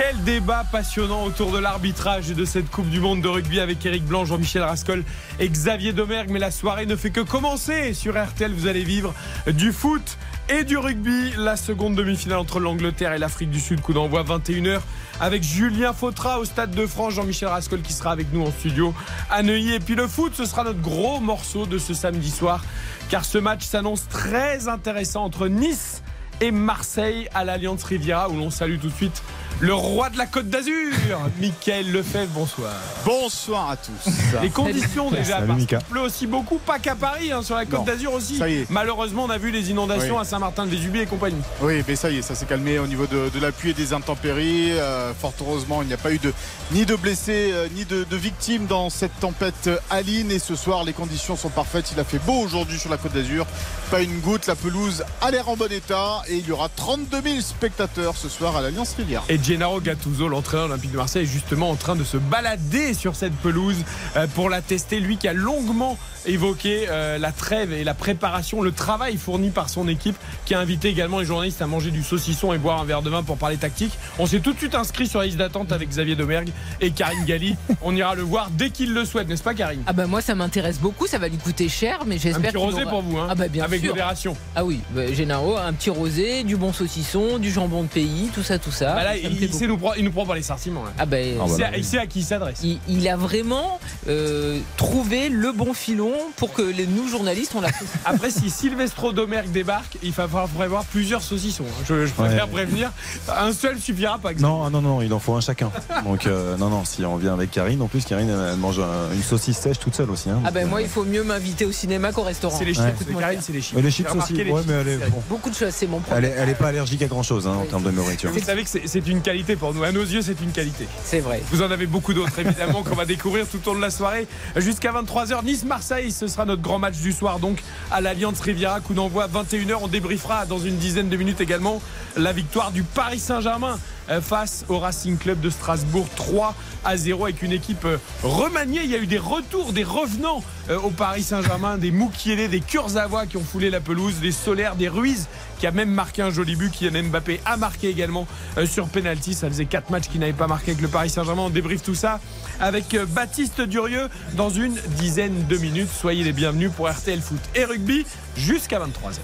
Quel débat passionnant autour de l'arbitrage de cette Coupe du Monde de rugby avec Eric Blanc, Jean-Michel Rascol et Xavier Domergue. Mais la soirée ne fait que commencer. Sur RTL, vous allez vivre du foot et du rugby. La seconde demi-finale entre l'Angleterre et l'Afrique du Sud, coup d'envoi 21h avec Julien Fautra au Stade de France, Jean-Michel Rascol qui sera avec nous en studio à Neuilly. Et puis le foot, ce sera notre gros morceau de ce samedi soir car ce match s'annonce très intéressant entre Nice et Marseille à l'Alliance Riviera où l'on salue tout de suite le roi de la Côte d'Azur, Mickaël Lefebvre, bonsoir. Bonsoir à tous. Les conditions déjà, Salut, parce qu'il pleut aussi beaucoup, pas qu'à Paris, hein, sur la Côte d'Azur aussi. ça y est. Malheureusement, on a vu les inondations Oui. à Saint-Martin-de-Vésubie et compagnie. Oui, mais ça y est, ça s'est calmé au niveau de, de la pluie et des intempéries. Euh, fort heureusement, il n'y a pas eu de, ni de blessés, euh, ni de, de victimes dans cette tempête Aline. Et ce soir, les conditions sont parfaites. Il a fait beau aujourd'hui sur la Côte d'Azur. Pas une goutte. La pelouse a l'air en bon état. Et il y aura 32 000 spectateurs ce soir à l'Alliance Rivière. Et Gennaro Gattuso, l'entraîneur olympique de Marseille, est justement en train de se balader sur cette pelouse euh, pour la tester. Lui qui a longuement évoqué euh, la trêve et la préparation, le travail fourni par son équipe, qui a invité également les journalistes à manger du saucisson et boire un verre de vin pour parler tactique. On s'est tout de suite inscrit sur la liste d'attente avec Xavier Domergue et Karine Galli. On ira le voir dès qu'il le souhaite, n'est-ce pas Karine? Ah bah moi ça m'intéresse beaucoup, ça va lui coûter cher, mais Un j'espère petit qu'il rosé aura- pour vous, hein, Ah bah bien avec sûr. modération. Ah oui, bah, Gennaro, un petit rosé, du bon saucisson, du jambon de pays, tout ça, tout ça. Bah là, ça il, sait nous prend, il nous prend par les sentiments. là. Ah bah, Ah Il, sait, là, il sait à qui il s'adresse. il, il a vraiment euh, trouvé le bon filon pour que les, nous journalistes on l'a. Après, si Silvestro Domergue débarque, il va falloir prévoir plusieurs saucissons. hein. Je, je préfère Ouais. prévenir. Un seul suffira pas. Non, ah non, non, il en faut un chacun. Donc, euh, non, non, si on vient avec Karine, en plus, Karine, elle mange un- une saucisse sèche toute seule aussi. Hein, Ah bah Donc, moi euh, il faut mieux m'inviter au cinéma qu'au restaurant. C'est les chips. Ouais. C'est Karine, c'est les chips. mais les chips aussi. les Ouais, chips, mais elle est, bon, Beaucoup de choses, c'est mon elle, problème. est, elle est pas allergique à grand chose en Oui. termes de nourriture. Vous savez que c'est- c'est une qualité pour nous. À nos yeux, c'est une qualité. C'est vrai. Vous en avez beaucoup d'autres, évidemment, qu'on va découvrir tout au long de la soirée. Jusqu'à 23h, Nice-Marseille, ce sera notre grand match du soir, donc, à l'Alliance Riviera. Coup d'envoi 21h. On débriefera dans une dizaine de minutes également la victoire du Paris Saint-Germain euh, face au Racing Club de Strasbourg 3 à 0 avec une équipe euh, remaniée. Il y a eu des retours, des revenants euh, au Paris Saint-Germain, des Moukielé, des Kurzawa qui ont foulé la pelouse, des Solaires, des Ruiz qui a même marqué un joli but. Kylian Mbappé a marqué également euh, sur penalty. Ça faisait 4 matchs qu'il n'avait pas marqué avec le Paris Saint-Germain. On débriefe tout ça avec euh, Baptiste Durieux dans une dizaine de minutes. Soyez les bienvenus pour RTL Foot et Rugby jusqu'à 23h.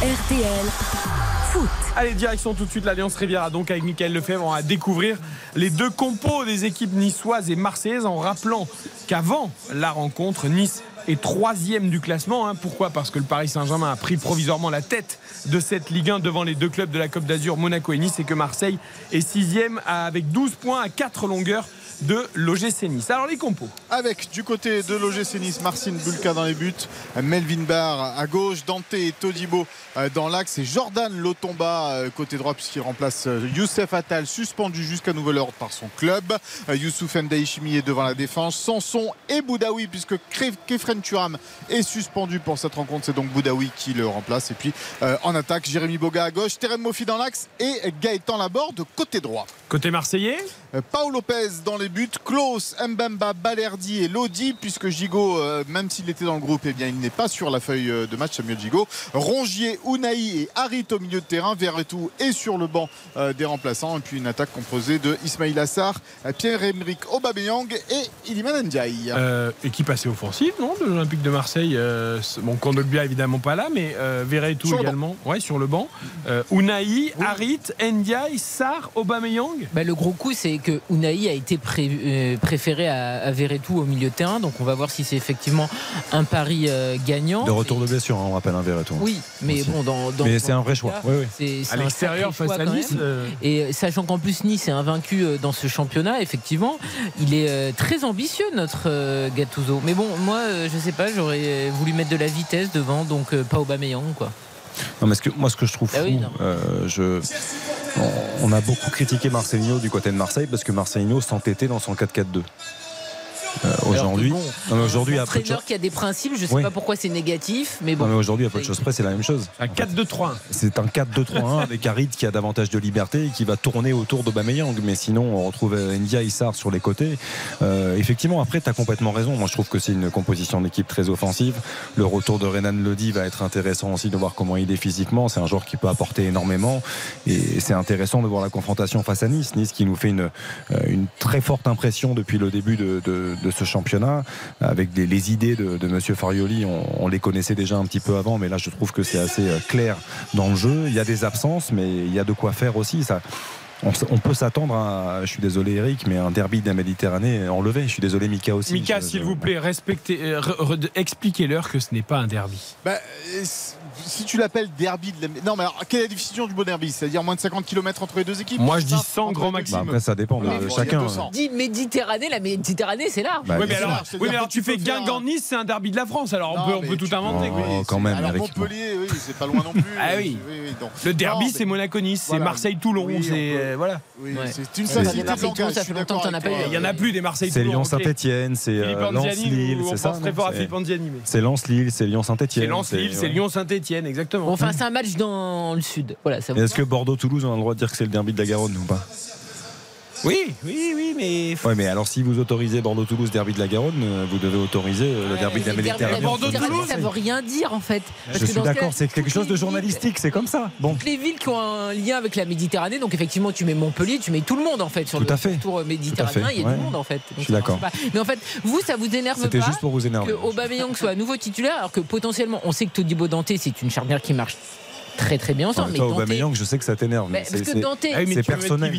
RTL Foot. Allez, direction tout de suite l'Alliance Riviera, donc avec Michael Lefebvre, on va découvrir les deux compos des équipes niçoises et marseillaises en rappelant qu'avant la rencontre, Nice est troisième du classement. hein. Pourquoi? Parce que le Paris Saint-Germain a pris provisoirement la tête de cette Ligue 1 devant les deux clubs de la Côte d'Azur, Monaco et Nice, et que Marseille est sixième avec 12 points à 4 longueurs de l'OGC Nice. Alors les compos. Avec du côté de l'OGC Nice, Marcin Bulka dans les buts, Melvin Barr à gauche, Dante et Todibo euh, dans l'axe et Jordan Lotomba euh, côté droit puisqu'il remplace euh, Youssef Attal suspendu jusqu'à nouvel ordre par son club. Youssouf Ndaïchimi est devant la défense, Sanson et Boudaoui puisque Kefren Turam est suspendu pour cette rencontre. C'est donc Boudaoui qui le remplace. Et puis euh, en attaque, Jérémy Boga à gauche, Terem Mofi dans l'axe et Gaëtan Laborde côté droit. Côté marseillais, Paul Lopez dans les buts, Klaus, Mbemba, Balerdi et Lodi, puisque Gigot, euh, même s'il était dans le groupe, eh bien, il n'est pas sur la feuille euh, de match, Samuel Gigot. Rongier, Unai et Harit au milieu de terrain, Verretou est sur le banc euh, des remplaçants, et puis une attaque composée de Ismail Assar, Pierre-Emerick Aubameyang et Iliman Ndiaye. Euh, équipe assez offensive, non De l'Olympique de Marseille. Euh, bon, Kondogbia évidemment pas là, mais euh, Verretou Sur le également. Ouais, sur le banc. Euh, Unai, Harit, Ndiaye, Sar, Aubameyang. Bah, le gros coup, c'est que Unai a été pré- euh, préféré à, à Verretou au milieu de terrain. Donc, on va voir si c'est effectivement un pari euh, gagnant. De retour de blessure, hein, on rappelle un verre et tout. Oui, mais Aussi. bon, dans. dans Mais c'est un vrai choix. cas, Oui, oui. À l'extérieur face à Nice. euh, Et sachant qu'en plus Nice est invaincu dans ce championnat, effectivement, il est euh, très ambitieux notre euh, Gattuso. Mais bon, moi, euh, je sais pas, j'aurais voulu mettre de la vitesse devant, donc euh, pas Aubameyang quoi. Non, mais ce que, moi, ce que je trouve fou, Ah oui, non. euh, je, on, on a beaucoup critiqué Marcelinho du côté de Marseille parce que Marcelinho s'entêtait dans son 4-4-2. Euh, aujourd'hui, bon, non, mais aujourd'hui, un à peu de entraîneur qui a des principes, je sais Oui. pas pourquoi c'est négatif, mais non, mais bon. aujourd'hui, à peu de choses près, c'est la même chose. Un 4-2-3. C'est un 4-2-3-1 avec Harit qui a davantage de liberté et qui va tourner autour d'Aubameyang. Mais sinon, on retrouve India Issar sur les côtés. Euh, effectivement, après, tu as complètement raison. Moi, je trouve que c'est une composition d'équipe très offensive. Le retour de Renan Lodi va être intéressant aussi de voir comment il est physiquement. C'est un joueur qui peut apporter énormément. Et c'est intéressant de voir la confrontation face à Nice. Nice qui nous fait une, euh, une très forte impression depuis le début de, de- de ce championnat. Avec des- les idées de, de Monsieur Farioli, on, on les connaissait déjà un petit peu avant. Mais là, je trouve que c'est assez euh, clair dans le jeu. Il y a des absences, mais il y a de quoi faire aussi. Ça, on, peut s'attendre à, je suis désolé Eric, mais un derby de la Méditerranée enlevé. Je suis désolé Mika aussi. Mika, s'il vous plaît, respectez, euh, expliquez-leur que ce n'est pas un derby. Bah, euh, si tu l'appelles derby de la... Non, mais alors, quelle est la définition du mot derby? C'est-à-dire moins de 50 km entre les deux équipes? Moi, je dis Ça, 100 entre grand maximum. Bah, après, ça dépend de, a chacun. 200. Dit Méditerranée, la Méditerranée, c'est large. Bah, oui, mais alors, oui, mais alors tu fais Guingamp-Nice, c'est un derby de la France. Alors on Non, peut, on mais peut tout inventer. Oh, quoi. quand même, Alors. Montpellier, oui, c'est pas loin non plus. Ah oui. oui, donc- Le derby, c'est Monaco-Nice, c'est. Marseille-Toulon, Oui, on c'est voilà. Oui, c'est une facilité c'est Marseille, de ça fait longtemps que t'en as pas. Il y en a plus des C'est Marseille-Toulon. ok. Lyon-Saint-Etienne, c'est euh, Lens-Lille, c'est ça C'est- C'est Lens-Lille, c'est Lyon-Saint-Etienne. C'est Lens-Lille, c'est ouais. Exactement. Enfin, c'est un match dans le sud. Voilà, Est-ce que Bordeaux-Toulouse, on a le droit de dire que c'est le derby de la Garonne ou pas? Oui, oui, oui, mais. Ouais, mais alors si vous autorisez Bordeaux-Toulouse, derby de la Garonne, euh, vous devez autoriser euh, le derby de la Mais derby Méditerranée. Bordeaux-Toulouse, Méditerranée, ça veut rien dire en fait. Parce Je que suis d'accord, c'est quelque chose de journalistique, c'est comme ça. Bon. Toutes les villes qui ont un lien avec la Méditerranée, donc effectivement, tu mets Montpellier, tu mets tout le monde en fait sur Tout le à fait. tour méditerranéen, fait, il y a ouais. du monde en fait. Donc, Je suis d'accord. pas. Mais en fait, vous, ça vous énerve C'était pas juste pour vous énerver. que Aubameyang soit à nouveau titulaire, alors que potentiellement, on sait que Todibo Dante, c'est une charnière qui marche très très bien En ensemble. Dante- Aubameyang, je sais que ça t'énerve. Mais mais parce que Dante, Ah c'est mettre personnel.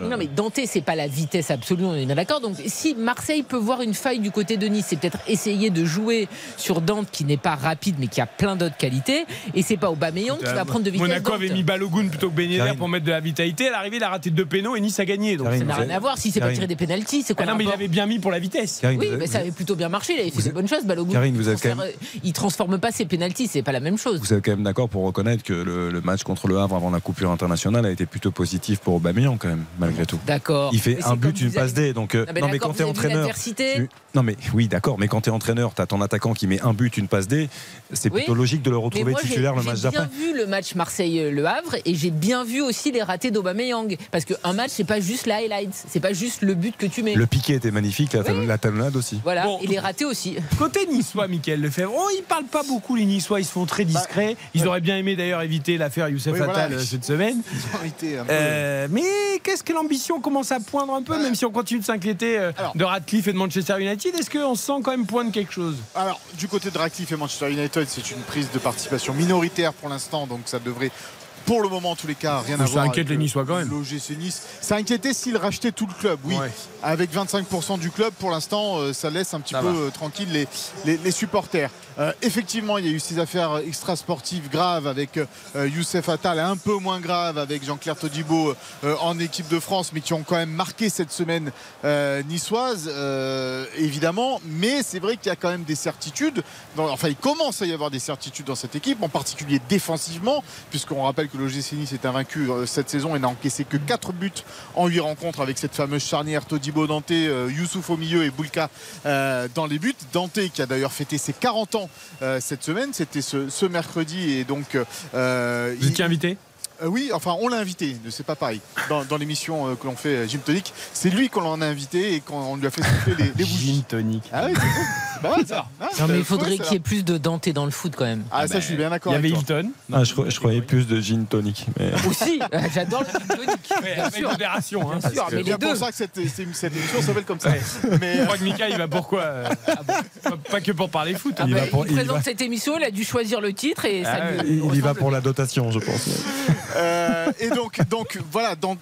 Non mais Dante c'est pas la vitesse absolue, on est bien d'accord. Donc si Marseille peut voir une faille du côté de Nice, c'est peut-être essayer de jouer sur Dante qui n'est pas rapide mais qui a plein d'autres qualités. Et c'est pas Aubameyang qui va prendre de vitesse. Monaco Dante. avait mis Balogun plutôt que Ben Yedder pour mettre de la vitalité. À l'arrivée, il a raté deux pénaux et Nice a gagné. Donc. Karine, Ça n'a rien à voir si c'est pas tiré des pénalties, c'est quoi Ah non, mais il avait bien mis pour la vitesse. Karine, Oui, mais ça avait plutôt bien marché. Il avait fait des bonnes choses, Balogun. Karine, vous il, êtes quand transfère- il transforme pas ses pénalties, c'est pas la même chose. Vous êtes quand même d'accord pour reconnaître que le, le match contre le Havre avant la coupure internationale a été plutôt positif pour Aubameyang quand même, malgré tout. D'accord. Il fait Mais un but, une passe avez- D. Donc, euh, Non, mais non, mais quand t'es entraîneur. tu- Non, mais oui, d'accord. Mais quand t'es entraîneur, t'as ton attaquant qui met un but, une passe D. C'est Oui. plutôt logique de le retrouver moi, j'ai titulaire le j'ai match bien d'après. vu le match Marseille-Le Havre et j'ai bien vu aussi les ratés d'Aubameyang. Parce qu'un match, c'est pas juste la highlight, c'est pas juste le but que tu mets. Le piqué était magnifique, la, Oui. talonnade aussi. Voilà, Bon. et les ratés aussi. Côté niçois, Mickaël Lefebvre, oh, ils parlent pas beaucoup les niçois, ils se font très discrets. Ils auraient bien aimé d'ailleurs éviter l'affaire Youssef Oui, Attal voilà. euh, cette semaine. Peu- Euh, mais qu'est-ce que l'ambition commence à poindre un peu, même si on continue de s'inquiéter euh, de Radcliffe et de Manchester United Est-ce qu'on se sent quand même poindre quelque chose? Alors, du côté de Radcliffe et Manchester United, c'est une prise de participation minoritaire pour l'instant, donc ça devrait. Pour le moment, en tous les cas, rien Ça à voir. inquiète avec les le- Niçois quand même. L'OGC Nice. Ça inquiétait s'il rachetait tout le club, oui. Ouais. Avec 25% du club, pour l'instant, euh, ça laisse un petit Ça peu va. euh, tranquille les, les- les supporters. Euh, effectivement, il y a eu ces affaires extrasportives graves avec euh, Youssef Attal, un peu moins graves avec Jean-Claire Todibo euh, en équipe de France, mais qui ont quand même marqué cette semaine niçoise, évidemment. Mais c'est vrai qu'il y a quand même des certitudes. Enfin, il commence à y avoir des certitudes dans cette équipe, en particulier défensivement, puisqu'on rappelle que l'OGC Nice est invaincu cette saison et n'a encaissé que 4 buts en 8 rencontres avec cette fameuse charnière Todibo Dante, Youssouf au milieu et Boulka dans les buts. Dante qui a d'ailleurs fêté ses 40 ans cette semaine, c'était ce, ce mercredi et donc euh, Vous il- étiez invité? Euh, oui, enfin on l'a invité, c'est pas pareil. Dans, dans l'émission euh, que l'on fait euh, Gym Tonic, c'est lui qu'on l'en a invité et qu'on lui a fait souffler les, les bougies. tonic. Ah oui, c'est pas mal, ça. Ah, Non, mais c'est- il faudrait qu'il y ait plus de Dante dans le foot quand même. Ah, ça, je suis bien Il d'accord. y avait. Hilton. Ah, je, croyais plus de gin tonic. Mais... Aussi, j'adore le gin tonic. Ouais, bien avec sûr. modération. Hein, Bien sûr, mais C'est bien les pour ça que cette, cette émission s'appelle comme ça. Ouais. Mais Je euh, crois que Mika, il va pourquoi euh, pas, pas que pour parler foot. Ah il bah, va pour- il il présente va- cette émission, il a dû choisir le titre et ça Ah lui Il, il y va pour la dotation, je pense. Euh, et donc, donc voilà, dans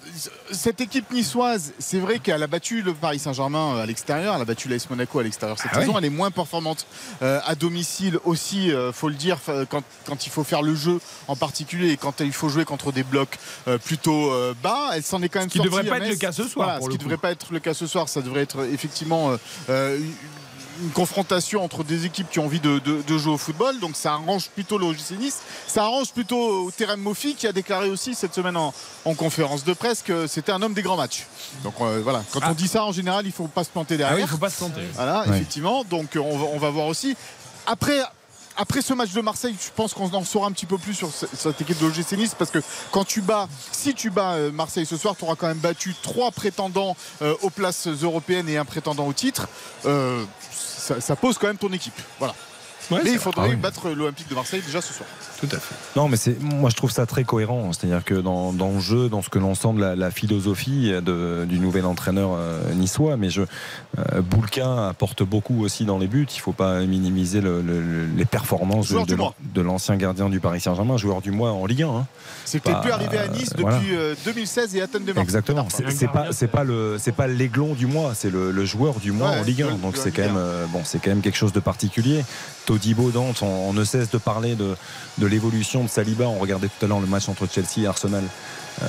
cette équipe niçoise, c'est vrai qu'elle a battu le Paris Saint-Germain euh, à l'extérieur, elle a battu l'AS Monaco à l'extérieur cette Ah saison. Elle est moins performante euh, à domicile aussi, euh, faut le dire, quand, quand il faut faire le jeu en particulier et quand il faut jouer contre des blocs euh, plutôt bas. Elle s'en est quand même Ce qui sortie devrait pas être le cas ce soir, Voilà, pour ce le qui coup. devrait pas être le cas ce soir, ça devrait être effectivement une confrontation entre des équipes qui ont envie de, de- de jouer au football. Donc ça arrange plutôt le OGC Nice. Ça arrange plutôt terrain Mofi qui a déclaré aussi cette semaine en, en conférence de presse que c'était un homme des grands matchs. Donc euh, voilà, quand Ah. on dit ça en général, il faut pas se planter Ah derrière. oui, il faut pas se planter. Voilà, Ouais. effectivement. Donc euh, on va, on va voir aussi. Après. Après ce match de Marseille, je pense qu'on en saura un petit peu plus sur ce- cette équipe de l'OGC Nice parce que quand tu bats, si tu bats euh, Marseille ce soir, tu auras quand même battu trois prétendants aux places européennes et un prétendant au titre. Euh, ça, pose quand même ton équipe. Voilà. Ouais, Mais il faudrait Ah oui. battre l'Olympique de Marseille déjà ce soir. Tout à fait. Non, mais c'est moi je trouve ça très cohérent. C'est-à-dire que dans, dans le jeu, dans ce que l'on sent de la, la philosophie de- du nouvel entraîneur euh, niçois, mais je euh, Boulka apporte beaucoup aussi dans les buts. Il faut pas minimiser le- le- le- les performances de, l'ancien gardien du Paris Saint-Germain, joueur du mois en Ligue 1. hein. C'est peut-être plus arrivé à Nice depuis voilà. euh, 2016 et Athènes de Marseille. Exactement. C'est pas c'est pas le c'est pas l'aiglon du mois, c'est le, le joueur du mois Ouais, en Ligue 1. le- Donc c'est quand même euh, bon, c'est quand même quelque chose de particulier. Todibo, Dante, on, ne cesse de parler de, de l'évolution de Saliba. On regardait tout à l'heure le match entre Chelsea et Arsenal. Euh,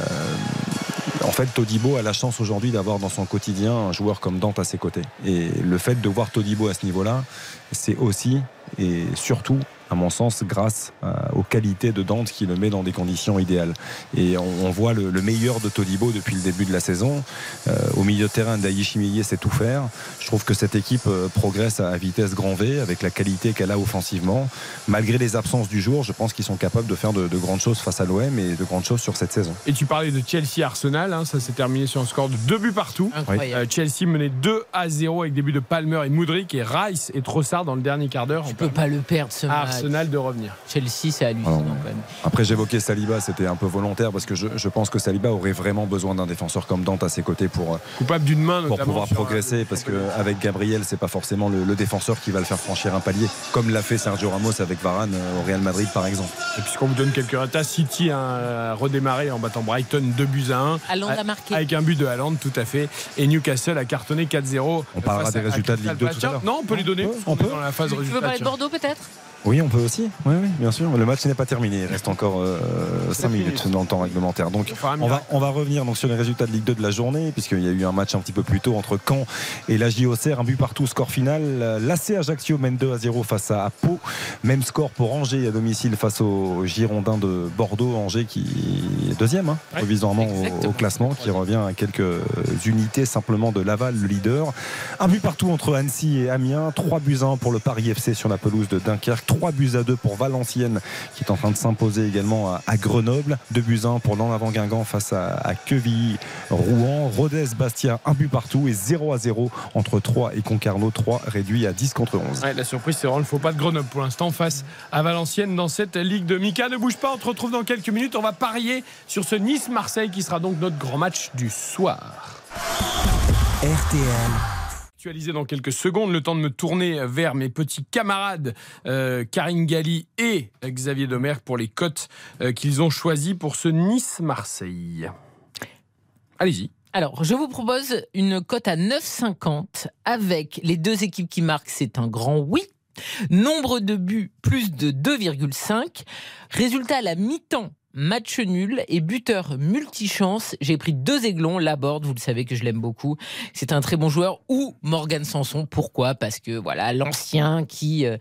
en fait, Todibo a la chance aujourd'hui d'avoir dans son quotidien un joueur comme Dante à ses côtés. Et le fait de voir Todibo à ce niveau-là, c'est aussi et surtout, à mon sens, grâce euh, aux qualités de Dante qui le met dans des conditions idéales. Et on, on voit le, le meilleur de Todibo depuis le début de la saison. Euh, au milieu de terrain, Daïchi sait tout faire. Je trouve que cette équipe euh, progresse à vitesse grand V avec la qualité qu'elle a offensivement. Malgré les absences du jour, je pense qu'ils sont capables de faire de, de grandes choses face à l'OM et de grandes choses sur cette saison. Et tu parlais de Chelsea-Arsenal, hein, ça s'est terminé sur un score de deux buts partout. Euh, Chelsea menait 2 à 0 avec des buts de Palmer et Moudric et Rice et Trossard dans le dernier quart d'heure. Tu peux pas le perdre ce match. Arsenal de revenir. Chelsea, c'est hallucinant quand même. Après, j'évoquais Saliba, c'était un peu volontaire parce que je, je pense que Saliba aurait vraiment besoin d'un défenseur comme Dante à ses côtés pour, euh, Coupable d'une main, pour pouvoir un- progresser parce qu'avec Gabriel c'est pas forcément le, le défenseur qui va le faire franchir un palier comme l'a fait Sergio Ramos avec Varane euh, au Real Madrid par exemple Et puisqu'on vous donne quelques résultats, City a redémarré en battant Brighton 2 buts à 1. Haaland a marqué. Avec un but de Haaland, tout à fait. Et Newcastle a cartonné 4-0. On parlera des résultats de Ligue 2 tout à l'heure. Non, on peut les donner. On peut, on dans la phase Tu veux parler de Bordeaux peut-être? Oui on peut aussi. Oui, oui bien sûr. Le match n'est pas terminé. Il reste encore 5 minutes dans le temps réglementaire. Donc On va, miracle. on va revenir donc sur les résultats de Ligue 2 de la journée puisqu'il y a eu un match un petit peu plus tôt entre Caen et la JOCR un but partout score final. l'AC Ajaccio mène 2 à 0 face à Pau. Même score pour Angers à domicile face aux Girondins de Bordeaux. Angers qui est deuxième hein, Ouais, provisoirement au- classement qui revient à quelques unités simplement de Laval le leader. Un but partout entre Annecy et Amiens. 3 buts à 1 pour le Paris FC sur la pelouse de Dunkerque 3 buts à 2 pour Valenciennes qui est en train de s'imposer également à, à Grenoble 2 buts à 1 pour l'en avant Guingamp face à, à Quevilly Rouen Rodez Bastia un but partout et 0 à 0 entre 3 et Concarneau 3 réduit à 10 contre 11 Ouais, la surprise, c'est vraiment le faux pas de Grenoble pour l'instant face à Valenciennes dans cette Ligue de Mika. Ne bouge pas, on te retrouve dans quelques minutes. On va parier sur ce Nice-Marseille qui sera donc notre grand match du soir. RTL. Actualisé dans quelques secondes, le temps de me tourner vers mes petits camarades euh, Karine Galli et Xavier Domer pour les cotes euh, qu'ils ont choisies pour ce Nice-Marseille. Allez-y. Alors, je vous propose une cote à 9,50 avec les deux équipes qui marquent, c'est un grand oui. Nombre de buts, plus de 2,5. Résultat à la mi-temps, match nul et buteur multichance. J'ai pris deux aiglons, Laborde, vous le savez que je l'aime beaucoup. C'est un très bon joueur. Ou Morgan Sanson. Pourquoi? Parce que voilà, l'ancien qui euh,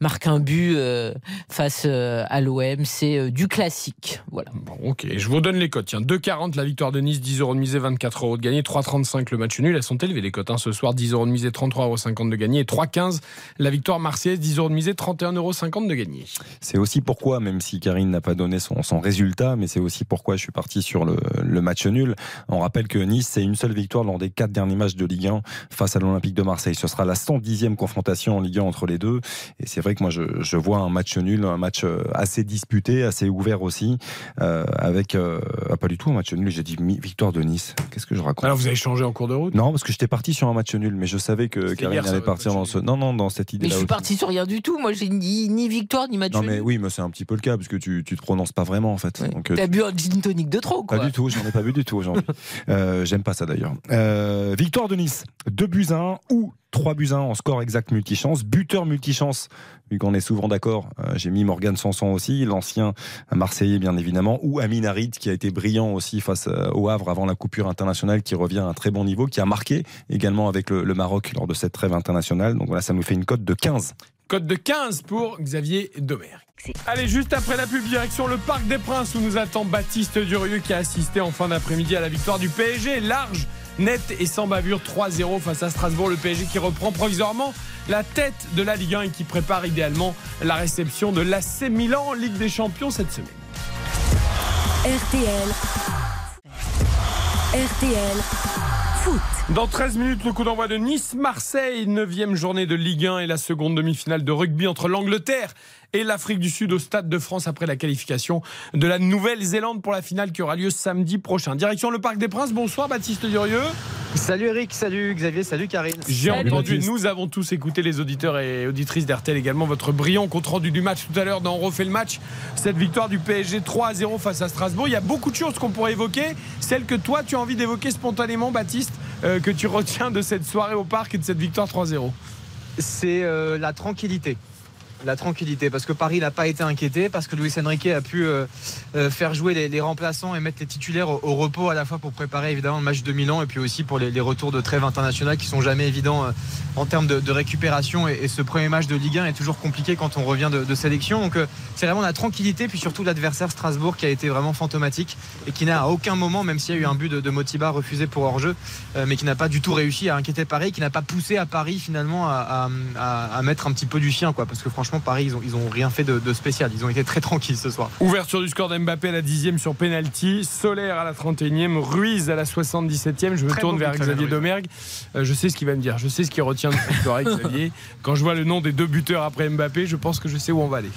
marque un but euh, face euh, à l'OM, c'est du classique. Voilà. Bon, ok, je vous donne les cotes. Tiens, 2,40 la victoire de Nice, 10 euros de misée, 24 euros de gagné. 3,35 le match nul. Elles sont élevées les cotes hein, ce soir, 10 euros de misée, 33,50 euros de gagné. Et 3,15 la victoire marseillaise, 10 euros de misée, 31,50 euros de gagné. C'est aussi pourquoi, même si Karine n'a pas donné son, son résultat, mais c'est aussi pourquoi je suis parti sur le, le match nul. On rappelle que Nice, c'est une seule victoire lors des quatre derniers matchs de Ligue 1 face à l'Olympique de Marseille. Ce sera la 110e confrontation en Ligue 1 entre les deux. Et c'est vrai que moi, je, je vois un match nul, un match euh, assez disputé, assez ouvert aussi, euh, avec euh, ah, pas du tout un match nul. J'ai dit victoire de Nice. Qu'est-ce que je raconte? Alors vous avez changé en cours de route? Non, parce que j'étais parti sur un match nul, mais je savais que Karine allait partir dans ce. Non, non, dans cette Mais idée-là. je suis aussi. parti sur rien du tout. Moi, j'ai ni, ni victoire ni match Non nul. mais oui, mais c'est un petit peu le cas parce que tu, tu te prononces pas vraiment. Fait. Ouais. Donc, euh, T'as bu un gin tonic de trop, quoi. Pas du tout, j'en ai pas bu du tout aujourd'hui. Euh, J'aime pas ça d'ailleurs. Euh, victoire de Nice, 2 buts à 1 ou 3 buts à 1 en score exact multichance. Buteur multichance, vu qu'on est souvent d'accord, euh, j'ai mis Morgan Sanson aussi, l'ancien Marseillais bien évidemment, ou Amin Harid qui a été brillant aussi face au Havre avant la coupure internationale, qui revient à un très bon niveau, qui a marqué également avec le, le Maroc lors de cette trêve internationale. Donc voilà, ça nous fait une cote de 15. Code de 15 pour Xavier Domergue. Allez, juste après la pub, direction le Parc des Princes où nous attend Baptiste Durieux qui a assisté en fin d'après-midi à la victoire du PSG. Large, net et sans bavure 3-0 face à Strasbourg. Le PSG qui reprend provisoirement la tête de la Ligue 1 et qui prépare idéalement la réception de l'AC Milan Ligue des Champions cette semaine. RTL. RTL. Dans 13 minutes, le coup d'envoi de Nice-Marseille, 9 journée de Ligue 1 et la seconde demi-finale de rugby entre l'Angleterre et l'Afrique du Sud au Stade de France après la qualification de la Nouvelle-Zélande pour la finale qui aura lieu samedi prochain. Direction le Parc des Princes. Bonsoir Baptiste Durieux. Salut Eric, salut Xavier, salut Karine. J'ai entendu, Baptiste. nous avons tous écouté les auditeurs et auditrices d'RTL également, votre brillant compte-rendu du match tout à l'heure dans On refait le match. Cette victoire du PSG 3 à 0 face à Strasbourg. Il y a beaucoup de choses qu'on pourrait évoquer. Celle que toi, tu as envie d'évoquer spontanément, Baptiste, euh, que tu retiens de cette soirée au parc et de cette victoire 3-0. C'est euh, la tranquillité. La tranquillité, parce que Paris n'a pas été inquiété, parce que Luis Enrique a pu euh, euh, faire jouer les, remplaçants et mettre les titulaires au, repos à la fois pour préparer évidemment le match de Milan et puis aussi pour les, retours de trêve internationale qui sont jamais évidents euh, en termes de, récupération. Et, ce premier match de Ligue 1 est toujours compliqué quand on revient de, sélection. Donc c'est vraiment la tranquillité, puis surtout l'adversaire Strasbourg qui a été vraiment fantomatique et qui n'a à aucun moment, même s'il y a eu un but de, Motiba refusé pour hors-jeu, mais qui n'a pas du tout réussi à inquiéter Paris, qui n'a pas poussé à Paris finalement à- à mettre un petit peu du chien, quoi. Parce que franchement, Paris, ils ont, ils ont rien fait de, de spécial. Ils ont été très tranquilles ce soir. Ouverture du score d'Mbappé à la 10e sur penalty, Solaire à la 31e, Ruiz à la 77e. Je me Très tourne vers Xavier Ruiz. Domergue. Euh, je sais ce qu'il va me dire, je sais ce qu'il retient de cette soirée, Xavier. Quand je vois le nom des deux buteurs après Mbappé, je pense que je sais où on va aller.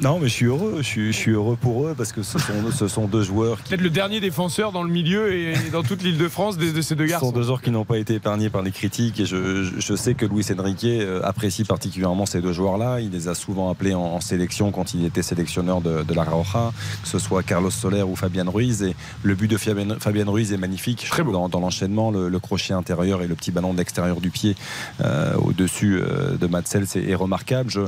Non, mais je suis heureux, je suis, je suis heureux pour eux parce que ce sont, ce sont deux joueurs qui Peut-être le dernier défenseur dans le milieu et dans toute l'île de France de, de ces deux Ce sont garçons. deux joueurs qui n'ont pas été épargnés par les critiques et je, je- sais que Luis Enrique euh, apprécie particulièrement ces deux joueurs-là. Il les a souvent appelés en, en sélection quand il était sélectionneur de, de la Roja, que ce soit Carlos Soler ou Fabian Ruiz. Et le but de Fabian, Fabian Ruiz est magnifique. Très beau. Dans, dans l'enchaînement, le, le crochet intérieur et le petit ballon de l'extérieur du pied euh, au-dessus euh, de Matsels est, est remarquable. Je,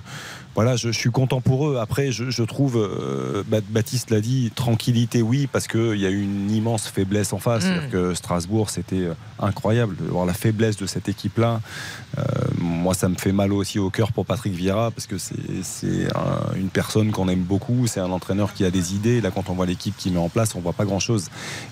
voilà, je, je suis content pour eux. Après, je, je trouve, euh, Ba- Baptiste l'a dit, tranquillité, oui, parce qu'il y a eu une immense faiblesse en face. Mm. C'est-à-dire que Strasbourg, c'était euh, incroyable de voir la faiblesse de cette équipe-là. Euh, moi, ça me fait mal aussi au cœur pour Patrick Vieira, parce que c'est c'est un- une personne qu'on aime beaucoup. C'est un entraîneur qui a des idées. Là, quand on voit l'équipe qu'il met en place, on voit pas grand-chose.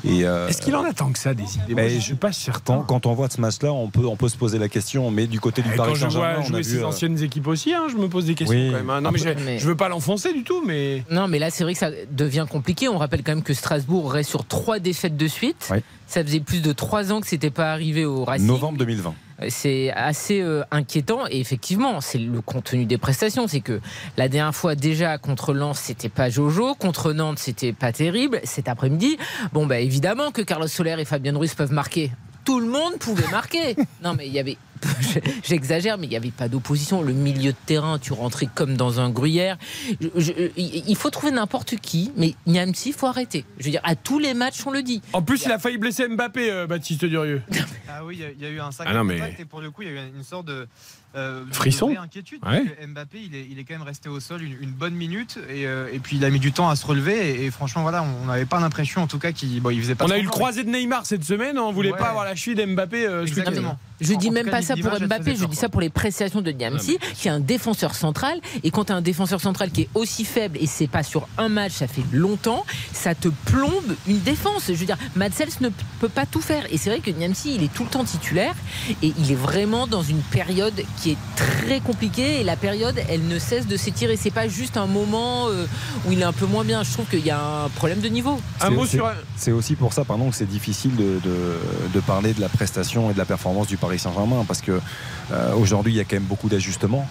Euh, Est-ce qu'il en attend que ça des idées? Mais Je je- suis pas certain. quand, quand on voit ce match-là, on peut, on peut se poser la question. Mais du côté du Et Paris Saint-Germain, vois on a jouer vu. ses euh, anciennes équipes aussi, hein, je me pose des questions Oui. quand même. hein. Non, mais, je, mais- je veux pas l'enfoncer du tout, mais Non, mais là, c'est vrai que ça devient compliqué. On rappelle quand même que Strasbourg reste sur trois défaites de suite. Oui. Ça faisait plus de trois ans que c'était pas arrivé au Racing. Novembre 2020. C'est assez euh, inquiétant et effectivement, c'est le contenu des prestations. C'est que la dernière fois déjà contre Lens, c'était pas Jojo, contre Nantes, c'était pas terrible. Cet après-midi, bon bah évidemment que Carlos Soler et Fabien Ruiz peuvent marquer. Tout le monde pouvait marquer. Non mais il y avait, j'exagère, mais il n'y avait pas d'opposition. Le milieu de terrain, tu rentrais comme dans un gruyère. Je- je- il faut trouver n'importe qui, mais Niamsi, il faut arrêter. Je veux dire, à tous les matchs, on le dit. en plus, il a failli blesser Mbappé, euh, Baptiste Durieux. Ah oui, il y a- il y, a eu un sacré Ah non, mais- contact et pour le coup, il y a eu une sorte de. euh, Frisson inquiétude. Ouais. parce que Mbappé, il est, il est quand même resté au sol une, une bonne minute et, euh, et puis il a mis du temps à se relever. Et, et franchement, voilà, on n'avait pas l'impression en tout cas qu'il bon, il faisait pas On a eu le croisé de Neymar cette semaine, on voulait Ouais. pas avoir la cheville d'Mbappé euh. Exactement. Je En- dis en même pas ça pour Mbappé, je dis ça pour les prestations de Niamsi, qui est un défenseur central. Et quand tu as un défenseur central qui est aussi faible, et c'est pas sur un match, ça fait longtemps, ça te plombe une défense. Je veux dire, Madsels ne peut pas tout faire. Et c'est vrai que Niamsi, il est tout le temps titulaire, et il est vraiment dans une période qui est très compliquée. Et la période, elle ne cesse de s'étirer. C'est pas juste un moment euh, où il est un peu moins bien. Je trouve qu'il y a un problème de niveau. Un C'est- mot sur. C'est aussi pour ça, pardon, que c'est difficile de, de- de parler de la prestation et de la performance du Paris Saint-Germain, parce que euh, aujourd'hui, il y a quand même beaucoup d'ajustements.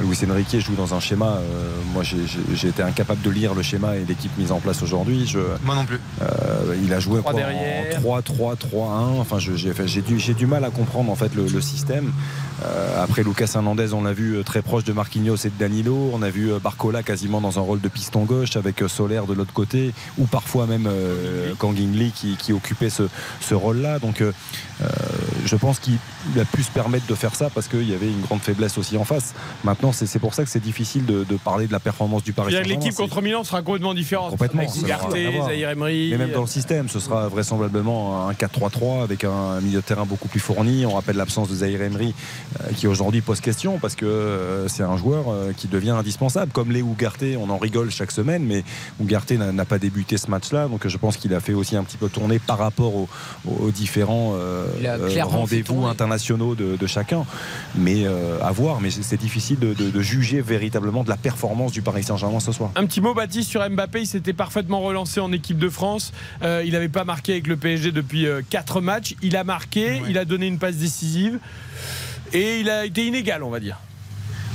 Luis Enrique joue dans un schéma. euh, moi, j'ai- été incapable de lire le schéma et l'équipe mise en place aujourd'hui. Moi non plus. euh, il a joué Trois quoi, derrière. en 3, 3, 3, 1. Enfin, j'ai du, du mal à comprendre en fait le, le système. Euh, après Lucas Hernandez, on l'a vu euh, très proche de Marquinhos et de Danilo. On a vu euh, Barcola quasiment dans un rôle de piston gauche avec Solaire de l'autre côté, ou parfois même euh, Lee qui, qui occupait ce, ce rôle-là. Donc, euh, je pense qu'il a pu se permettre de faire ça parce qu'il y avait une grande faiblesse aussi en face. Maintenant, c'est pour ça que c'est difficile de, de parler de la performance du Paris Saint-Germain. L'équipe contre Milan sera complètement différente. Complètement, Avec. Zahir Emery. Mais même dans le système, ce sera vraisemblablement un 4-3-3 avec un milieu de terrain beaucoup plus fourni. On rappelle l'absence de Zahir Emery qui aujourd'hui pose question parce que euh, c'est un joueur euh, qui devient indispensable. Comme les Ugarte, on en rigole chaque semaine, mais Ugarte n'a pas débuté ce match-là. Donc je pense qu'il a fait aussi un petit peu tourner par rapport aux, aux différents euh, euh, rendez-vous internationaux de, de chacun. Mais euh, à voir, mais c'est difficile de, de- de juger véritablement de la performance du Paris Saint-Germain ce soir. Un petit mot, Baptiste, sur Mbappé. Il s'était parfaitement relancé en équipe de France. Euh, il n'avait pas marqué avec le PSG depuis 4 matchs. Il a marqué, il a donné une passe décisive. Et il a été inégal, on va dire.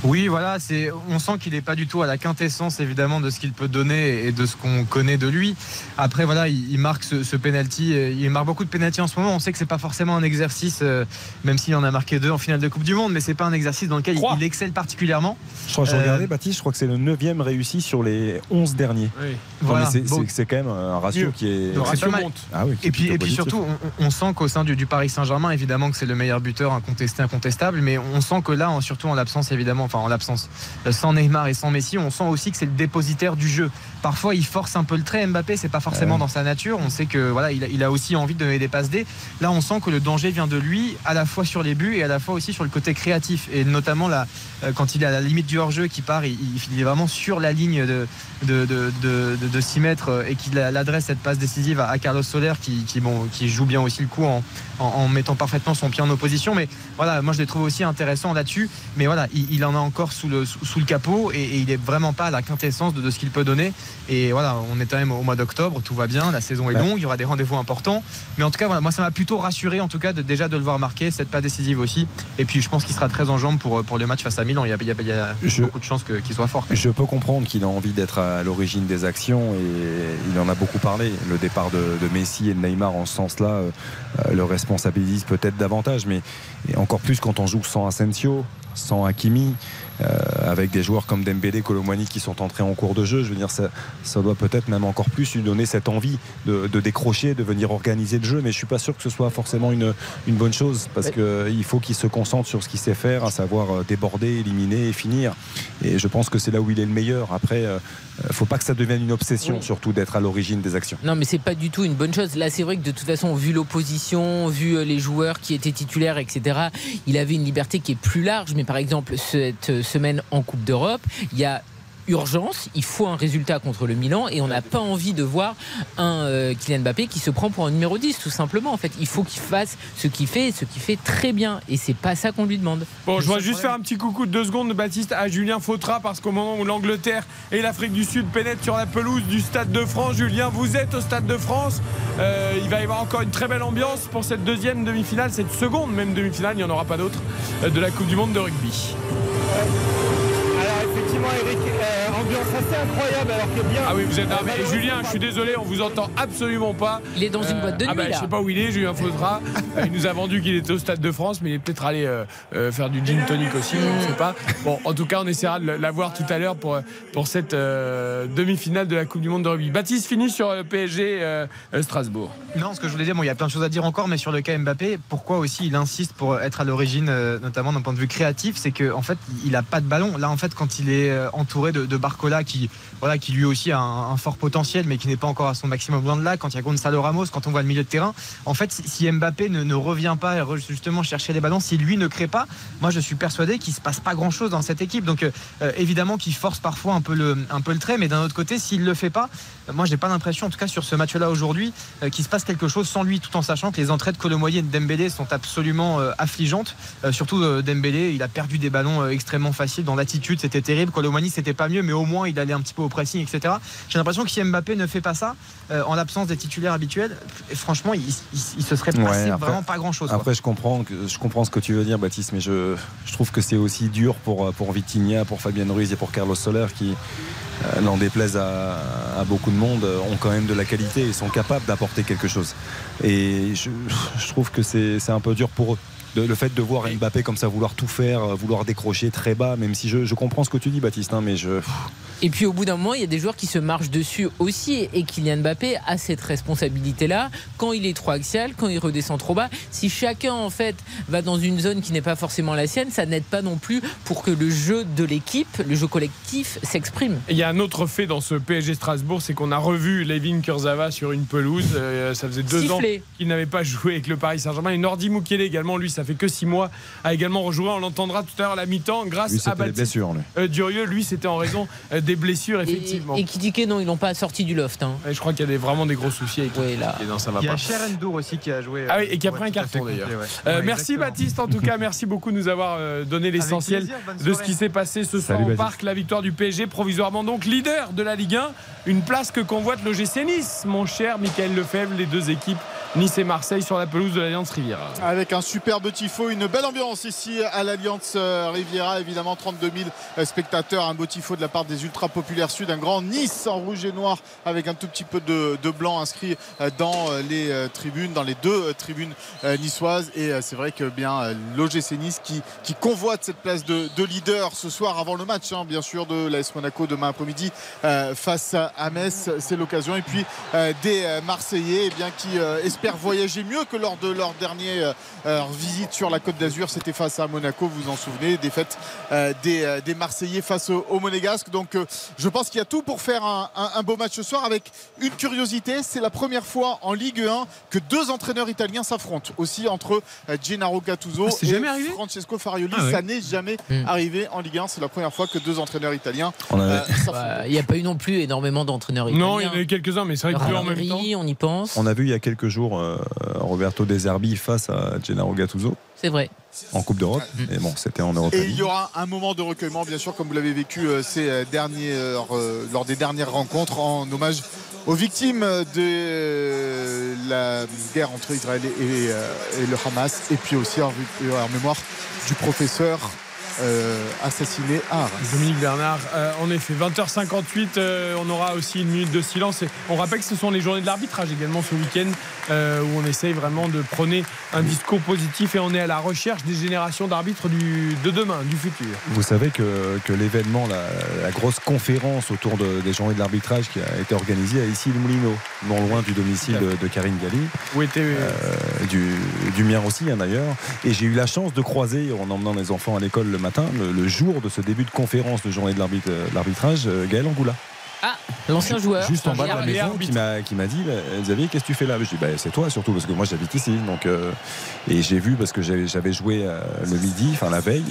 Oui, voilà, c'est, on sent qu'il n'est pas du tout à la quintessence évidemment de ce qu'il peut donner et de ce qu'on connaît de lui. Après, voilà, il, il marque ce, ce penalty, euh, il marque beaucoup de penalty en ce moment. On sait que c'est pas forcément un exercice, euh, même s'il en a marqué deux en finale de Coupe du Monde, mais c'est pas un exercice dans lequel il, excelle particulièrement. Je crois que j'ai Euh, regardé, Baptiste, je crois que c'est le 9 réussi sur les 11 derniers. Voilà. mais c'est- Bon. c'est c'est quand même un ratio Mieux. qui est. Le ratio monte. Ah oui, Et puis, plutôt et puis positif. surtout, on, on sent qu'au sein du, du Paris Saint-Germain, évidemment que c'est le meilleur buteur incontesté, incontestable, mais on sent que là, en- surtout en l'absence, évidemment, enfin en l'absence, sans Neymar et sans Messi, on sent aussi que c'est le dépositaire du jeu. Parfois, il force un peu le trait, Mbappé, c'est pas forcément Ouais. dans sa nature. On sait que voilà, il a, il a aussi envie de donner des passes D. Là, on sent que le danger vient de lui, à la fois sur les buts et à la fois aussi sur le côté créatif. Et notamment là, euh, quand il est à la limite du hors-jeu, qui part, il, est vraiment sur la ligne de, de, de, de, de- de 6 mètres euh, et qu'il adresse cette passe décisive à, à Carlos Soler qui, qui, bon, qui joue bien aussi le coup en, en, en mettant parfaitement son pied en opposition. Mais voilà, moi je les trouve aussi intéressant là-dessus. Mais voilà, il, il en a encore sous le, sous, sous le capot et, et il est vraiment pas à la quintessence de, de ce qu'il peut donner. Et voilà, on est quand même au mois d'octobre, tout va bien, la saison est longue, il y aura des rendez-vous importants. Mais en tout cas, voilà, moi ça m'a plutôt rassuré en tout cas de, déjà de le voir marquer, cette passe décisive aussi. Et puis je pense qu'il sera très en jambes pour, pour le match face à Milan. Il y a, il y a- il y a Je- beaucoup de chances qu'il soit fort. Je peux comprendre qu'il a envie d'être à l'origine des actions et il en a beaucoup parlé. Le départ de, de Messi et de Neymar en ce sens-là euh, euh, le responsabilise peut-être davantage, mais encore plus quand on joue sans Asensio, sans Hakimi, euh, avec des joueurs comme Dembélé, Colomwani qui sont entrés en cours de jeu. Je veux dire, ça, ça doit peut-être même encore plus lui donner cette envie de, de décrocher, de venir organiser le jeu, mais je suis pas sûr que ce soit forcément une, une bonne chose parce qu'il faut qu'il se concentre sur ce qu'il sait faire, à savoir euh, déborder, éliminer et finir. Et je pense que c'est là où il est le meilleur. Après, euh, faut pas que ça devienne une obsession, Oui. surtout d'être à l'origine des actions. Non, mais c'est pas du tout une bonne chose. Là, c'est vrai que de toute façon, vu l'opposition, vu euh, les joueurs qui étaient titulaires, etc., il avait une liberté qui est plus large. Mais par exemple, cette euh, semaine en Coupe d'Europe, il y a urgence, il faut un résultat contre le Milan et on n'a pas envie de voir un euh, Kylian Mbappé qui se prend pour un numéro 10 tout simplement en fait il faut qu'il fasse ce qu'il fait et ce qu'il fait très bien et c'est pas ça qu'on lui demande Bon, je voudrais juste faire un petit coucou de deux secondes, Baptiste, à Julien Fautra, parce qu'au moment où l'Angleterre et l'Afrique du Sud pénètrent sur la pelouse du Stade de France, Julien, vous êtes au Stade de France. Euh, il va y avoir encore une très belle ambiance pour cette deuxième demi-finale, cette seconde même demi-finale, il n'y en aura pas d'autre, euh, de la Coupe du Monde de rugby. Alors effectivement Eric, euh, ambiance assez incroyable alors que bien. Ah oui, vous êtes. ah, mais Julien, je suis désolé, on vous entend absolument pas. il est dans une Euh, boîte de ah nuit bah, là Je sais pas où il est, Julien Fautra. Euh, il nous a vendu qu'il était au Stade de France, mais il est peut-être allé euh, euh, faire du gin tonic aussi, je ne sais pas. Bon, en tout cas, on essaiera de l'avoir tout à l'heure pour, pour cette euh, demi-finale de la Coupe du Monde de rugby. Baptiste finit sur euh, PSG euh, euh, Strasbourg. Non, ce que je voulais dire, bon, il y a plein de choses à dire encore, mais sur le cas Mbappé, pourquoi aussi il insiste pour être à l'origine, euh, notamment d'un point de vue créatif, c'est qu'en en fait, il a pas de ballon. Là, en fait, quand il est euh, entouré de, de Barcola, qui, qui lui aussi a un, fort potentiel, mais qui n'est pas encore à son maximum loin de là, quand il y a Gonzalo Ramos, quand on voit le milieu de terrain, en fait, si, Mbappé ne, revient pas justement chercher les ballons, si lui ne crée pas, moi, je suis persuadé qu'il se passe pas grand chose dans cette équipe. Donc, euh, euh, évidemment, qu'il force parfois un peu le, un peu le trait, mais d'un autre côté, s'il le fait pas, euh, moi, j'ai pas l'impression, en tout cas sur ce match-là aujourd'hui, qu'il se passe quelque chose sans lui, tout en sachant que les entrées de Kolomoyé et de Dembélé sont absolument affligeantes. Surtout Dembélé, il a perdu des ballons extrêmement faciles dans l'attitude, c'était terrible. Colomani, c'était pas mieux, mais au moins il allait un petit peu au pressing, etc. J'ai l'impression que si Mbappé ne fait pas ça, euh, en l'absence des titulaires habituels, franchement, il, il- il se serait passé Ouais, après- vraiment pas grand chose. Après, je comprends, que, je comprends ce que tu veux dire, Baptiste, mais je, je trouve que c'est aussi dur pour, pour Vitinha, pour Fabien Ruiz et pour Carlos Soler qui, euh, n'en déplaise à, à beaucoup de monde, euh, ont quand même de la qualité et sont capables d'apporter quelque chose. Et je, je trouve que c'est c'est un peu dur pour eux. De- le fait de voir Mbappé comme ça vouloir tout faire, euh, vouloir décrocher très bas, même si je, je comprends ce que tu dis, Baptiste, hein, mais je. Et puis au bout d'un moment, il y a des joueurs qui se marchent dessus aussi. Et Kylian Mbappé a cette responsabilité-là. Quand il est trop axial, quand il redescend trop bas, si chacun en fait va dans une zone qui n'est pas forcément la sienne, ça n'aide pas non plus pour que le jeu de l'équipe, le jeu collectif s'exprime. Il y a un autre fait dans ce PSG Strasbourg, c'est qu'on a revu Levin Kurzava sur une pelouse. Euh, ça faisait deux ans qu'il n'avait pas joué avec le Paris Saint-Germain. Et Nordi Mukele également, lui, ça fait que six mois, a également rejoué. On l'entendra tout à l'heure à la mi-temps grâce Lui, à Baptiste blessures, lui. euh, Durieux. Lui, c'était en raison euh, des blessures, Et, effectivement. et Kidike, non, ils l'ont pas sorti du loft. hein. Et je crois qu'il y a des- vraiment des gros soucis avec Ouais, là. Et non, ça va Il y a Cher Endour aussi qui a joué. Ah oui, et qui a pris un carton, d'ailleurs. ouais. Euh, Ouais, merci exactement. Baptiste, en tout cas, merci beaucoup de nous avoir donné l'essentiel de ce qui s'est passé ce soir Salut, au Baptiste. parc. La victoire du PSG, provisoirement donc leader de la Ligue 1. Une place que convoite le GC Nice, mon cher Michael Lefebvre, les deux équipes Nice et Marseille sur la pelouse de l'Alliance Riviera. Avec un superbe tifo, une belle ambiance ici à l'Alliance euh, Riviera. Évidemment, 32 000 euh, spectateurs. Un beau tifo de la part des ultra populaires sud. Un grand Nice en rouge et noir avec un tout petit peu de, blanc inscrit euh, dans les tribunes, dans les deux tribunes niçoises. Et c'est vrai que bien l'OGC Nice qui, convoite cette place de, de leader ce soir avant le match, hein, bien sûr, de l'AS Monaco demain après-midi face à, Metz. C'est l'occasion. Et puis des Marseillais eh bien, qui euh, espèrent voyager mieux que lors de leur dernière euh, visite sur la Côte d'Azur. C'était face à Monaco, vous vous en souvenez, défaite euh, des, euh, des Marseillais face au, au Monégasque. Donc euh, je pense qu'il y a tout pour faire un, un- un beau match ce soir avec une curiosité. C'est la première fois en Ligue 1 que deux entraîneurs italiens s'affrontent. Aussi entre euh, Gennaro Gattuso Ah, et Francesco Farioli. Ah. Ça n'est jamais Mm. arrivé en Ligue 1. C'est la première fois que deux entraîneurs italiens euh. Bah, Il n'y a pas eu non plus énormément d'entraîneurs Non, il y italiens. en a eu quelques-uns, mais c'est vrai que en même temps. On y pense. On a vu il y a quelques jours euh, Roberto De Zerbi face à Gennaro Gattuso C'est vrai. en Coupe d'Europe. Mais bon, c'était en Europe. Et il y aura un moment de recueillement, bien sûr, comme vous l'avez vécu euh, ces euh, dernières, euh, lors des dernières rencontres, en hommage aux victimes de la guerre entre Israël et, et, euh, et le Hamas, et puis aussi en, en mémoire du professeur euh, assassiné à Arras. Dominique Bernard, euh, en effet, 20h58, euh, on aura aussi une minute de silence. Et on rappelle que ce sont les journées de l'arbitrage également ce week-end, euh, où on essaye vraiment de prôner un discours positif et on est à la recherche des générations d'arbitres du- de demain, du futur. Vous savez que, que l'événement, la, la grosse conférence autour de- des journées de l'arbitrage qui a été organisée à issy le Moulineau, non loin du domicile de, de Karine Galli, Où était euh, du, du mien aussi hein, d'ailleurs. Et j'ai eu la chance de croiser, en emmenant les enfants à l'école le le, jour de ce début de conférence de journée de de l'arbitrage, euh, Gaël Angoula. Ah, l'ancien joueur. Juste en bas de la Et maison, qui m'a, qui m'a dit bah, Xavier, qu'est-ce que tu fais là? Je dis bah, c'est toi surtout, parce que moi j'habite ici. Donc, euh, et j'ai vu, parce que j'avais, j'avais joué euh, le midi, enfin la veille,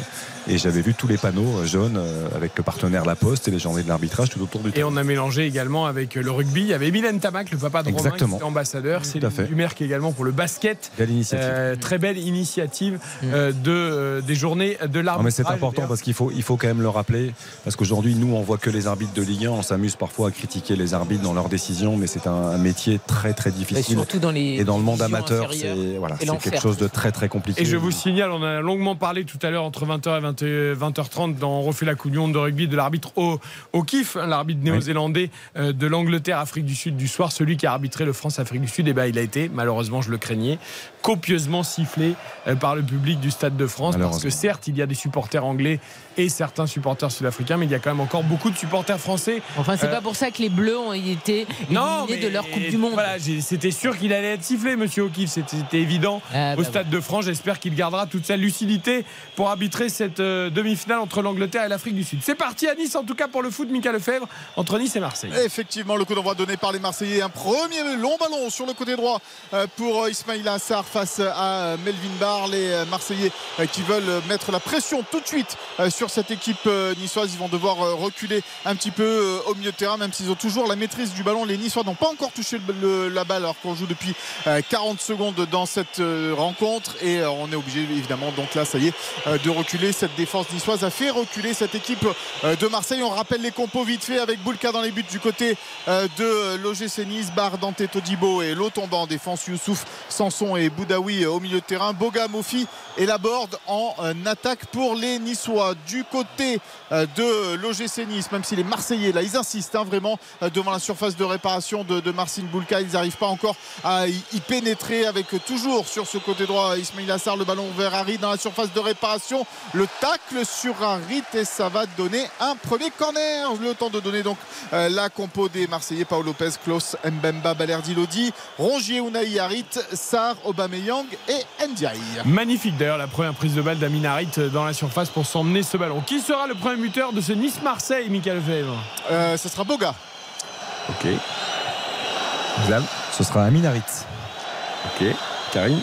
et j'avais vu tous les panneaux euh, jaunes euh, avec le partenaire La Poste et les journées de l'arbitrage tout autour du Et terrain. on a mélangé également avec le rugby. Il y avait Mylène Tamac, le papa de Romain, qui Exactement. était ambassadeur. C'est Tout à fait. Dumer qui est également pour le basket. Belle initiative. Euh, très belle initiative euh, de, euh, des journées de Non, l'arbitrage. mais c'est important parce qu'il faut, il faut quand même le rappeler. Parce qu'aujourd'hui, nous, on voit que les arbitres de Ligue 1. On s'amuse parfois à critiquer les arbitres dans leurs décisions, mais c'est un, un métier très, très Et difficile. surtout dans les. Et dans le monde amateur, c'est voilà, Et quelque chose de très, très compliqué. Et je vous signale, on a longuement parlé tout à l'heure entre 20h et 20, h 30 dans On refait la Coupe du Monde de rugby de l'arbitre au, au kiff, hein, l'arbitre néo-zélandais euh, de l'Angleterre, Afrique du Sud du soir, celui qui a arbitré le France-Afrique du Sud. Et ben il a été, malheureusement, je le craignais, copieusement sifflé euh, par le public du Stade de France. Parce que certes, il y a des supporters anglais et certains supporters sud-africains, mais il y a quand même encore beaucoup de supporters français Enfin, c'est Euh, pas pour ça que les Bleus ont été non, mais de leur Coupe du Monde. Voilà, c'était sûr qu'il allait être sifflé, Monsieur O'Keefe. C'était évident. Ah, Au bah Stade de France, j'espère qu'il gardera toute sa lucidité pour arbitrer cette euh, demi-finale entre l'Angleterre et l'Afrique du Sud. C'est parti à Nice, en tout cas pour le foot, Michael Lefebvre, entre Nice et Marseille. Effectivement, le coup d'envoi donné par les Marseillais. Un premier long ballon sur le côté droit euh, pour Ismail Assar face à euh, Melvin Barr. Les euh, Marseillais euh, qui veulent mettre la pression tout de suite sur cette équipe niçoise. Ils vont devoir reculer un petit peu au milieu de terrain, même si Ils ont toujours la maîtrise du ballon. Les Niçois n'ont pas encore touché la balle alors qu'on joue depuis euh, 40 secondes dans cette rencontre. Et on est obligé évidemment, donc là, ça y est, de reculer. Cette défense niçoise a fait reculer cette équipe de Marseille. On rappelle les compos vite fait avec Boulka dans les buts du côté de l'OGC Nice, Bar, Dante, Todibo et Lotomba en défense, Youssouf, Sanson et Boudaoui euh, au milieu de terrain, Boga, Mofi et Laborde en euh, attaque pour les Niçois. Du côté euh, de l'OGC Nice, même si les Marseillais, là, ils insistent hein, vraiment devant la surface de réparation de, de Marcin Boulka. Ils n'arrivent pas encore à y, pénétrer avec toujours sur ce côté droit Ismail Assar, le ballon vers Harit dans la surface de réparation. Le tacle sur Harit et ça va donner un premier corner. Le temps de donner donc la compo des Marseillais, Paolo Lopez, Klaus, Mbemba, Balerdi Lodi, Rongier, Unai Harit, Sar, Aubameyang et Ndiaye. Magnifique d'ailleurs la première prise de balle d'Amin Harit dans la surface pour s'emmener ce ballon. Qui sera le premier buteur de ce Nice-Marseille, Michael Lefebvre Euh, ce sera Boga. Ok. Ce sera Amin Harit. Ok. Karine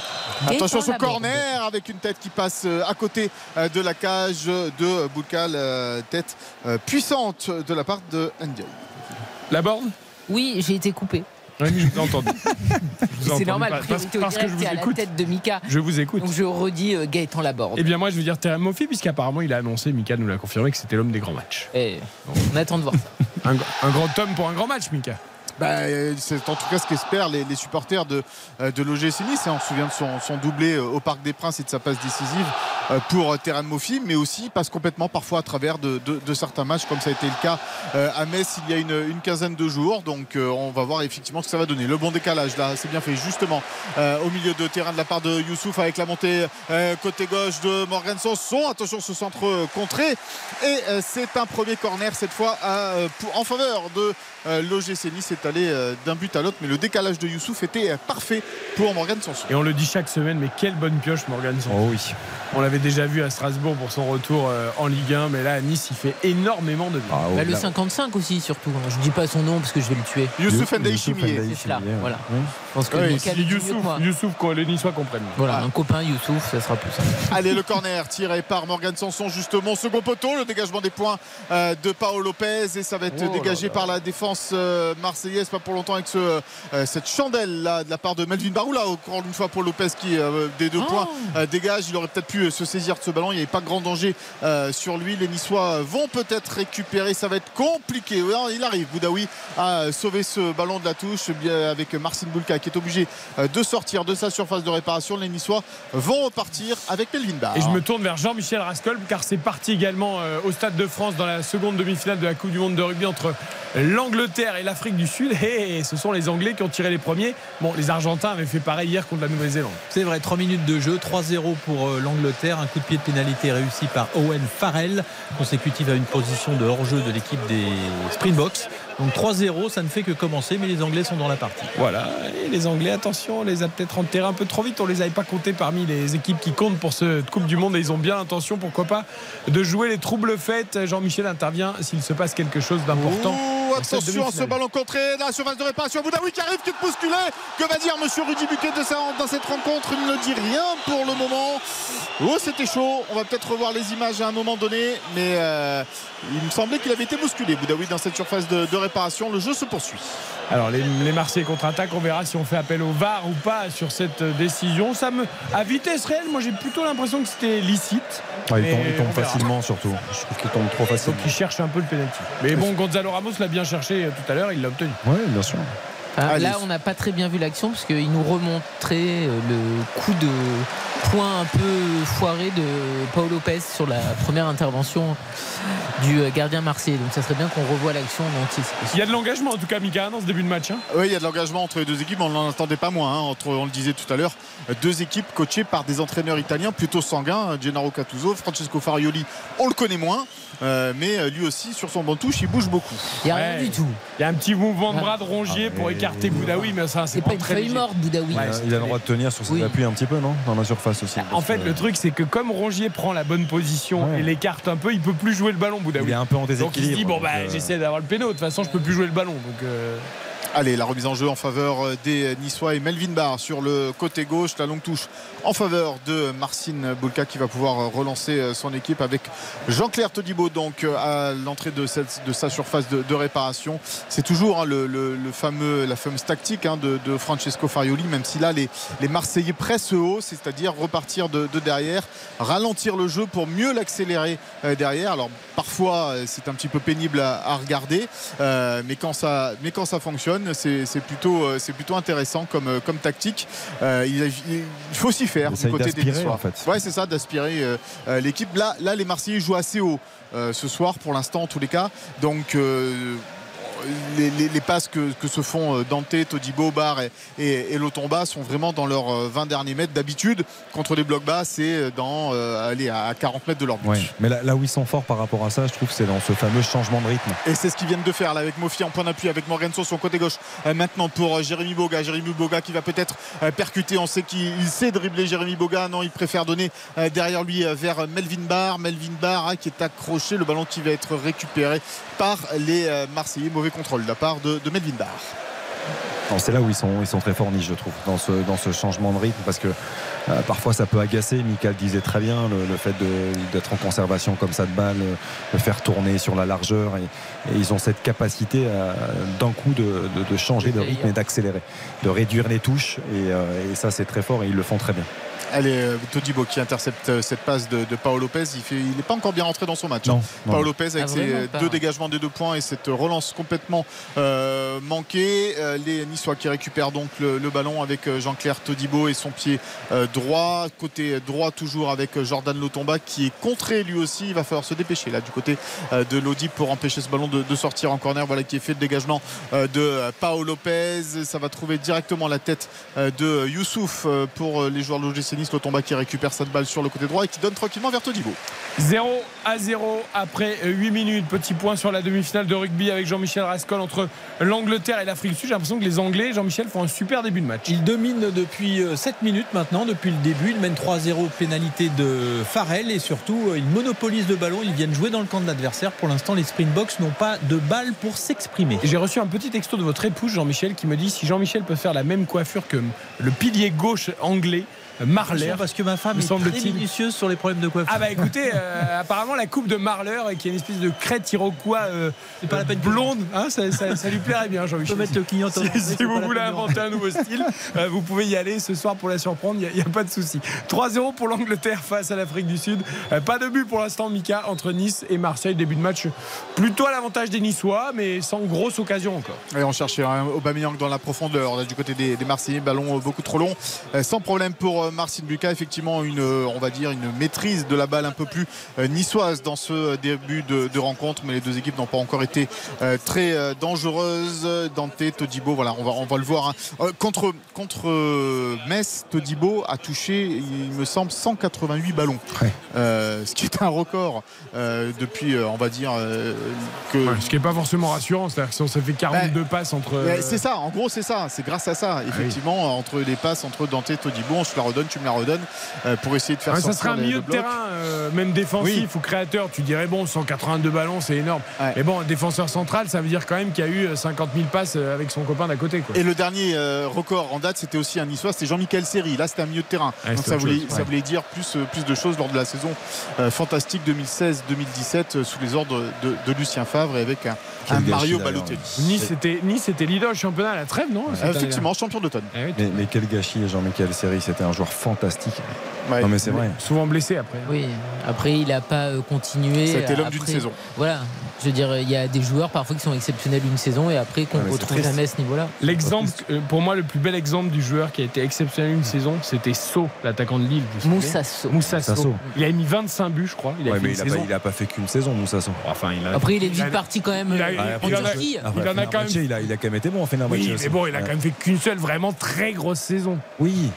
Attention ce corner avec une tête qui passe euh, à côté euh, de la cage de Boukal. Tête puissante de la part de Ndiaye. La borne? Oui, j'ai été coupé. Oui, je vous ai entendu. C'est normal, parce- au que je vous à la tête de Mika. Je vous écoute. Donc je redis euh, Gaëtan Laborde. Eh bien moi je veux dire Terem Mofi puisqu'apparemment il a annoncé, Mika nous l'a confirmé que c'était l'homme des grands matchs. Eh, on attend de voir ça. Un, un grand homme pour un grand match Mika. Bah, c'est en tout cas ce qu'espèrent les, supporters de, euh, de l'OGC. Et on se souvient de son, doublé euh, au Parc des Princes et de sa passe décisive euh, pour Terran Mofi, mais aussi passe complètement parfois à travers de, certains matchs, comme ça a été le cas à Metz il y a une, quinzaine de jours. Donc on va voir effectivement ce que ça va donner. Le bon décalage là, c'est bien fait justement au milieu de terrain de la part de Youssouf avec la montée côté gauche de Morgan Sanson. Attention ce centre contré. Et c'est un premier corner cette fois en faveur de l'OGC Nice est allé euh, d'un but à l'autre, mais le décalage de Youssouf était euh, parfait pour Morgan Sanson. Et on le dit chaque semaine, mais quelle bonne pioche Morgan Sanson. Oh oui. On l'avait déjà vu à Strasbourg pour son retour euh, en Ligue 1, mais là à Nice il fait énormément de bien. Ah, oh, Bah, le là- 55 aussi, surtout. Je dis pas son nom parce que je vais le tuer. Youssouf Ndaï C'est cela, voilà. Oui. Je pense que Youssouf, moi. Youssouf, quoi, les Niçois comprennent. Voilà, Ah. un copain Youssouf, ça sera plus simple. Allez, le corner tiré par Morgan Sanson, justement. Second poteau, le dégagement des points euh, de Paolo Lopez. Et ça va être Oh là dégagé là. par la défense euh, marseillaise. Pas pour longtemps avec ce, euh, cette chandelle là de la part de Melvin Baroula. Encore une fois pour Lopez qui, euh, des deux Oh. points, dégage. Il aurait peut-être pu se saisir de ce ballon. Il n'y avait pas grand danger sur lui. Les Niçois vont peut-être récupérer. Ça va être compliqué. Ouais, Il arrive, Boudaoui, à sauver ce ballon de la touche bien avec Marcin Boulka qui est obligé de sortir de sa surface de réparation. Les Niçois vont repartir avec Melvin Bar. Et je me tourne vers Jean-Michel Rascol car c'est parti également au Stade de France dans la seconde demi-finale de la Coupe du Monde de rugby entre l'Angleterre et l'Afrique du Sud. Et ce sont les Anglais qui ont tiré les premiers. Bon, les Argentins avaient fait pareil hier contre la Nouvelle-Zélande. C'est vrai, 3 minutes de jeu, 3-0 pour euh, l'Angleterre. Un coup de pied de pénalité réussi par Owen Farrell, consécutif à une position de hors-jeu de l'équipe des Springboks. Donc 3-0, ça ne fait que commencer, mais les Anglais sont dans la partie. Voilà, et les Anglais, attention, on les a peut-être enterrés un peu trop vite. On les avait pas comptés parmi les équipes qui comptent pour cette Coupe du Monde et ils ont bien l'intention, pourquoi pas, de jouer les troubles faits. Jean-Michel intervient s'il se passe quelque chose d'important. Ouh, cette attention à ce ballon contré dans la surface de réparation. Boudaoui qui arrive, qui est bousculé. Que va dire Monsieur Rudy Buquet de ça, dans cette rencontre? Il ne dit rien pour le moment. Oh, c'était chaud. On va peut-être revoir les images à un moment donné. Mais euh, il me semblait qu'il avait été bousculé. Boudaoui dans cette surface de, de réparation. Le jeu se poursuit. Alors les, les Marseillais contre-attaquent, on verra si on fait appel au VAR ou pas sur cette euh, décision. Ça me, à vitesse réelle, moi j'ai plutôt l'impression que c'était licite. Il tombe, il facilement surtout. Je trouve qu'il tombe trop Donc facilement. il cherche un peu le pénalty. Mais bon, Gonzalo Ramos l'a bien cherché euh, tout à l'heure, il l'a obtenu. Oui, bien sûr. Allez. là, on n'a pas très bien vu l'action parce qu'il nous remontrait euh, le coup de poing un peu foiré de Paul Lopez sur la première intervention du euh, gardien marseillais. Donc ça serait bien qu'on revoie l'action en entier. Il y a de l'engagement en tout cas, Mika, dans ce début de match. hein. Oui, il y a de l'engagement entre les deux équipes. On n'en attendait pas moins. hein, entre, on le disait tout à l'heure, deux équipes coachées par des entraîneurs italiens plutôt sanguins. Gennaro Cattuso, Francesco Farioli, on le connaît moins. euh, mais euh, lui aussi, sur son banc de touche, il bouge beaucoup. Il n'y a Ouais. rien du tout. Il y a un petit mouvement de bras de Rongier Ah, pour écarter Boudaoui, mais ça, C'est pas une très feuille morte, Boudaoui. Ouais, il a le droit de tenir sur ses Oui. appuis un petit peu, non? Dans la surface aussi. En fait, que le truc, c'est que comme Rongier prend la bonne position Ouais. et l'écarte un peu, il peut plus jouer le ballon, il Boudaoui. est un peu en Donc il se déséquilibre. dit bon bah euh, j'essaie d'avoir le péno. De toute façon, je peux plus jouer le ballon. Donc euh, Allez, la remise en jeu en faveur euh, des Niçois et Melvin Barr sur le côté gauche. La longue touche en faveur de Marcin Boulka qui va pouvoir euh, relancer euh, son équipe avec Jean-Claire Todibo donc à l'entrée de, sa surface de, réparation. C'est toujours hein, la fameuse tactique hein, de, Francesco Farioli, même si là les, Marseillais pressent haut, c'est-à-dire repartir de, derrière, ralentir le jeu pour mieux l'accélérer derrière. Alors parfois c'est un petit peu pénible à, regarder, euh, mais quand ça fonctionne, c'est plutôt, euh, plutôt intéressant comme, euh, comme tactique. Euh, il, il, faut s'y faire du côté des Niçois. En fait. Ouais, c'est ça, d'aspirer euh, l'équipe. Là, là, les Marseillais jouent assez haut ce soir, pour l'instant, en tous les cas. Donc les, les, les, passes que, que, se font euh, Dante, Todibo, Bar et, et, et Lotomba sont vraiment dans leurs 20 euh, derniers mètres. D'habitude, contre les blocs bas, c'est euh, dans aller à 40 mètres de leur but. Ouais, mais là, là, où ils sont forts par rapport à ça, je trouve que c'est dans ce fameux changement de rythme. Et c'est ce qu'ils viennent de faire là avec Mofi en point d'appui, avec Morganso sur son côté gauche. maintenant pour Jérémy Boga. Jérémy Boga qui va peut-être percuter. On sait qu'il sait dribbler Jérémy Boga. Non, il préfère donner derrière lui vers Melvin Barr. Melvin Barr hein, qui est accroché. Le ballon qui va être récupéré par les Marseillais. Mauvais contrôle de la part de, de Melvin Barr. C'est là où ils sont, ils sont très forts, je trouve, dans ce, dans ce changement de rythme, parce que euh, parfois ça peut agacer. Michael disait très bien le, le fait d'être en conservation comme ça de balle, de faire tourner sur la largeur, et, et ils ont cette capacité d'un coup de, de, de, changer de rythme et d'accélérer, de réduire les touches, et, euh, et ça c'est très fort, et ils le font très bien. Allez, Todibo qui intercepte cette passe de, de Paolo Lopez. Il n'est il pas encore bien rentré dans son match. Non, Paolo non. Lopez avec ah, ses deux dégagements des deux points et cette relance complètement euh, manquée. Euh, les Niçois qui récupèrent donc le, le ballon avec Jean-Claire Todibo et son pied euh, droit. Côté droit toujours avec Jordan Lotomba qui est contré lui aussi. Il va falloir se dépêcher là du côté euh, de l'Audi pour empêcher ce ballon de, de, sortir en corner. Voilà qui est fait le dégagement euh, de Paolo Lopez. Ça va trouver directement la tête de Youssouf pour les joueurs de l'OGC Nice. Lotomba qui récupère cette balle sur le côté droit et qui donne tranquillement vers Todibo. 0 à 0 après 8 minutes. Petit point sur la demi-finale de rugby avec Jean-Michel Rascol entre l'Angleterre et l'Afrique du Sud. J'ai l'impression que les Anglais, Jean-Michel, font un super début de match. Ils dominent depuis 7 minutes maintenant, depuis le début. Ils mènent 3-0 pénalité de Farrell et surtout ils monopolisent le ballon. Ils viennent jouer dans le camp de l'adversaire. Pour l'instant, les Springboks n'ont pas de balle pour s'exprimer. J'ai reçu un petit texto de votre épouse, Jean-Michel, qui me dit si Jean-Michel peut faire la même coiffure que le pilier gauche anglais. Marler. Parce que ma femme est très minutieuse sur les problèmes de coiffure. Ah bah écoutez, euh, apparemment la coupe de Marler qui est une espèce de crête iroquois euh, c'est pas la peine blonde, hein, ça, ça, ça, lui plairait bien Jean-Michel. mettre le client Si, si vous voulez inventer un nouveau style, euh, vous pouvez y aller ce soir pour la surprendre, il n'y a, a, pas de souci. 3-0 pour l'Angleterre face à l'Afrique du Sud. Euh, pas de but pour l'instant, Mika, entre Nice et Marseille. Début de match plutôt à l'avantage des Niçois, mais sans grosse occasion encore. Et on cherchait un Aubameyang dans la profondeur là, du côté des, des Marseillais, ballon beaucoup trop long. sans problème pour Marcin Lucas, effectivement effectivement une, on va dire, une maîtrise de la balle un peu plus euh, niçoise dans ce début de, de rencontre, mais les deux équipes n'ont pas encore été euh, très euh, dangereuses. Dante, Todibo, voilà, on va, on va le voir. Hein. contre, contre Metz, Todibo a touché, il me semble, 188 ballons, ouais. ce qui est un record depuis, on va dire, que. Ouais, ce qui n'est pas forcément rassurant, c'est-à-dire que si on s'est fait 42 ben, passes entre. C'est ça, en gros, c'est ça, c'est grâce à ça, effectivement, ah oui. entre les passes entre Dante et Todibo, on se la redonne, tu me la redonnes. Euh, pour essayer de faire ouais, ça serait un milieu de terrain euh, même défensif oui. ou créateur tu dirais bon 182 ballons c'est énorme ouais. mais bon défenseur central ça veut dire quand même qu'il y a eu 50 000 passes euh, avec son copain d'à côté quoi. et le dernier euh, record en date c'était aussi un niçois c'était Jean-Michel Seri là c'était un milieu de terrain ouais, donc ça voulait, chose, ça voulait dire plus, plus de choses lors de la saison euh, fantastique 2016-2017 sous les ordres de, de, Lucien Favre et avec un, un Mario Balotelli Nice c'était nice c'était leader championnat à la trêve non effectivement champion d'automne mais, mais, quel gâchis Jean-Michel Seri c'était un joueur fantastique Ouais. Non mais c'est vrai. Souvent blessé après. Oui. Après il n'a pas euh, continué. C'était l'homme d'une saison. Voilà. Je veux dire, il y a des joueurs parfois qui sont exceptionnels une saison et après qu'on ne retrouve jamais à ce niveau-là. L'exemple, euh, pour moi, le plus bel exemple du joueur qui a été exceptionnel une saison, c'était So, l'attaquant de Lille. Moussa So. Moussa So. Il a mis 25 buts, je crois. Il a, ouais, mais il, a pas, il a pas fait qu'une saison, Moussa So. Enfin, il a... Après, il est vite parti quand même. Il a, il a, il en a quand même. Il a, il a quand même été bon en fin d'un match. Oui, mais bon, il a quand même fait qu'une seule vraiment très grosse saison. Oui.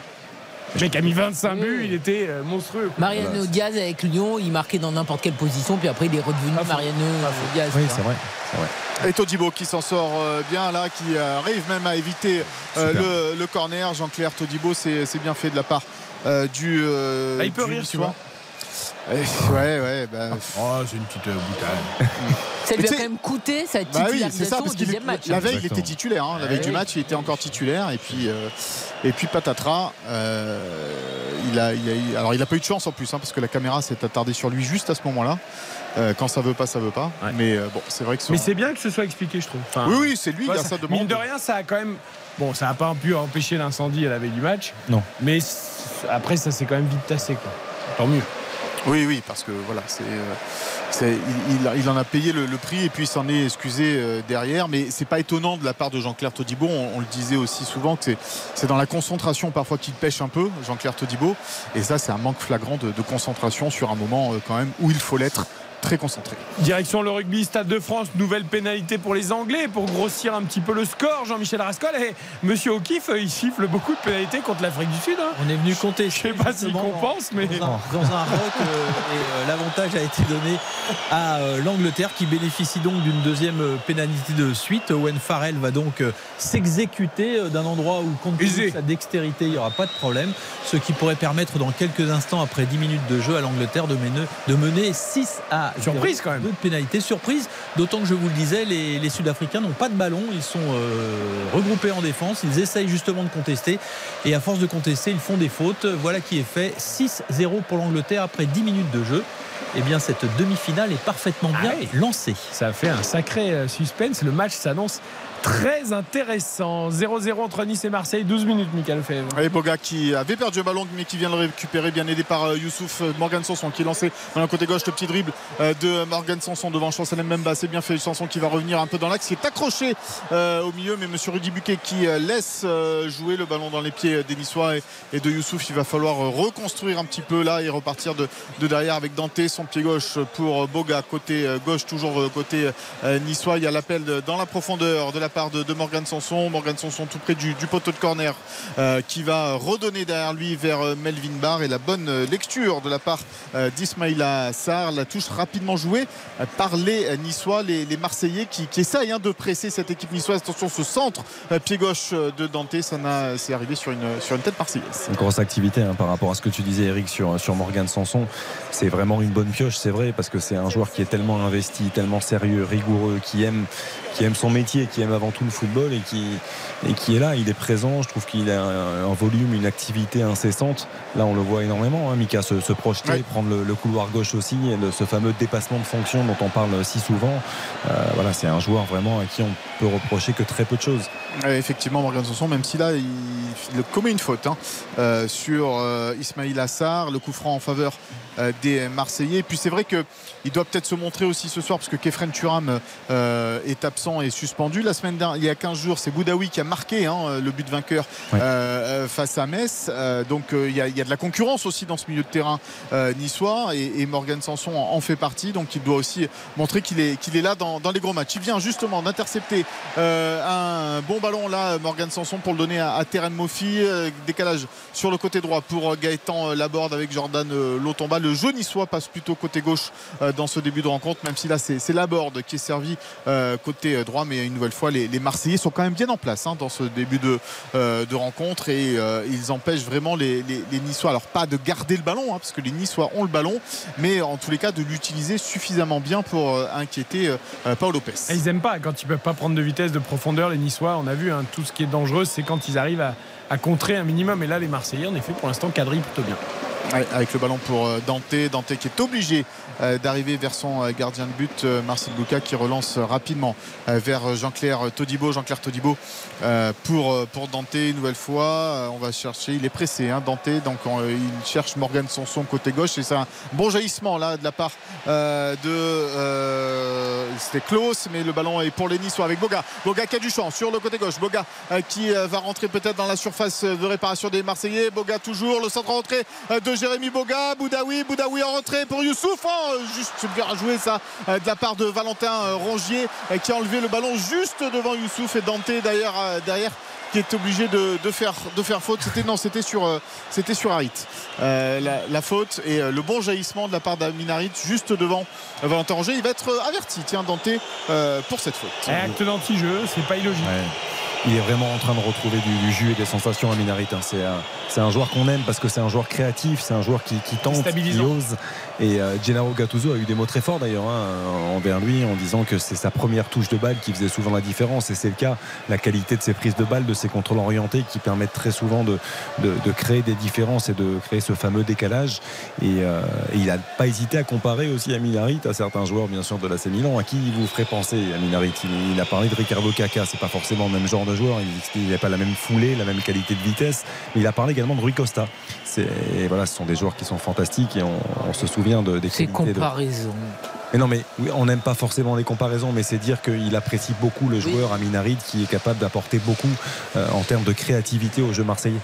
Le mec a mis 25 buts, il était euh, monstrueux. Mariano voilà. Diaz avec Lyon, il marquait dans n'importe quelle position, puis après il est redevenu ah, Mariano ah, Diaz. Oui, c'est vrai. vrai. Et Todibo qui s'en sort euh, bien là, qui arrive même à éviter euh, le, le, corner. Jean-Claire Todibo, c'est bien fait de la part euh, du. ah, il peut du rire, tu vois. Ouais, ouais. Bah... Oh, c'est une petite boutade. Ça lui a quand même coûté sa Bah oui, c'est titularisation ça, au deuxième match. la veille, il était titulaire. hein. La Ah veille du match, il était encore titulaire. Et puis, euh, et puis patatras. euh, il a, il a eu- alors, il n'a pas eu de chance en plus, hein, parce que la caméra s'est attardée sur lui juste à ce moment-là. Euh, quand ça veut pas, ça veut pas. Ouais. Mais euh, bon, c'est vrai que son- Mais c'est bien que ce soit expliqué, je trouve. Enfin, Oui, oui, c'est lui, ouais, il a ça- sa demande. Mine de rien, ça a quand même. Bon, ça n'a pas pu empêcher l'incendie à la veille du match. Non. Mais après, ça s'est quand même vite tassé, quoi. Tant mieux. Oui, oui, parce que voilà, c'est, euh, il, en a payé le, prix et puis il s'en est excusé euh, derrière. Mais c'est pas étonnant de la part de Jean-Claire Todibo. On, le disait aussi souvent que c'est, c'est dans la concentration parfois qu'il pêche un peu, Jean-Claire Todibo. Et ça, c'est un manque flagrant de, de concentration sur un moment euh, quand même où il faut l'être très concentré. Direction le rugby, Stade de France, nouvelle pénalité pour les Anglais pour grossir un petit peu le score. Jean-Michel Rascol et Monsieur O'Keefe, il siffle beaucoup de pénalités contre l'Afrique du Sud. hein. On est venu compter. Je sais pas s'il compense, mais. Dans un, dans un rock, euh, euh, l'avantage a été donné à euh, l'Angleterre qui bénéficie donc d'une deuxième pénalité de suite. Owen Farrell va donc euh, s'exécuter euh, d'un endroit où, compte tenu de sa dextérité, il n'y aura pas de problème. Ce qui pourrait permettre dans quelques instants, après 10 minutes de jeu, à l'Angleterre de mener, de mener 6 à 0. Surprise, quand même. Deux de pénalité. Surprise, d'autant que je vous le disais, les, les Sud-Africains n'ont pas de ballon. Ils sont euh, regroupés en défense. Ils essayent justement de contester. Et à force de contester, ils font des fautes. Voilà qui est fait. 6-0 pour l'Angleterre après 10 minutes de jeu. Eh bien, cette demi-finale est parfaitement bien Ah lancée. Ça fait un sacré euh, suspense. Le match s'annonce très intéressant. 0-0 entre Nice et Marseille, 12 minutes, Michael Fèvre. Et Boga qui avait perdu le ballon mais qui vient le récupérer bien aidé par euh, Youssouf euh, Morgan Sanson qui est lancé dans le côté gauche le petit dribble euh, de Morgan Sanson devant Chancelem Memba c'est bien fait Sanson qui va revenir un peu dans l'axe. Qui est accroché au milieu mais monsieur Rudy Buquet qui laisse jouer le ballon dans les pieds des Niçois et, de Youssouf. Il va falloir reconstruire un petit peu là et repartir de, de derrière avec Dante son pied gauche pour Boga côté gauche toujours côté niçois. Il y a l'appel dans la profondeur de la de, de Morgan Sanson. Morgan Sanson tout près du, poteau de corner euh, qui va redonner derrière lui vers euh, Melvin Barr. Et la bonne euh, lecture de la part d'Ismaïla Sarr la touche rapidement jouée par les Niçois les, Marseillais qui, qui essayent hein, de presser cette équipe niçoise. Attention ce centre pied gauche de Dante. C'est arrivé sur une, sur une tête marseillaise. Une grosse activité hein, par rapport à ce que tu disais Eric sur, sur Morgan Sanson. C'est vraiment une bonne pioche, c'est vrai, parce que c'est un joueur qui est tellement investi, tellement sérieux, rigoureux, qui aime, qui aime son métier, qui aime avant tout le football et qui, et qui est là, il est présent. Je trouve qu'il a un, un volume, une activité incessante. Là, on le voit énormément, hein, Mika se, se projeter, Ouais. prendre le, le couloir gauche aussi, et le- ce fameux dépassement de fonction dont on parle si souvent. Euh, voilà, c'est un joueur vraiment à qui on peut reprocher que très peu de choses. Effectivement, Morgan Sanson, même si là, il, il commet une faute hein, euh, sur euh, Ismail Assar, le coup franc en faveur euh, des Marseillais. Et puis c'est vrai qu'il doit peut-être se montrer aussi ce soir, parce que Kefren Turam est absent et suspendu. La semaine dernière, il y a 15 jours, c'est Boudaoui qui a marqué hein, le but vainqueur euh, euh, face à Metz. Euh, donc il y, a, il y a de la concurrence aussi dans ce milieu de terrain niçois, et, et Morgan Sanson en, en fait partie. Donc il doit aussi montrer qu'il est, qu'il est là dans, dans les gros matchs. Il vient justement d'intercepter un bon ballon là, Morgan Sanson, pour le donner à, à Terren Moffi. Décalage sur le côté droit pour Gaëtan Laborde avec Jordan Lotomba. Le jeu niçois passe plutôt côté gauche dans ce début de rencontre, même si là c'est c'est Laborde qui est servi euh, côté droit. Mais une nouvelle fois, les, les Marseillais sont quand même bien en place hein, dans ce début de, euh, de rencontre et euh, ils empêchent vraiment les, les- les Niçois, alors pas de garder le ballon, hein, parce que les Niçois ont le ballon, mais en tous les cas de l'utiliser suffisamment bien pour euh, inquiéter euh, Paul Lopez. Et Ils aiment pas quand ils peuvent pas prendre de vitesse, de profondeur. Les Niçois, on a vu, hein, tout ce qui est dangereux, c'est quand ils arrivent à, à contrer un minimum. Et là, les Marseillais, en effet, pour l'instant, quadrillent plutôt bien. Avec le ballon pour euh, Dante. Dante qui est obligé euh, d'arriver vers son euh, gardien de but, euh, Marcel Luca, qui relance euh, rapidement euh, vers Jean-Claire Todibo. Jean-Claire Todibo euh, pour, euh, pour Dante une nouvelle fois. Euh, on va chercher, il est pressé, hein, Dante. Donc euh, il cherche Morgan Sanson côté gauche. Et c'est un bon jaillissement là de la part euh, de. euh, C'était Klaus, mais le ballon est pour les Niçois avec Boga. Boga qui a du champ sur le côté gauche. Boga euh, qui euh, va rentrer peut-être dans la surface de réparation des Marseillais. Boga toujours, le centre en rentrée euh, de Jérémy Boga. Boudaoui, Boudaoui en rentrée pour Youssouf. Oh, juste bien joué ça euh, de la part de Valentin euh, Rongier euh, qui a enlevé le ballon juste devant Youssouf et Dante d'ailleurs euh, derrière qui est obligé de, de faire, de faire faute. C'était non, c'était sur, euh, c'était sur Harit. Euh, la, la faute et euh, le bon jaillissement de la part d'Amin Harit juste devant euh, Valentin Rongier. Il va être euh, averti, tiens, Dante, euh, pour cette faute. Acte d'anti-jeu, c'est pas illogique. il est vraiment en train de retrouver du, du jus et des sensations à Minarit. hein. C'est un, c'est un joueur qu'on aime parce que c'est un joueur créatif, c'est un joueur qui, qui tente, qui ose. Et euh, Gennaro Gattuso a eu des mots très forts d'ailleurs hein, envers lui en disant que c'est sa première touche de balle qui faisait souvent la différence. Et c'est le cas, la qualité de ses prises de balle, de ses contrôles orientés qui permettent très souvent de, créer des différences et de créer ce fameux décalage. Et, euh, il n'a pas hésité à comparer aussi à Minarit à certains joueurs bien sûr de l'AC Milan. À qui il vous ferait penser à Minarit il, il a parlé de Ricardo Caca, c'est pas forcément le même genre de joueur, il n'a pas la même foulée, la même qualité de vitesse. Mais il a parlé également de Rui Costa. Et voilà, ce sont des joueurs qui sont fantastiques et on, on se souvient de, des Ces de- comparaisons. mais non, mais oui, on n'aime pas forcément les comparaisons, mais c'est dire qu'il apprécie beaucoup le joueur Aminarid qui est capable d'apporter beaucoup euh, en termes de créativité au jeu marseillais.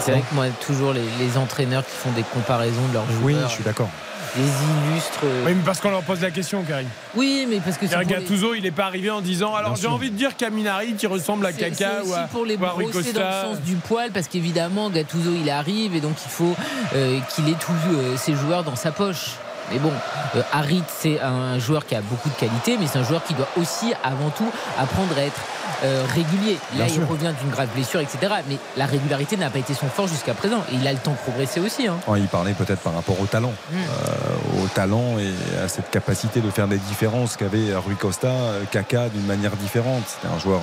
C'est vrai que moi, toujours les, les entraîneurs qui font des comparaisons de leurs joueurs, Oui, je suis d'accord. Les illustres. Oui, mais parce qu'on leur pose la question, Karim. Oui, mais parce que c'est les- Gattuso, il n'est pas arrivé en disant alors j'ai envie de dire qu'Aminari qui ressemble à c'est ou aussi à, pour les brosser dans le sens du poil parce qu'évidemment Gattuso il arrive et donc il faut euh, qu'il ait tous euh, ses joueurs dans sa poche. Mais bon, euh, Harit c'est un joueur qui a beaucoup de qualité, mais c'est un joueur qui doit aussi avant tout apprendre à être euh, régulier. Là, Bien il sûr. revient d'une grave blessure, etc. Mais la régularité n'a pas été son fort jusqu'à présent. Et il a le temps de progresser aussi. hein. Ouais, il parlait peut-être par rapport au talent, Mm. Euh, au talent et à cette capacité de faire des différences qu'avait Rui Costa, euh, Kaka d'une manière différente. C'était un joueur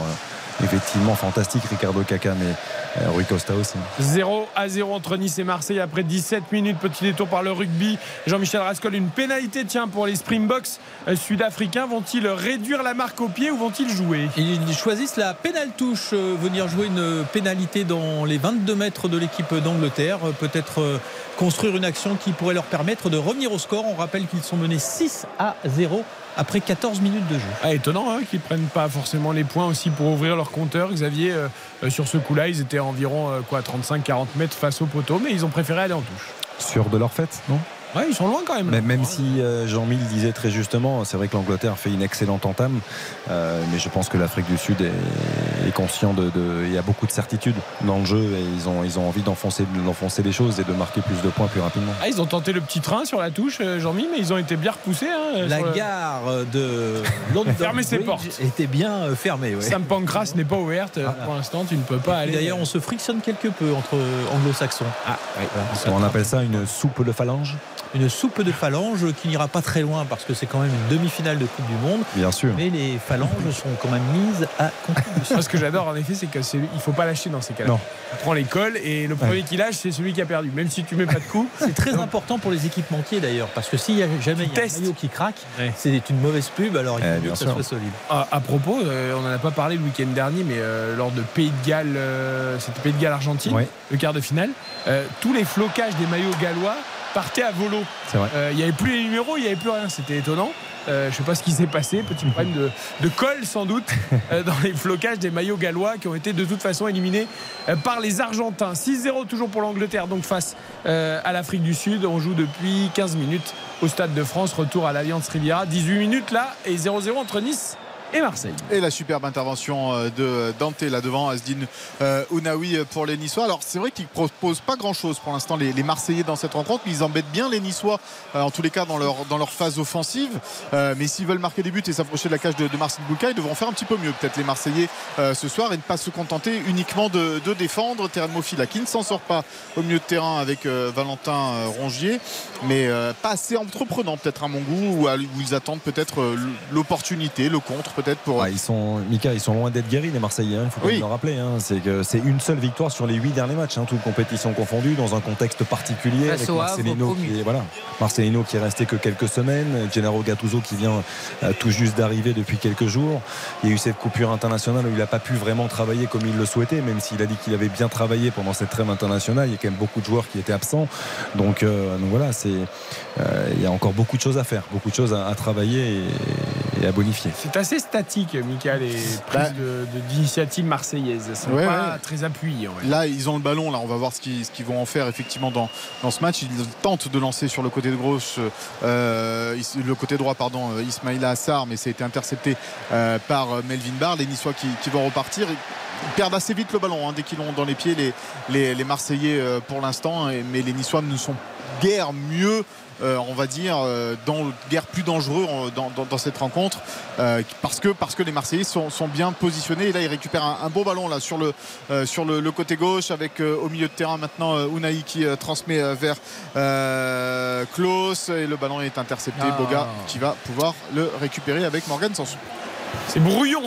effectivement fantastique, Ricardo Kaka, mais Rui Costa aussi. 0 à 0 entre Nice et Marseille après 17 minutes. Petit détour par le rugby. Jean-Michel Rascol, une pénalité tiens pour les Springboks euh, sud-africains. Vont-ils réduire la marque au pied ou vont-ils jouer? Ils choisissent la pénale touche, euh, venir jouer une pénalité dans les 22 mètres de l'équipe d'Angleterre. Euh, Peut-être euh, construire une action qui pourrait leur permettre de revenir au score. On rappelle qu'ils sont menés 6 à 0 après 14 minutes de jeu. Ah, Étonnant hein, qu'ils prennent pas forcément les points aussi pour ouvrir leur compteur. Xavier, euh, euh, sur ce coup-là, ils étaient à environ euh, quoi 35-40 mètres face au poteau, mais ils ont préféré aller en touche. Sûr de leur fête, non? Ouais, ils sont loin quand même. Mais même si euh, Jean-Mi le disait très justement, c'est vrai que l'Angleterre fait une excellente entame, euh, mais je pense que l'Afrique du Sud est, est conscient de, de- Il y a beaucoup de certitudes dans le jeu et ils ont, ils ont envie d'enfoncer, d'enfoncer les choses et de marquer plus de points plus rapidement. Ah, ils ont tenté le petit train sur la touche, euh, Jean-Mi, mais ils ont été bien repoussés. hein, La le- gare de London Fermez ses portes. était bien fermée. ouais. Sam Pancras n'est pas ouverte. Voilà. Pour l'instant, tu ne peux pas aller. D'ailleurs, on se frictionne quelque peu entre anglo-saxons. Ah, ouais. On appelle ça une soupe de phalange Une soupe de phalanges qui n'ira pas très loin parce que c'est quand même une demi-finale de Coupe du Monde. Bien sûr. Mais les phalanges sont quand même mises à contribution. Ce que j'adore en effet, c'est qu'il ne faut pas lâcher dans ces cas-là. Non. Tu prends les cols et le premier qui lâche, c'est celui qui a perdu. Même si tu mets pas de coup. C'est très important pour les équipementiers d'ailleurs, parce que s'il y a jamais y a un maillot qui craque, Ouais. c'est une mauvaise pub, alors il Eh, faut mieux bien que ça soit solide. À, à propos, euh, on n'en a pas parlé le week-end dernier, mais euh, lors de Pays de Galles, euh, c'était Pays de Galles Argentine, Ouais. le quart de finale, euh, tous les flocages des maillots gallois partaient à volo. Euh, Il n'y avait plus les numéros, il n'y avait plus rien. C'était étonnant. Euh, je ne sais pas ce qui s'est passé. Petit problème de, de colle sans doute euh, dans les flocages des maillots gallois qui ont été de toute façon éliminés euh, par les Argentins. 6-0 toujours pour l'Angleterre donc face à l'Afrique du Sud. On joue depuis 15 minutes au Stade de France. Retour à l'Alliance Riviera. 18 minutes là et 0-0 entre Nice et Marseille. Et la superbe intervention euh, de Dante là devant Asdin euh, Ounaoui pour les Niçois. Alors c'est vrai qu'ils ne proposent pas grand chose pour l'instant les, Marseillais dans cette rencontre, mais ils embêtent bien les Niçois euh, en tous les cas dans leur, dans leur phase offensive. Euh, mais s'ils veulent marquer des buts et s'approcher de la cage de, de Marcel ils devront faire un petit peu mieux peut-être les Marseillais euh, ce soir et ne pas se contenter uniquement de, défendre. Terren Mofila qui ne s'en sort pas au milieu de terrain avec euh, Valentin euh, Rongier, mais euh, pas assez entreprenant peut-être à mon goût où, ils attendent peut-être euh, l'opportunité, le contre peut-être pour Ah, ils sont, Mika, ils sont loin d'être guéris les Marseillais. hein, Il faut quand Oui. le rappeler. hein. C'est que c'est une seule victoire sur les huit derniers matchs, hein, toutes compétitions confondues, dans un contexte particulier Face avec Marcelino qui est voilà, Marcelino qui est resté que quelques semaines, Gennaro Gattuso qui vient euh, tout juste d'arriver depuis quelques jours. Il y a eu cette coupure internationale où il n'a pas pu vraiment travailler comme il le souhaitait, même s'il a dit qu'il avait bien travaillé pendant cette trêve internationale. Il y a quand même beaucoup de joueurs qui étaient absents. Donc, euh, donc voilà, c'est il y a encore beaucoup de choses à faire, beaucoup de choses à, à travailler et, et à bonifier. C'est assez statique, Mika, les prises Bah. d'initiative marseillaise. Ouais, pas ouais. très dire. Là, ils ont le ballon. Là, on va voir ce qu'ils, vont en faire effectivement dans, dans ce match. Ils tentent de lancer sur le côté de gauche, euh, le côté droit, pardon, euh, Ismaïla Assar, mais ça a été intercepté euh, par euh, Melvin Barr. Les Niçois qui, qui vont repartir. Ils perdent assez vite le ballon hein, dès qu'ils l'ont dans les pieds, les, les, les Marseillais euh, pour l'instant. Et- Mais les Niçois ne sont guère mieux euh, on va dire, euh, dans guerre plus dangereux en- dans, dans- dans cette rencontre euh, parce, que, parce que les Marseillais sont, sont bien positionnés. Et là, ils récupèrent un, un beau ballon là, sur, le, euh, sur le, le côté gauche avec euh, au milieu de terrain maintenant euh, Unai qui euh, transmet euh, vers euh, Klaus et le ballon est intercepté. Ah. Boga qui va pouvoir le récupérer avec Morgan Sanson. C'est brouillon.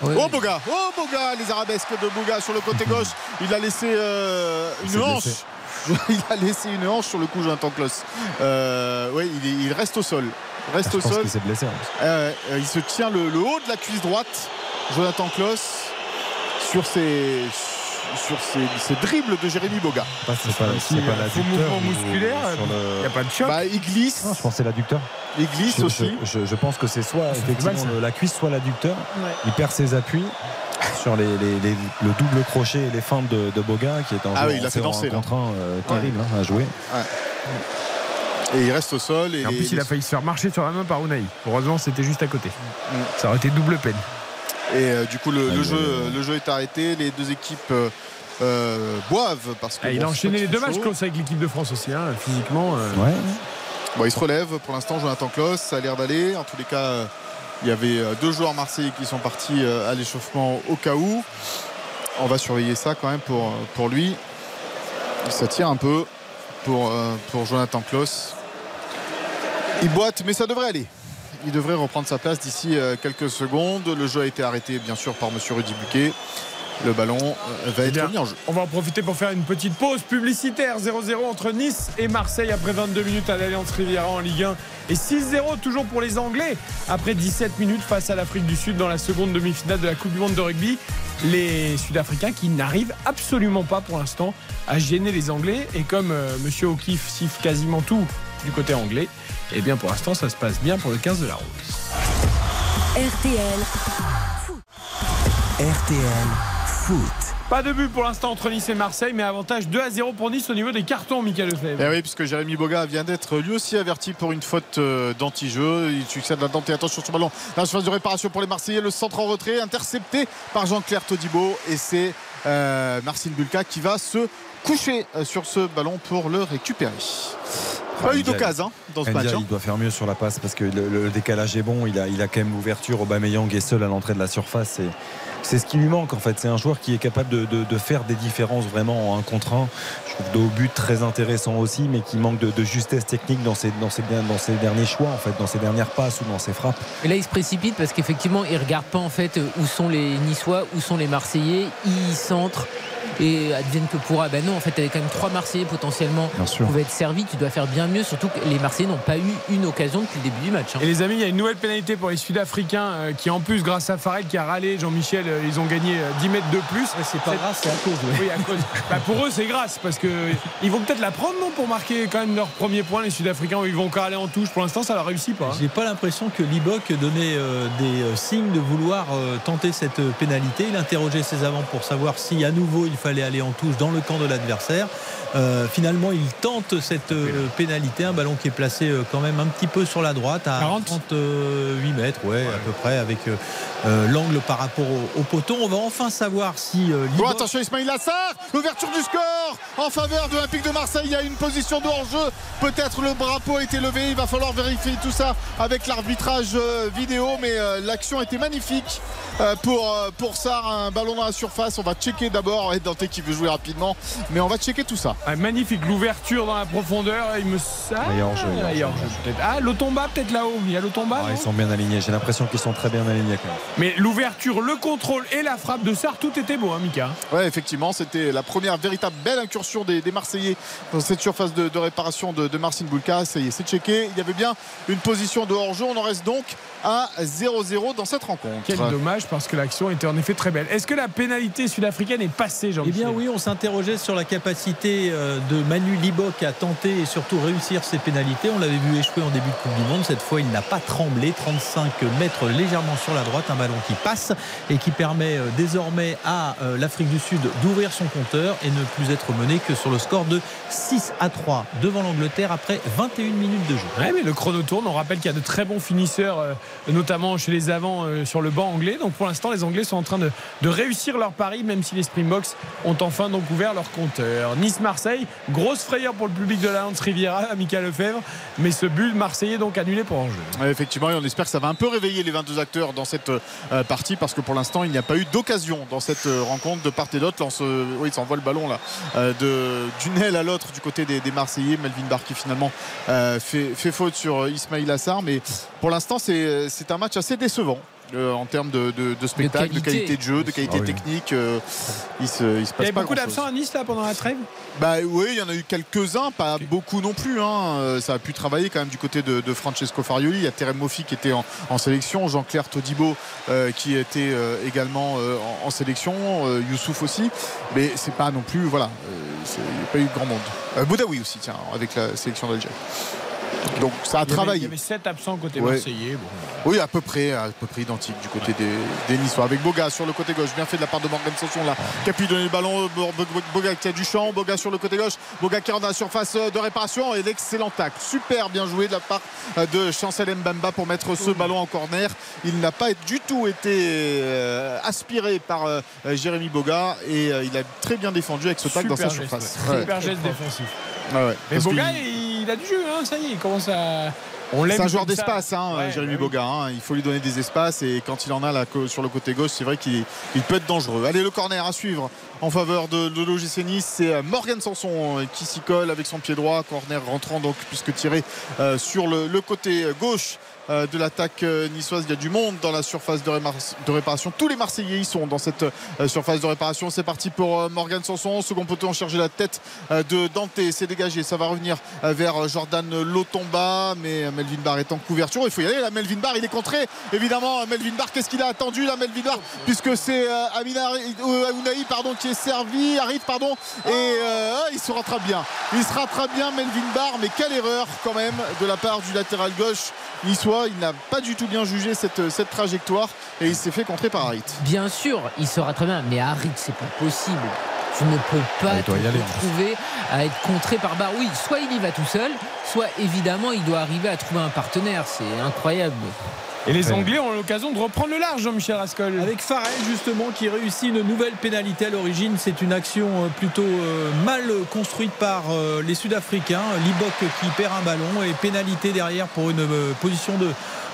Oh Boga, oh Boga, les arabesques de Boga sur le côté gauche. Il a laissé euh, une hanche. blessé. Il a laissé une hanche sur le coup, Jonathan Klaus. Euh, ouais, il, est- il reste au sol. Reste Je au pense sol. s'est blessé. hein. Euh, euh, il se tient le, le haut de la cuisse droite, Jonathan Klaus, sur ses, sur ses, ses dribbles de Jérémy Boga. C'est pas, Si, pas l'adducteur mouvement ou musculaire, Il le- n'y a pas de choc. Bah, il glisse, Non, je pense que c'est l'adducteur. il glisse Je, aussi. je- je- je pense que c'est soit effectivement mal, ça. le- la cuisse, soit l'adducteur. Ouais. Il perd ses appuis sur les, les- les- le double crochet et les feintes de, de Boga, qui est un Ah oui, il a fait en danser, là. contre un, euh, terrible hein, à jouer. Et il reste au sol. Et Et en les- plus, il a failli se faire marcher sur la main par Unai. Heureusement, c'était juste à côté. Mm. Ça aurait été double peine. Et euh, du coup, le, Ah, le jeu, le jeu est arrêté. Les deux équipes euh, boivent parce que Ah, il a enchaîné les deux matchs. Klaus, avec l'équipe de France aussi, hein, physiquement. euh. Ouais. Bon, il se relève pour l'instant, Jonathan Klaus. Ça a l'air d'aller. En tous les cas, euh, il y avait euh, deux joueurs marseillais qui sont partis euh, à l'échauffement au cas où. On va surveiller ça quand même pour, euh, pour lui. Ça tire un peu pour, pour Jonathan Klaus. Il boite, mais ça devrait aller. Il devrait reprendre sa place d'ici quelques secondes. Le jeu a été arrêté, bien sûr, par Monsieur Rudy Buquet. Le ballon euh, va Eh être bien, mis en jeu. On va en profiter pour faire une petite pause publicitaire 0-0 entre Nice et Marseille après 22 minutes à l'Alliance Riviera en Ligue 1 et 6-0 toujours pour les Anglais après 17 minutes face à l'Afrique du Sud dans la seconde demi-finale de la Coupe du Monde de rugby. Les Sud-Africains qui n'arrivent absolument pas pour l'instant à gêner les Anglais et comme euh, Monsieur O'Keefe siffle quasiment tout du côté anglais, et bien pour l'instant ça se passe bien pour le 15 de la Rose. RTL. RTL Foot. Pas de but pour l'instant entre Nice et Marseille, mais avantage 2 à 0 pour Nice au niveau des cartons, Michael Lefebvre. Eh oui, puisque Jérémy Boga vient d'être lui aussi averti pour une faute euh, d'anti-jeu. Il succède là-dedans. Et attention sur ce ballon. La phase de réparation pour les Marseillais. Le centre en retrait, intercepté par Jean-Claire Todibo. Et c'est euh, Marcin Bulka qui va se coucher euh, sur ce ballon pour le récupérer. Pas eu d'occasion hein, dans ce match. hein. il doit faire mieux sur la passe parce que le, le décalage est bon. Il a, il a quand même l'ouverture. Aubameyang est seul à l'entrée de la surface. Et c'est ce qui lui manque en fait. C'est un joueur qui est capable de, faire des différences vraiment en un contre un. Je trouve haut but très intéressant aussi, mais qui manque de, justesse technique dans ses derniers choix, en fait, dans ses dernières passes ou dans ses frappes. Et là, il se précipite parce qu'effectivement, il regarde pas en fait où sont les Niçois, où sont les Marseillais. Il centre et advienne que pourra. Ben non, en fait, tu avais quand même trois Marseillais potentiellement qui pouvaient être servis. Tu dois faire bien mieux, surtout que les Marseillais n'ont pas eu une occasion depuis le début du match. hein. Et les amis, il y a une nouvelle pénalité pour les Sud-Africains euh, qui, en plus, grâce à Farrell qui a râlé, Jean-Michel, euh, ils ont gagné euh, 10 mètres de plus. C'est pas grave, c'est à cause. ouais. Oui, à cause. Bah, pour eux, c'est grâce parce que ils vont peut-être la prendre, non, pour marquer quand même leur premier point, les Sud-Africains, où ils vont encore aller en touche. Pour l'instant, ça leur réussit pas. hein. J'ai pas l'impression que Libok donnait euh, des euh, signes de vouloir euh, tenter cette euh, pénalité. Il interrogeait ses avants pour savoir si à nouveau il fallait aller en touche dans le camp de l'adversaire. Euh, finalement, il tente cette euh, pénalité, un ballon qui est placé euh, quand même un petit peu sur la droite à 40. 38 mètres, ouais, à peu près, avec l'angle par rapport au, au poteau. On va enfin savoir si euh, Bon, Libok- attention Ismail Assar, l'ouverture du score en faveur de l'Olympique de Marseille. Il y a une position de hors-jeu. Peut-être le drapeau a été levé. Il va falloir vérifier tout ça avec l'arbitrage vidéo. Mais euh, l'action était magnifique euh, pour, euh, pour Sarr. Un ballon dans la surface. On va checker d'abord. Et Dante qui veut jouer rapidement. Mais on va checker tout ça. Ah, magnifique, l'ouverture dans la profondeur. Il me ah, Il y a hors-jeu, il y a hors-jeu. il y a hors-jeu, peut-être. Ah, l'Otomba, peut-être là-haut. Il y a l'Otomba. Ah, non ils sont bien alignés. J'ai l'impression qu'ils sont très bien alignés quand même. Mais l'ouverture, le contrôle et la frappe de Sarr, tout était beau, hein, Mika. Ouais, effectivement, c'était la première véritable belle incursion des, des Marseillais dans cette surface de, de réparation de, de Marcin Bulka. Ça y est, c'est checké. Il y avait bien une position de hors-jeu. On en reste donc à 0-0 dans cette rencontre. Quel dommage parce que l'action était en effet très belle. Est-ce que la pénalité sud-africaine est passée, Eh Jean-Michel bien oui, on s'interrogeait sur la capacité euh, de Manu Libok à tenter et surtout réussir ses pénalités. On l'avait vu échouer en début de Coupe du Monde. Cette fois, il n'a pas tremblé. 35 mètres légèrement sur la droite, un ballon qui passe et qui permet euh, désormais à euh, l'Afrique du Sud d'ouvrir son compteur et ne plus être mené que sur le score de 6 à 3 devant l'Angleterre après 21 minutes de jeu. Ouais, mais le chrono tourne. On rappelle qu'il y a de très bons finisseurs, notamment chez les avants sur le banc anglais. Donc pour l'instant, les Anglais sont en train de, de réussir leur pari, même si les Springboks ont enfin donc ouvert leur compteur. Nice-Marseille. Marseille. Grosse frayeur pour le public de la Lance Riviera, Michael Lefebvre. Mais ce but marseillais donc annulé pour enjeu. Effectivement, et on espère que ça va un peu réveiller les 22 acteurs dans cette euh, partie parce que pour l'instant, il n'y a pas eu d'occasion dans cette euh, rencontre de part et d'autre. Lance, euh, oui, il s'envoie le ballon d'une aile à l'autre du côté des, Marseillais. Melvin qui finalement fait, faute sur Ismail Assar. Mais pour l'instant, c'est un match assez décevant. Euh, en termes de, de- de spectacle, de qualité. qualité. de jeu, de qualité Ah oui. technique, euh, il se, il se Il y passe avait pas beaucoup d'absents à Nice là pendant la trêve Bah oui, il y en a eu quelques-uns, pas beaucoup non plus. hein. Euh, Ça a pu travailler quand même du côté de, de Francesco Farioli. Il y a Terem Moffi qui était en, en sélection, Jean-Claire Todibo euh, qui était euh, également euh, en, en sélection, euh, Youssouf aussi. Mais c'est pas non plus, voilà, euh, il n'y a pas eu grand monde. Euh, Boudaoui aussi, tiens, avec la sélection d'Algérie. Donc ça a Il y avait- Il y travaillé. avait 7 absents côté Ouais. marseillais. Bon. Oui, à peu près, à peu près identique du côté des, des Niçois. Avec Boga sur le côté gauche, bien fait de la part de Morgan Sanson là, qui a pu donner le ballon. Bo- Bo- Bo- Boga qui a du champ, Boga sur le côté gauche, Boga qui rentre dans la surface euh, de réparation et l'excellent tacle. Super bien joué de la part euh, de Chancel Mbamba pour mettre ce ballon en corner. Il n'a pas du tout été euh, aspiré par Jérémy Boga et il a très bien défendu avec ce tacle dans sa geste, surface. ouais. Super geste défensif. Ouais. Mais Boga, il a du jeu, hein, ça y est, commence à. On l'aime C'est un joueur d'espace, hein, Ouais, Jérémy oui. Boga. hein. Il faut lui donner des espaces et quand il en a là, sur le côté gauche, c'est vrai qu'il il peut être dangereux. Allez, le corner à suivre en faveur de, de l'OGC Nice. C'est euh, Morgan Sanson euh, qui s'y colle avec son pied droit. Corner rentrant donc, puisque tiré euh, sur le, côté gauche. de l'attaque niçoise, il y a du monde dans la surface de, réparation. Tous les Marseillais y sont dans cette surface de réparation. C'est parti pour Morgan Sanson. Second poteau en charge la tête de Dante. C'est dégagé. Ça va revenir vers Jordan Lotomba. Mais Melvin Barr est en couverture. Il faut y aller. Là, Melvin Barr, il est contré. Évidemment, Melvin Barr, qu'est-ce qu'il a attendu là, Melvin Barr Puisque c'est Amina Ounahi, pardon, qui est servi. Arrive, pardon. Et euh, il se rattrape bien. Il se rattrape bien, Melvin Barr. Mais quelle erreur quand même de la part du latéral gauche niçois. Il n'a pas du tout bien jugé cette, cette trajectoire. Et il s'est fait contrer par Harit. Bien sûr, il sera très bien, mais Harit, c'est pas possible. Tu ne peux pas Ah, te retrouver à être contré par Bar. Oui, soit il y va tout seul, soit évidemment il doit arriver à trouver un partenaire. C'est incroyable. Et les. Anglais ont l'occasion de reprendre le large, Jean-Michel Rascol. Avec Farrell justement qui réussit une nouvelle pénalité à l'origine. C'est une action euh, plutôt euh, mal construite par euh, les Sud-Africains. Libok qui perd un ballon et pénalité derrière pour une position de,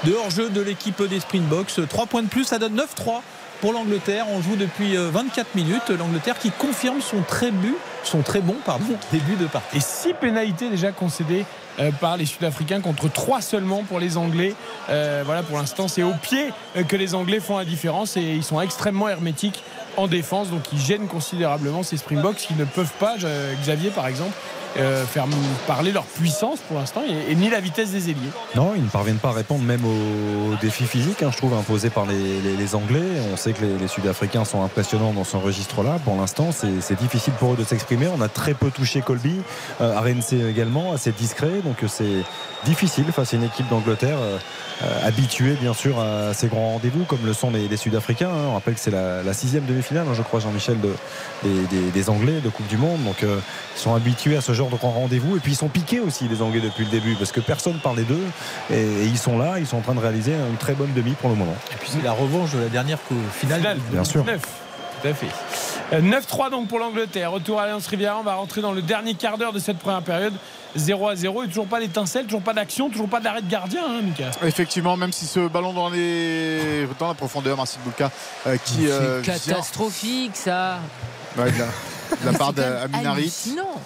de hors-jeu de l'équipe des Springboks. 3 points de plus, ça donne 9-3 pour l'Angleterre. On joue depuis euh, 24 minutes. L'Angleterre qui confirme son très but, son très bon pardon, début de partie. Et 6 pénalités déjà concédées euh, par les Sud-Africains contre 3 seulement pour les Anglais. Euh, voilà, pour l'instant, c'est au pied euh, que les Anglais font la différence et ils sont extrêmement hermétiques en défense, donc ils gênent considérablement ces Springboks qui ne peuvent pas, Xavier par exemple, euh, faire parler leur puissance pour l'instant et, ni la vitesse des ailiers. Non, ils ne parviennent pas à répondre même aux défis physiques, hein, je trouve, imposés par les, les- les Anglais. On sait que les, les Sud-Africains sont impressionnants dans ce registre-là. Pour l'instant, c'est difficile pour eux de s'exprimer. On a très peu touché Colby, euh, RNC également, assez discret. Donc euh, c'est difficile face à une équipe d'Angleterre euh, habituée, bien sûr, à ces grands rendez-vous, comme le sont les, les Sud-Africains. hein. On rappelle que c'est la, la sixième demi-finale, hein, je crois, Jean-Michel, de, des, des- des Anglais de Coupe du Monde. Donc euh, ils sont habitués à ce genre de grands rendez-vous. Et puis ils sont piqués aussi, les Anglais, depuis le début, parce que personne parlait d'eux. Et, et ils sont là, ils sont en train de réaliser une très bonne demi pour le moment. Et puis c'est la revanche de la dernière finale. Finale, Bien sûr. 9. Tout à fait. Euh, 9-3 donc pour l'Angleterre. Retour à l'Alliance Riviera. On va rentrer dans le dernier quart d'heure de cette première période. 0 à 0 et toujours pas d'étincelle, toujours pas d'action, toujours pas d'arrêt de gardien, hein, Mika. Effectivement, même si ce ballon dans, les... dans la profondeur, Marcin Bulka, euh, qui euh, c'est vient catastrophique ça. Ouais, de, la, de la part C'est quand même d'Amin Harit. hallucinant.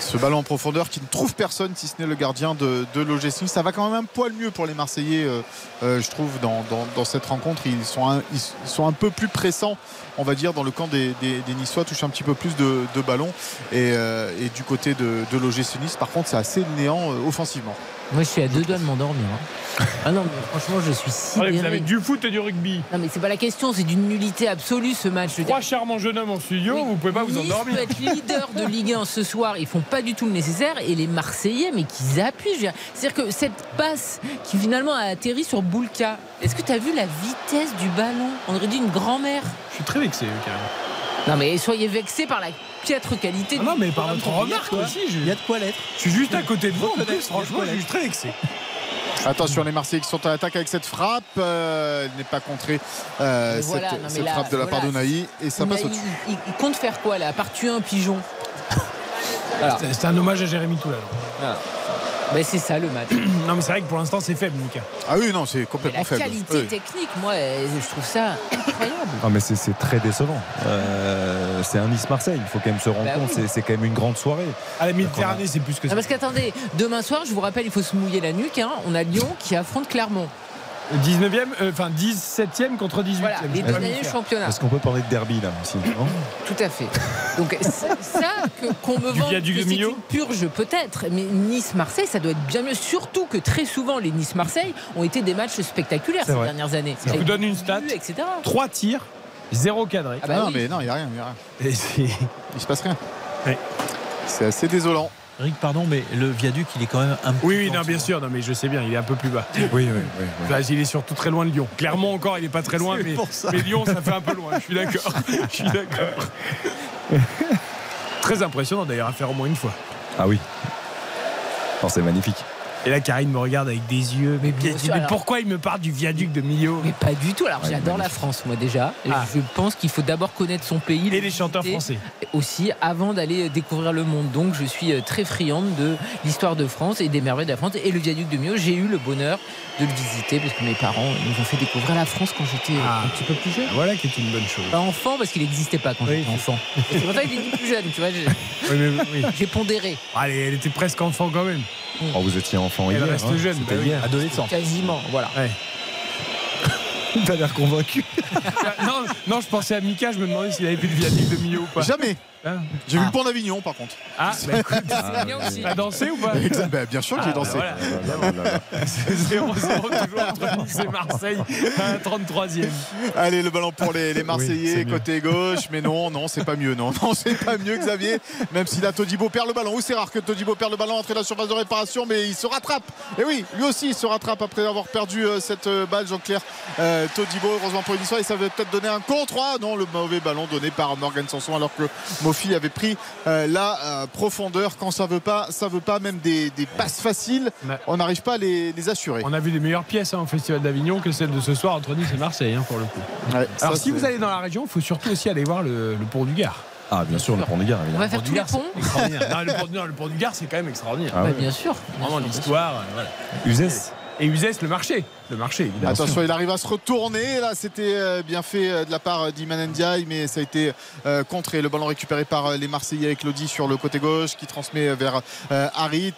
Ce ballon en profondeur qui ne trouve personne si ce n'est le gardien de, de l'OGC. Ça va quand même un poil mieux pour les Marseillais, euh, euh, je trouve, dans, dans- dans cette rencontre. Ils sont, un, ils sont un peu plus pressants, on va dire, dans le camp des, Niçois, touchent un petit peu plus de, ballons. Et, euh, et du côté de, de l'OGC Nice, par contre, c'est assez néant euh, offensivement. Moi je suis à deux doigts de m'endormir. hein. Ah non, mais franchement, je suis Allez, vous avez du foot et du rugby. Non, mais c'est pas la question, c'est d'une nullité absolue ce match. Je veux dire, Trois charmants jeunes hommes en studio, Oui. vous pouvez pas vous Nice endormir. peut être leader de Ligue 1 ce soir, ils font pas du tout le nécessaire et les Marseillais mais qu'ils appuient. C'est-à-dire que cette passe qui finalement a atterri sur Boulka, est-ce que tu as vu la vitesse du ballon? On aurait dit une grand-mère. Je suis très vexé, carrément. Non mais soyez vexés par la piètre qualité Ah non, mais par votre a remarque aussi, je, Il y a de quoi l'être. je suis juste à côté de vous. En plus, franchement, je suis très vexé. Attention, les Marseillais qui sont à l'attaque avec cette frappe. euh, elle n'est pas contrée, euh, cette, voilà, cette là, frappe de la part voilà. de Naï. Et ça passe il, au-dessus. il- il compte faire quoi là? À part tuer un pigeon Voilà. C'est c'est un hommage à Jérémy Toulal. Ben, c'est ça le match. Non, mais c'est vrai que pour l'instant, c'est faible, Mika. Ah oui, non, c'est Mais complètement la faible. qualité Oui. technique, moi, euh, je trouve ça incroyable. Ah, mais c'est- très décevant. Euh, c'est un Nice-Marseille. Il faut quand même se rendre Bah compte. oui. C'est- quand même une grande soirée. À la Méditerranée, c'est plus que Non, ça. parce qu'attendez, demain soir, je vous rappelle, il faut se mouiller la nuque. hein. On a Lyon qui affronte Clermont. 19e, euh, enfin 17e contre 18e. Voilà, les deux derniers championnats. Est-ce qu'on peut parler de derby là aussi non? Tout à fait. Donc ça qu'on me vend c'est une purge peut-être, mais Nice-Marseille, ça doit être bien mieux. Surtout que très souvent, les Nice-Marseille ont été des matchs spectaculaires ces vrai. dernières années. Je vous donne une stat. etc. 3 tirs, 0 cadré. Ah bah non, oui. mais non, il n'y a rien. il y a rien. Et Il se passe rien. Oui. C'est assez désolant. Eric, pardon, mais le viaduc, il est quand même un peu. Oui, oui, non, bien sûr, non, mais je sais bien, il est un peu plus bas. Oui, oui, oui. oui. Enfin, il est surtout très loin de Lyon. Clairement encore, il est pas très loin, mais, mais Lyon, ça fait un peu loin. Je suis d'accord. Je suis d'accord. Très impressionnant d'ailleurs à faire au moins une fois. Ah oui. Non, c'est magnifique. Et là, Karine me regarde avec des yeux. Mais, bien mais sûr, alors- pourquoi il me parle du viaduc de Millau Mais pas du tout. Alors Ouais, j'adore la. France, moi déjà. Ah. Je pense qu'il faut d'abord connaître son pays. Et le les chanteurs français. Aussi, avant d'aller découvrir le monde. Donc je suis euh, très friande de l'histoire de France et des merveilles de la France. Et le viaduc de Millau, j'ai eu le bonheur de le visiter parce que mes parents nous ont fait découvrir la France quand j'étais euh, Ah. un petit peu plus jeune. Voilà qui est une bonne chose. Pas enfant parce qu'il n'existait pas quand Oui. j'étais enfant. C'est pour ça j'ai dit plus jeune, tu vois, j'ai- Oui, mais- oui. j'ai pondéré. Allez, elle était presque enfant quand même. Oh, vous étiez enfant Elle hier. reste hein. jeune, bah oui. hier. Adolescent. Quasiment, voilà. Ouais. T'as l'air convaincu. non, non, je pensais à Mika, je me demandais s'il avait vu le viaduc de Millau ou pas. Jamais. Hein J'ai vu le pont d'Avignon, par contre. Ah, bah écoute, C'est bien aussi. t'as dansé ou pas Exact. Bah, bien sûr que j'ai Ah, bah dansé. voilà. C'est 0-0 toujours entre Nice et Marseille à la 33e. Allez, le ballon pour les, les Marseillais, côté gauche. Mais non, non, c'est pas mieux. Non, non, c'est pas mieux, Xavier. Même si là, Todibo perd le ballon. Ou c'est rare que Todibo perd le ballon, entrer dans la surface de réparation, mais il se rattrape. Et oui, lui aussi, il se rattrape après avoir perdu euh, cette euh, balle, Jean-Claire euh, Todibo. Heureusement pour une histoire, et ça va peut-être donner un contre. Ah non, le mauvais ballon donné par Morgan Sanson, alors que Mofi avait pris euh, la euh, profondeur. Quand ça veut pas, ça veut pas. Même des, des passes faciles, on n'arrive pas à les, les assurer. On a vu des meilleures pièces hein, au Festival d'Avignon que celles de ce soir entre Nice et Marseille, hein, pour le coup. Ouais, Alors, ça, si vous allez dans la région, il faut surtout aussi aller voir le, le pont du Gard. Ah, bien sûr, le pont du Gard, On va faire Le tous les du Gard, c'est ponts. le pont, du Gard, c'est quand même extraordinaire. Ah Bah, ouais. bien sûr. Vraiment l'histoire. euh, voilà. Uzès. Et Uzès, le marché. Attention, il arrive à se retourner. Là, c'était euh, bien fait euh, de la part d'Iman Ndiaye, mais ça a été euh, contré. Le ballon récupéré par euh, les Marseillais avec Lodi sur le côté gauche qui transmet vers Harit.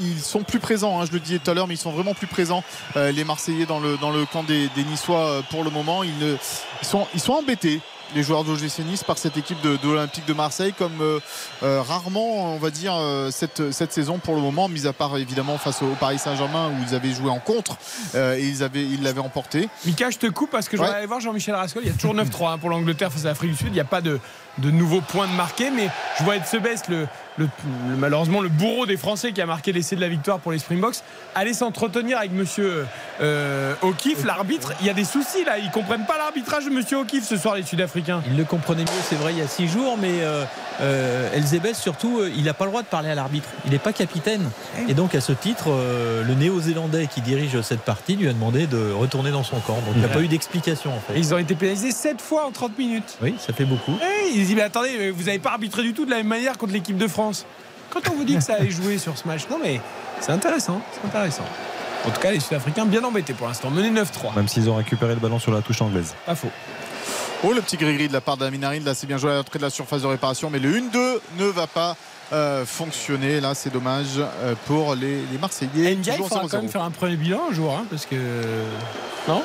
Ils, sont plus présents, hein, je le disais tout à l'heure, mais ils sont vraiment plus présents, les Marseillais, dans le, dans le camp des, Niçois pour le moment. Ils sont embêtés. Les joueurs d'OGC Nice par cette équipe de, de l'Olympique de Marseille, comme euh, euh, rarement, on va dire, euh, cette, cette saison pour le moment, mis à part évidemment face au Paris Saint-Germain où ils avaient joué en contre et ils avaient ils l'avaient emporté. Mika, je te coupe parce que je vais aller voir Jean-Michel Rascol. Il y a toujours 9-3 hein, pour l'Angleterre face à l'Afrique du Sud. Il n'y a pas de, de nouveaux points de marqué, mais je vois Etzebest, le, le, le- malheureusement le bourreau des Français qui a marqué l'essai de la victoire pour les Springboks, aller s'entretenir avec monsieur euh, O'Keefe, l'arbitre. Il y a des soucis là. Ils comprennent pas l'arbitrage de monsieur O'Keefe ce soir, les Sud-Africains. Il le comprenait mieux, c'est vrai, il y a six jours, mais euh, euh, Elzebeth, surtout, euh, il n'a pas le droit de parler à l'arbitre. Il n'est pas capitaine. Et donc, à ce titre, euh, le néo-zélandais qui dirige cette partie lui a demandé de retourner dans son camp. Donc, il n'y a pas eu d'explication, en fait. ils ont été pénalisés 7 fois en 30 minutes. Oui, ça fait beaucoup. Eh, dit mais attendez, vous n'avez pas arbitré du tout de la même manière contre l'équipe de France. Quand on vous dit que ça allait jouer sur ce match, non mais c'est intéressant, c'est intéressant. En tout cas, les Sud-Africains bien embêtés pour l'instant, menés 9-3. Même s'ils ont récupéré le ballon sur la touche anglaise. Pas faux. Oh, le petit gris-gris de la part d'Aminarid, là c'est bien joué à l'entrée de la surface de réparation, mais le 1-2 ne va pas euh, fonctionner. Là, c'est dommage euh, pour les, les Marseillais. Ndiaye, il faudra 0-0. quand même faire un premier bilan un jour, hein, parce que non?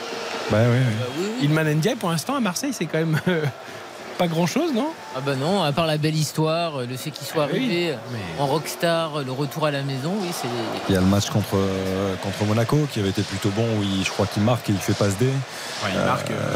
Bah oui, oui. Bah oui, oui. Ilman Ndiaye pour l'instant à Marseille, c'est quand même euh, pas grand-chose, non? Ah bah non, à part la belle histoire, le fait qu'il soit Ah oui, arrivé mais- en rockstar, le retour à la maison, oui, c'est. Il y a le match contre, euh, contre Monaco qui avait été plutôt bon où il, je crois qu'il marque et il fait passe D. Ouais, il marque. euh,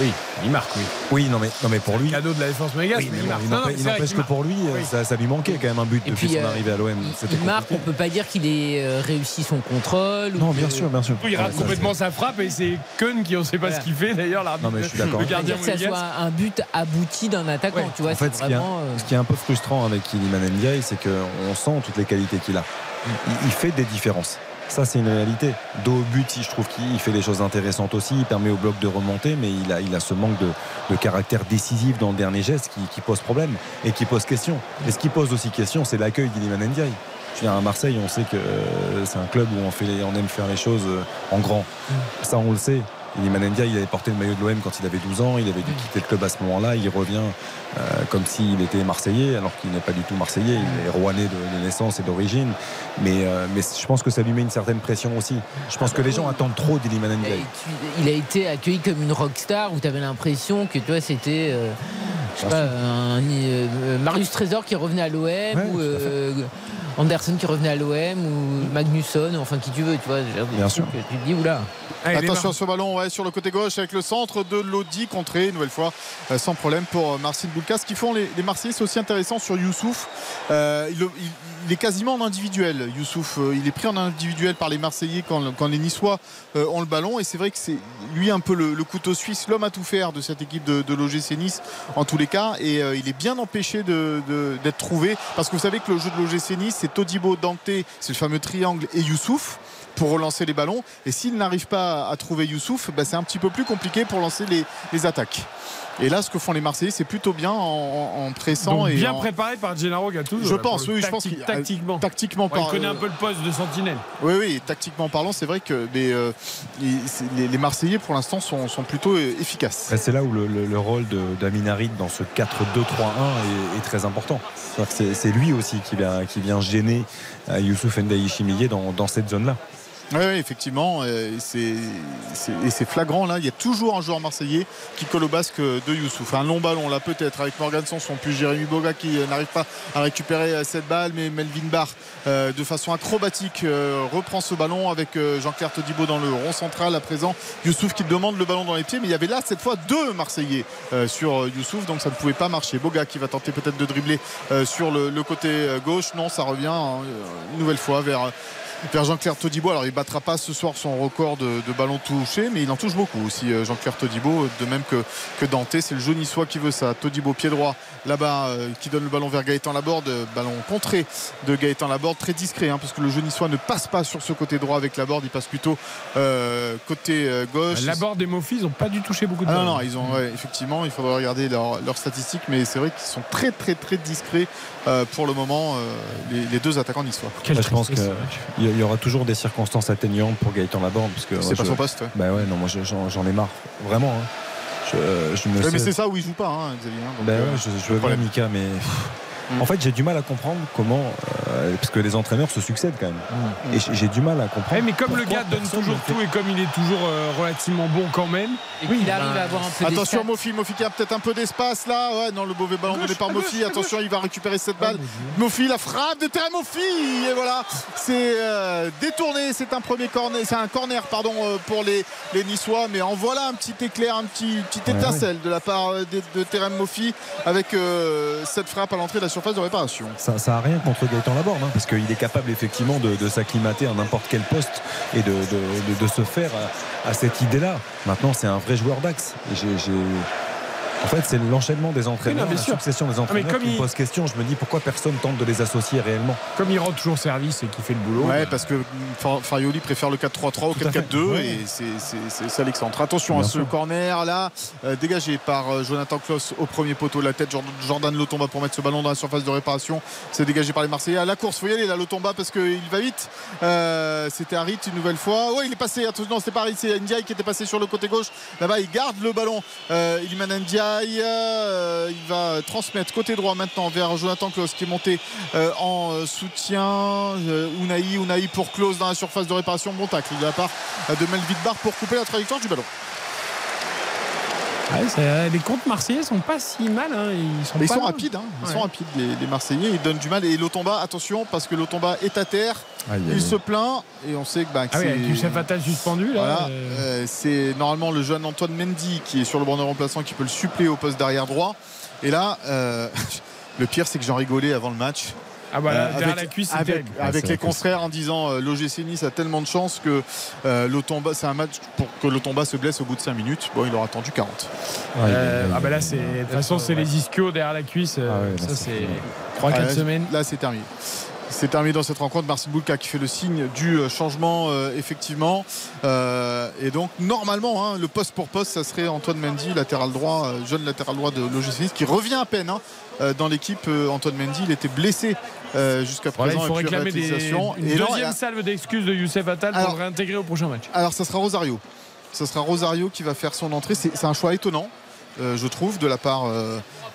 Oui, il marque, oui. Oui, non mais, non, mais pour lui. Cadeau de la défense monégasque, Oui, mais mais il bon, marque. il Non, non, n'empêche- mais il n'empêche que pour lui, Oui. ça, ça lui manquait quand même un but Et depuis puis, son euh, arrivée à l'OM. Il, marque, on peut pas dire qu'il ait euh, réussi son contrôle. ou Non, que- bien sûr, bien sûr. Il rate Ouais, ça, complètement sa frappe et c'est Keun qui on sait pas Voilà. ce qu'il fait d'ailleurs. Non, mais je suis d'accord. Que ça soit un but abouti d'un attaquant, Ouais. tu vois, En fait, c'est ce qui, est, vraiment. euh, ce qui est un peu frustrant avec Iliman Ndiaye, c'est qu'on sent toutes les qualités qu'il a. Il, il fait des différences. Ça, c'est une réalité. Dos au but, je trouve qu'il fait des choses intéressantes aussi. Il permet au bloc de remonter, mais il a, il a ce manque de, de caractère décisif dans le dernier geste qui, qui, pose problème et qui pose question. Et ce qui pose aussi question, c'est l'accueil d'Iliman Ndiaye. Je viens à Marseille, on sait que euh, c'est un club où on, fait, on aime faire les choses euh, en grand. Ça, on le sait. Iliman Ndiaye, il avait porté le maillot de l'OM quand il avait 12 ans. Il avait dû quitter le club à ce moment-là. Il revient euh, comme s'il était marseillais, alors qu'il n'est pas du tout marseillais. Il est rouennais de, de naissance et d'origine. Mais, euh, mais je pense que ça lui met une certaine pression aussi. Je pense que les gens attendent trop d'Iliman Ndiaye. Il a été accueilli comme une rockstar où tu avais l'impression que toi, c'était. Euh, je sais pas, un, euh, Marius Trésor qui revenait à l'OM Ouais, ou euh, Anderson qui revenait à l'OM ou Magnusson, enfin qui tu veux, tu vois. Bien trucs sûr. que Tu te dis, oula. Est Attention à ce ballon ouais, sur le côté gauche avec le centre de Lodi contré une nouvelle fois euh, sans problème pour Marcin Boulka. Ce qu'ils font les, Marseillais c'est aussi intéressant sur Youssouf. Euh, il, est quasiment en individuel. Youssouf, euh, il est pris en individuel par les Marseillais quand, les Niçois euh, ont le ballon et c'est vrai que c'est lui un peu le, couteau suisse, l'homme à tout faire de cette équipe de, de l'OGC en tous les cas et il est bien empêché d'être trouvé parce que vous savez que le jeu de l'OGC Nice c'est Todibo, Dante, c'est le fameux triangle et Youssouf pour relancer les ballons. Et s'il n'arrive pas à trouver Youssouf, bah, c'est un petit peu plus compliqué pour lancer les, les attaques. Et là, ce que font les Marseillais, c'est plutôt bien en, pressant Donc, et bien en- préparé par Gennaro Gattuso. Je pense, oui, je pense tactiquement. tactiquement Ouais, il par- connaît un peu le poste de sentinelle. Oui, oui, tactiquement parlant, c'est vrai que euh, il- les, les Marseillais, pour l'instant, sont, sont plutôt euh, efficaces. Et C'est là où le, le- le rôle dans ce 4-2-3-1 est, est très important. C'est lui aussi qui vient, qui vient gêner euh, Youssouf Chimillé dans, dans cette zone-là. Oui, effectivement, euh, et c'est flagrant là. Il y a toujours un joueur marseillais qui colle au basque de Youssouf. Un long ballon là peut-être avec Morgan Sanson, puis Jérémy Boga qui euh, n'arrive pas à récupérer euh, cette balle, mais Melvin Barr de façon acrobatique reprend ce ballon avec Jean-Claire Todibo dans le rond central à présent. Youssouf qui demande le ballon dans les pieds, mais il y avait là cette fois deux Marseillais sur Youssouf, donc ça ne pouvait pas marcher. Boga qui va tenter peut-être de dribbler sur le, côté gauche, non, ça revient hein, une nouvelle fois vers vers Jean-Claire Todibo. Alors il battra pas ce soir son record de, de ballons touchés, mais il en touche beaucoup aussi euh, Jean-Claire Todibo, de même que, que Dante. C'est le jaunissois qui veut ça. Todibo pied droit là-bas euh, qui donne le ballon vers Gaëtan Laborde. Euh, Ballon contré de Gaëtan Laborde, très discret hein, parce que le jaunissois ne passe pas sur ce côté droit avec Laborde, il passe plutôt euh, côté euh, gauche. Laborde et Mofi, ils n'ont pas tout touché beaucoup de Ah non, ballons. non, ils ont, ouais, effectivement, il faudra regarder leurs statistiques, mais c'est vrai qu'ils sont très, très, très discrets euh, pour le moment, euh, les, les deux attaquants niçois. Je pense qu'il y aura toujours des circonstances atteignantes pour Gaëtan Laborde. Parce que C'est pas je- son poste. ouais. Bah ouais, non, moi je- j'en j'en ai marre. Vraiment. hein. Je, je me Ouais, mais c'est ça où il joue pas, hein, Xavier. hein, donc, Ben euh, ouais, je, je veux problème. Mika, mais Mm. en fait j'ai du mal à comprendre comment, euh, parce que les entraîneurs se succèdent quand même, et j'ai- du mal à comprendre. Ouais, mais comme le gars donne toujours fait- tout et comme il est toujours euh, relativement bon quand même, Et qu'il ben, arrive à avoir un peu Attention. Mofi, Mofi qui a peut-être un peu d'espace là. Ouais, non, le mauvais ballon donné par Mofi. Attention, il va récupérer cette balle. Mofi, la frappe de terrain Mofi. Et voilà, c'est euh, détourné. C'est un premier corner, c'est un corner pardon euh, pour les, les Niçois. Mais en voilà un petit éclair, un petit Ouais, étincelle de la part de, de Terem Mofi avec euh, cette frappe à l'entrée de la surface de réparation. Ça, ça a rien contre Gaëtan Laborde, hein, parce qu'il est capable effectivement de, s'acclimater à n'importe quel poste et de, se faire à, cette idée-là. Maintenant, c'est un vrai joueur d'axe. J'ai- En fait, c'est l'enchaînement des entraîneurs, bien la sûr. succession des mais entraîneurs comme qui me il- pose question. Je me dis pourquoi personne tente de les associer réellement. comme il rend toujours service et qu'il fait le boulot. Ouais, bah, parce que Far- Farioli préfère le 4-3-3 au Tout à fait. 4-4-2 Ouais. et c'est- c'est c'est ça l'excentre. Attention à ce sûr. corner là, euh, dégagé par euh, Jonathan Klaus au premier poteau. La tête, Jord- Jordan Lotomba pour mettre ce ballon dans la surface de réparation. C'est dégagé par les Marseillais. À la course, faut y aller là, Lotomba parce qu'il va vite. Euh, C'était Harit une nouvelle fois. Ouais, il est passé. Attention, non, c'était pas Harit, c'est Ndiaye qui était passé sur le côté gauche. Là-bas, il garde le ballon. Euh, Iliman Euh, il va transmettre côté droit maintenant vers Jonathan Klaus qui est monté euh, en euh, soutien. Unai, Unai pour Klaus dans la surface de réparation. Bon tacle de la part de Melvin Barr pour couper la trajectoire du ballon. Ouais, ça- les comptes marseillais sont pas si mal. hein, Ils sont, Mais ils pas sont loin. rapides, hein. ils Ouais. sont rapides les, les Marseillais, ils donnent du mal. Et Lotomba, attention, parce que Lotomba est à terre, Aïe, aïe, il se plaint et on sait que, bah, que Ah oui, c'est- avec Youssef Attal suspendu là. Voilà, euh, euh, c'est normalement le jeune Antoine Mendy qui est sur le banc de remplaçant qui peut le suppléer au poste d'arrière droit. Et là, euh, le pire, c'est que j'en rigolais avant le match. Ah voilà, Euh, derrière avec, la cuisse, c'est avec. Ah, avec c'est les confrères en disant euh, l'OGC Nice a tellement de chance que euh, Lotomba, c'est un match pour que Lotomba se blesse au bout de 5 minutes. Bon, il aura attendu 40. aïe, aïe, Euh, ah bah là c'est de toute façon c'est les ischios derrière la cuisse euh, Ah ouais, là, ça c'est c'est fini. 3-4 Ah, semaines Là, c'est terminé. C'est terminé dans cette rencontre. Marcin Boulka qui fait le signe du euh, changement, euh, effectivement. Euh, et donc, normalement, hein, le poste pour poste, ça serait Antoine Mendy, latéral droit, jeune latéral droit de l'OGC Nice, qui revient à peine hein, dans l'équipe. Antoine Mendy, il était blessé euh, jusqu'à Voilà, présent. il faut réclamer des, une Et deuxième là- salve d'excuses de Youssef Attal pour Alors- réintégrer au prochain match. alors, ça sera Rosario. Ça sera Rosario qui va faire son entrée. C'est un choix étonnant, je trouve, de la part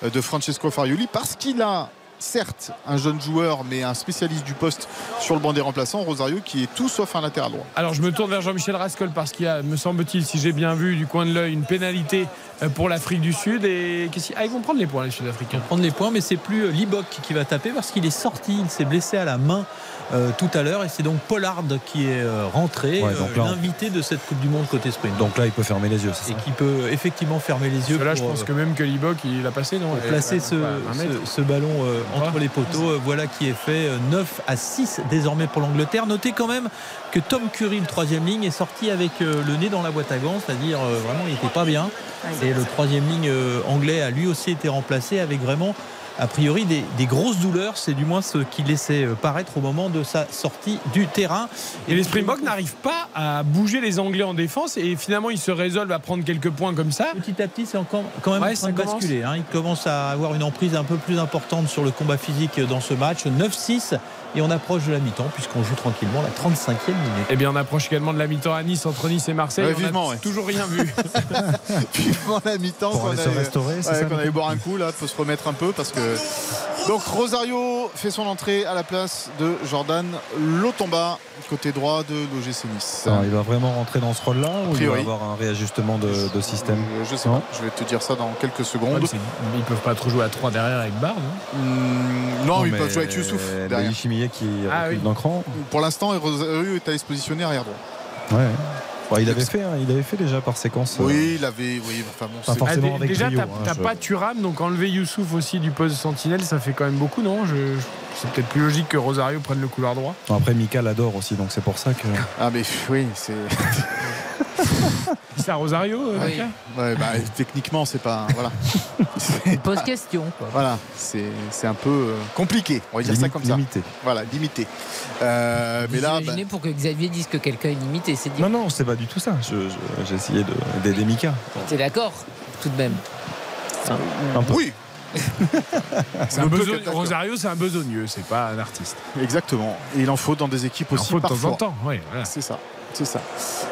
de Francesco Farioli, parce qu'il a certes un jeune joueur, mais un spécialiste du poste sur le banc des remplaçants, Rosario, qui est tout sauf un latéral droit. Alors je me tourne vers Jean-Michel Rascol parce qu'il y a, me semble-t-il, si j'ai bien vu du coin de l'œil, une pénalité euh, pour l'Afrique du Sud. Et qu'est-ce qu'ils- ah, ils vont prendre les points les Sud-Africains. prendre les points, mais c'est plus euh, Libok qui va taper parce qu'il est sorti, il s'est blessé à la main euh, tout à l'heure et c'est donc Pollard qui est euh, rentré, Ouais, donc euh, là, l'invité de cette Coupe du Monde côté sprint. Donc là, il peut fermer les yeux. c'est et ça qui peut effectivement fermer les yeux Là, pour, je pense euh, que même que Libok, il a passé, non Et- placer ce, ce- ce ballon euh, entre les poteaux. Voilà qui est fait. Euh, 9 à 6 désormais pour l'Angleterre. Notez quand même que Tom Curry, le troisième ligne, est sorti avec euh, le nez dans la boîte à gants, c'est-à-dire euh, vraiment il n'était pas bien. Et le troisième ligne euh, anglais a lui aussi été remplacé avec vraiment a priori des, des grosses douleurs, c'est du moins ce qu'il laissait euh, paraître au moment de sa sortie du terrain. Et les Springboks n'arrivent pas à bouger les Anglais en défense et finalement ils se résolvent à prendre quelques points comme ça. Petit à petit, c'est encore quand même Ouais, en train de basculer. hein. Il commence à avoir une emprise un peu plus importante sur le combat physique dans ce match. 9-6 et on approche de la mi-temps puisqu'on joue tranquillement la 35e minute. Eh bien, on approche également de la mi-temps à Nice entre Nice et Marseille. Ouais, on a vivement, ouais. toujours rien vu. Vivement la mi-temps Pour aller se restaurer, c'est Ouais, ça qu'on allait boire un coup là, faut se remettre un peu parce que. Donc Rosario fait son entrée à la place de Jordan Lotomba, côté droit de l'OGC Nice. Alors, il va vraiment rentrer dans ce rôle-là ou il va avoir un réajustement de, de système Euh, Je sais Non. pas, je vais te dire ça dans quelques secondes. Ils peuvent pas trop jouer à 3 derrière avec Barre, non? Hum, non, ils peuvent jouer avec Youssouf mais derrière. Qui Ah recule oui. d'un cran. Pour l'instant, Rosario est allé se positionner arrière droit. Ouais. Bon, il avait fait, hein, il avait fait déjà par séquence. euh, Oui, il avait. Oui, enfin bon, Pas forcément dé- avec déjà, t'as hein, je- pas Thuram, donc enlever Youssouf aussi du poste sentinelle, ça fait quand même beaucoup, non? Je- je- C'est peut-être plus logique que Rosario prenne le couloir droit. Bon, Après, Mika l'adore aussi, donc c'est pour ça que. Ah, mais oui, c'est. C'est à Rosario, euh, Oui. Ouais, bah, techniquement, c'est pas. Voilà. Pose question. quoi. Voilà, c'est c'est un peu euh, compliqué, on va dire ça comme ça. limité. Voilà, limité. Euh, mais là, bah, imaginez pour que Xavier dise que quelqu'un est limité, c'est dit. Non, non, c'est pas du tout ça. J'ai essayé de- d'aider Mika. T'es d'accord Tout de même. Un peu. oui, un besogne-. Rosario, c'est un besogneux, c'est pas un artiste. exactement. Et il en faut dans des équipes Il en aussi faut de temps en temps. Voilà. C'est ça. C'est ça.